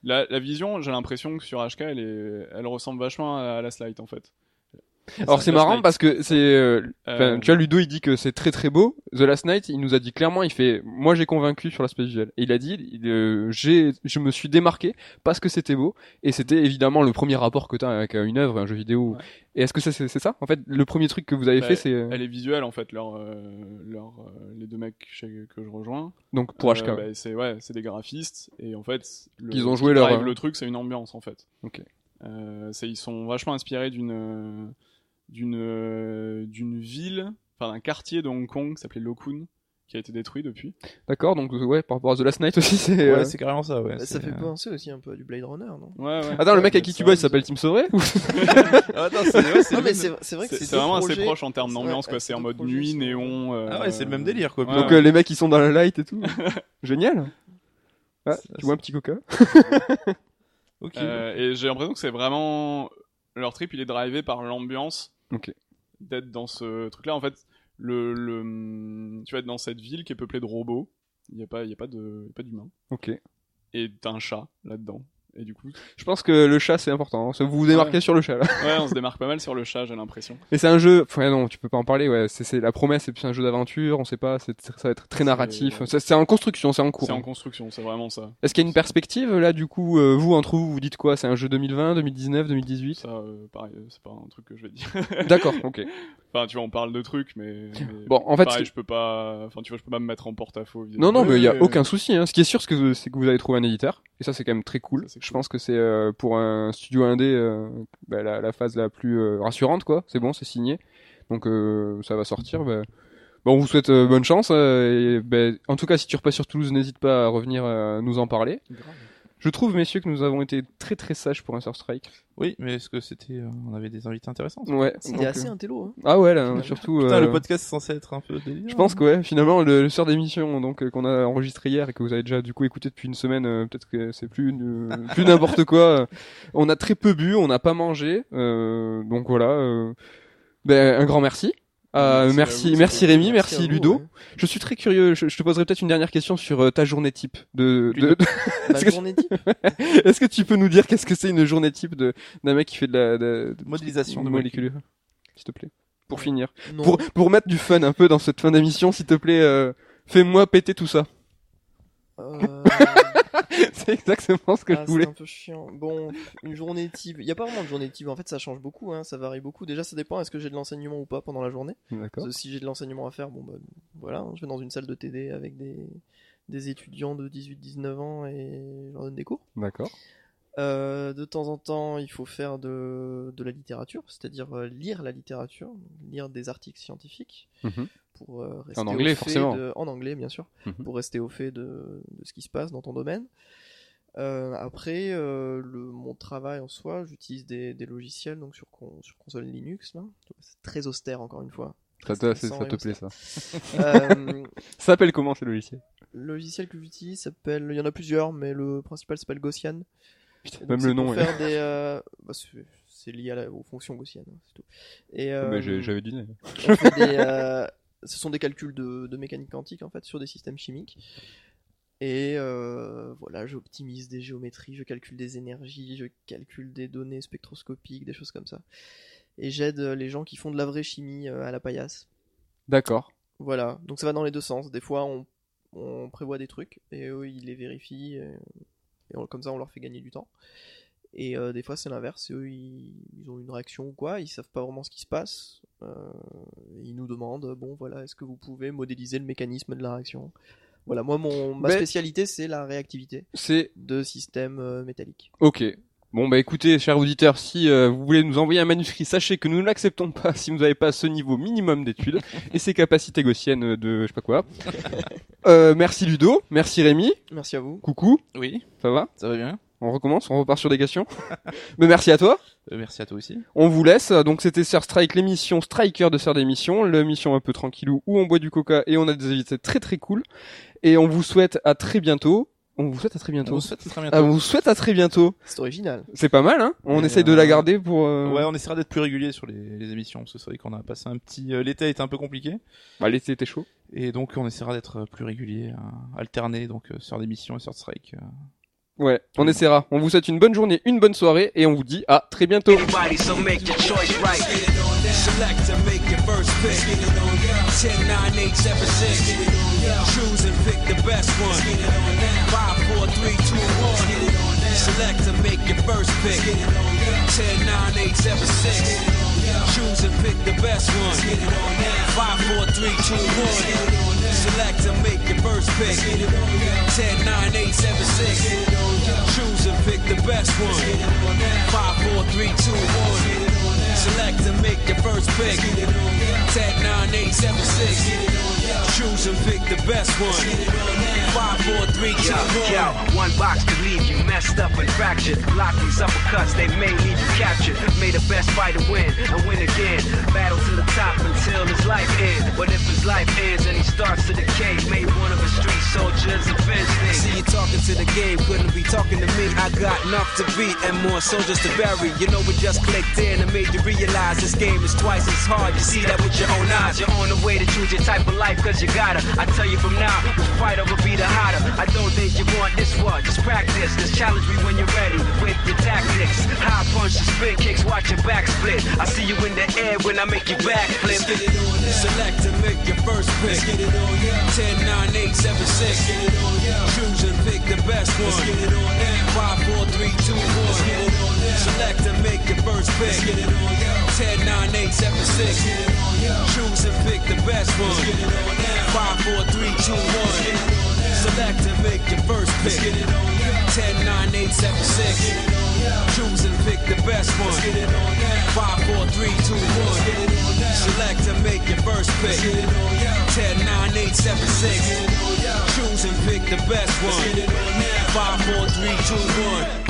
La, la vision, j'ai l'impression que sur HK, elle est, elle ressemble vachement à la slide en fait. Alors c'est marrant Night. parce que c'est, euh, Euh, tu vois, Ludo il dit que c'est très très beau. The Last Night, il nous a dit clairement, il fait, moi j'ai convaincu sur l'aspect visuel. Et il a dit, il, euh, j'ai, je me suis démarqué parce que c'était beau. Et c'était évidemment le premier rapport que t'as avec une œuvre, un jeu vidéo. Ouais. Et est-ce que c'est, c'est, ça En fait, le premier truc que vous avez Bah, fait, c'est Elle est visuelle en fait, leur, euh, leur, euh, les deux mecs chez- que je rejoins. donc pour HK. Euh, ouais. bah, c'est ouais, c'est des graphistes et en fait, le, Ils ont joué leur- le truc, c'est une ambiance en fait. Ok. Euh, c'est ils sont vachement inspirés d'une euh, d'une euh, d'une ville, enfin d'un quartier de Hong Kong qui s'appelait Lokun, qui a été détruit depuis. D'accord. Donc euh, ouais, par rapport à The Last Night aussi, c'est. Ouais, euh, c'est carrément ça, ouais. Bah, ça fait euh, penser aussi un peu à du Blade Runner, non? Ouais, ouais. Attends, le mec Ouais, avec qui tu bosses, il s'appelle Tim Sauvé ou- Ah, non, c'est ouais, Non, mais vrai que C'est vraiment assez proche en termes d'ambiance, quoi. ces C'est en mode projets nuit, sont- néon. euh, Ah ouais, c'est le même délire, quoi. Donc euh, les mecs ils sont dans la light et tout. Génial. Ah, tu vois un petit coca? Ok. Euh, et j'ai l'impression que c'est vraiment leur trip, il est drivé par l'ambiance Ok. d'être dans ce truc-là. En fait, le, le, tu vas être dans cette ville qui est peuplée de robots. Il y a pas, il y a pas de, il y a pas d'humains. Ok. Et t'as un chat là-dedans. Et du coup, Je pense que le chat c'est important. Ça, Vous vous démarquez Ouais. sur le chat là. ouais, on se démarque pas mal sur le chat, j'ai l'impression. Mais c'est un jeu. Enfin non, tu peux pas en parler. Ouais, c'est la promesse. C'est plus un jeu d'aventure. On sait pas. Ça va être très narratif. C'est en construction. C'est en cours. C'est en construction, c'est vraiment ça. Est-ce qu'il y a une perspective là du coup euh, Vous entre vous, vous dites quoi? C'est un jeu 2020, 2019, 2018 Ça, euh, pareil, euh, c'est pas un truc que je vais dire. D'accord. Ok. enfin, tu vois, on parle de trucs, mais, mais Bon, en fait, pareil, je peux pas. Enfin, tu vois, je peux pas me mettre en porte-à-faux. Non, non, mais il y a aucun souci. Hein. Ce qui est sûr, c'est que, vous- c'est que vous avez trouvé un éditeur, et ça, c'est quand même très cool. Ça, Je pense que c'est euh, pour un studio indé euh, bah, la, phase la plus euh, rassurante, quoi. C'est bon, c'est signé, donc ça va sortir. Bah... Bon, on vous souhaite bonne chance. et, bah, en tout cas, si tu repasses sur Toulouse, n'hésite pas à revenir nous en parler. Je trouve, messieurs, que nous avons été très très sages pour un Sur Strike. Oui, mais est-ce que c'était, euh, on avait des invités intéressants? Ouais. C'était donc, assez euh, intello. Hein. Ah ouais, là, surtout. Putain, euh, le podcast est censé être un peu délire. Je pense que ouais, finalement le, le sort d'émission donc euh, qu'on a enregistré hier et que vous avez déjà du coup écouté depuis une semaine, euh, peut-être que c'est plus euh, plus n'importe quoi. euh, On a très peu bu, on n'a pas mangé, euh, donc voilà. euh, ben, un grand merci. Euh, Merci merci, Rémi, Merci merci, à vous, Ludo. ouais. Je suis très curieux. Je, je te poserai peut-être une dernière question sur euh, ta journée type. De, de- Ma Est-ce que- journée type. est-ce que tu peux nous dire qu'est-ce que c'est une journée type de d'un mec qui fait de la de, Modélisation de molécules. molécules, s'il te plaît, pour finir. Non. Pour pour mettre du fun un peu dans cette fin d'émission, s'il te plaît, euh, fais-moi péter tout ça. Euh, c'est exactement ce que ah, je c'est voulais. un peu chiant. Bon, une journée type. Il y a pas vraiment de journée type. En fait, ça change beaucoup. Hein. Ça varie beaucoup. Déjà, ça dépend. Est-ce que j'ai de l'enseignement ou pas pendant la journée? D'accord. Si j'ai de l'enseignement à faire, bon bah voilà, hein, je vais dans une salle de TD avec des, des étudiants de 18-19 ans et je leur donne des cours. D'accord. Euh, de temps en temps, il faut faire de, de la littérature, c'est-à-dire euh, lire la littérature, lire des articles scientifiques Mhm. pour euh, rester En anglais, au fait forcément. de- en anglais, bien sûr, Mhm. pour rester au fait de, de ce qui se passe dans ton domaine. Euh, après, le, mon travail en soi, j'utilise des, des logiciels donc sur, con- sur console Linux. C'est très austère encore une fois. Ça te, ça te plaît ça. Ça s'appelle comment ces logiciels? le logiciel que j'utilise s'appelle, il y en a plusieurs, mais le principal s'appelle Gaussian. Putain, même le nom. faire des, euh, bah, c'est- lié à la- aux fonctions gaussiennes, hein, c'est tout. Et euh, Mais j'avais dit. euh, ce sont des calculs de, de mécanique quantique en fait sur des systèmes chimiques. Et euh, voilà, j'optimise des géométries, je calcule des énergies, je calcule des données spectroscopiques, des choses comme ça. Et j'aide les gens qui font de la vraie chimie à la paillasse. D'accord. Voilà, donc ça va dans les deux sens. Des fois, on, on prévoit des trucs et eux, ils les vérifient. et Et on- comme ça, on leur fait gagner du temps. Et euh, des fois, c'est l'inverse. Eux, ils, ils ont une réaction ou quoi, ils savent pas vraiment ce qui se passe. Euh, ils nous demandent, bon, voilà, est-ce que vous pouvez modéliser le mécanisme de la réaction? Voilà, moi, mon, ma Mais- spécialité, c'est la réactivité C'est de systèmes euh, métalliques. ok. Bon bah écoutez, chers auditeurs, si euh, vous voulez nous envoyer un manuscrit, sachez que nous ne l'acceptons pas si vous n'avez pas ce niveau minimum d'études et ces capacités gaussiennes de je sais pas quoi. Euh, merci Ludo, merci Rémi, Merci à vous. coucou, Oui, ça va? Ça va bien. On recommence, on repart sur des questions? Mais merci à toi. Euh, merci à toi aussi. On vous laisse. Donc c'était Sir Strike, l'émission Striker de Sir d'émission, l'émission un peu tranquillou où on boit du coca et on a des invités très très cool. Et on vous souhaite à très bientôt. On vous souhaite à très On bientôt. vous souhaite très Ah, bientôt. on vous souhaite à très bientôt. C'est original. C'est pas mal, hein On Et essaye de euh, la garder pour. euh, Ouais, on essaiera d'être plus régulier sur les, les émissions, parce que c'est vrai qu'on a passé un petit... euh, L'été a été un peu compliqué, Bah l'été était chaud. et donc on essaiera d'être plus régulier, euh, alterner donc euh, sur l'émission et sur Strike. euh. Ouais, on essaiera. On vous souhaite une bonne journée, une bonne soirée et on vous dit à très bientôt. Everybody, so make your choice right. Select and make your first pick. 10, 9, 8, 7, 6. Choose and pick the best one. 5, 4, 3, 2, 1. Select and make your first pick. 10, 9, 8, 7, 6. Choose and pick the best one. 5, 4, 3, 2, 1. Select and make your first pick. 10, 9, 8, 7, 6. Choose and pick the best one. 5, 4, 3, 2, 1. Select and make your first pick. 10, 9, 8, 7, 6. Choose and pick the best one. 5, 4, 3, 2, 1. Yo, one box could leave you messed up and fractured. Block these uppercuts, they may leave you captured. May the best fighter win and win again. Battle to the top until his life ends. But if his life ends and he starts to decay, may one of his street soldiers avenge things. See you talking to the game, couldn't be talking to me. I got enough to beat and more soldiers to bury. You know it just clicked in and made you realize this game is twice as hard. You see that with your own eyes. You're on the way to choose your type of life cause you gotta. I tell you from now, which fighter will be the hotter. I don't think you want this one, just practice. Just challenge me when you're ready with your tactics. High punches, spin kicks, watch your back split. I see you in the air when I make you backflip. Get it on now. Select and make your first pick. Get it on now. 10, 9, 8, 7, 6. Get it on now. Choose and pick the best one. Get it on now. 5, 4, 3, 2, 1. Get it. Select and make your first pick. Get it on now. 10, 9, 8, 7, 6. Get it on now. Choose and pick the best one. Get it on now. 5, 4, 3, 2, 1. Select and make your first pick. Get it on now. 10, 9, 8, 7, 6. Get it on. Choose and pick the best one. Get it on now. 5, 4, 3, 2, 1. Get it on now. Select and make your first pick. Get it on now. 10, 9, 8, 7, 6. Get it on now. Choose and pick the best one. Get it on now. 5, 4, 3, 2, 1.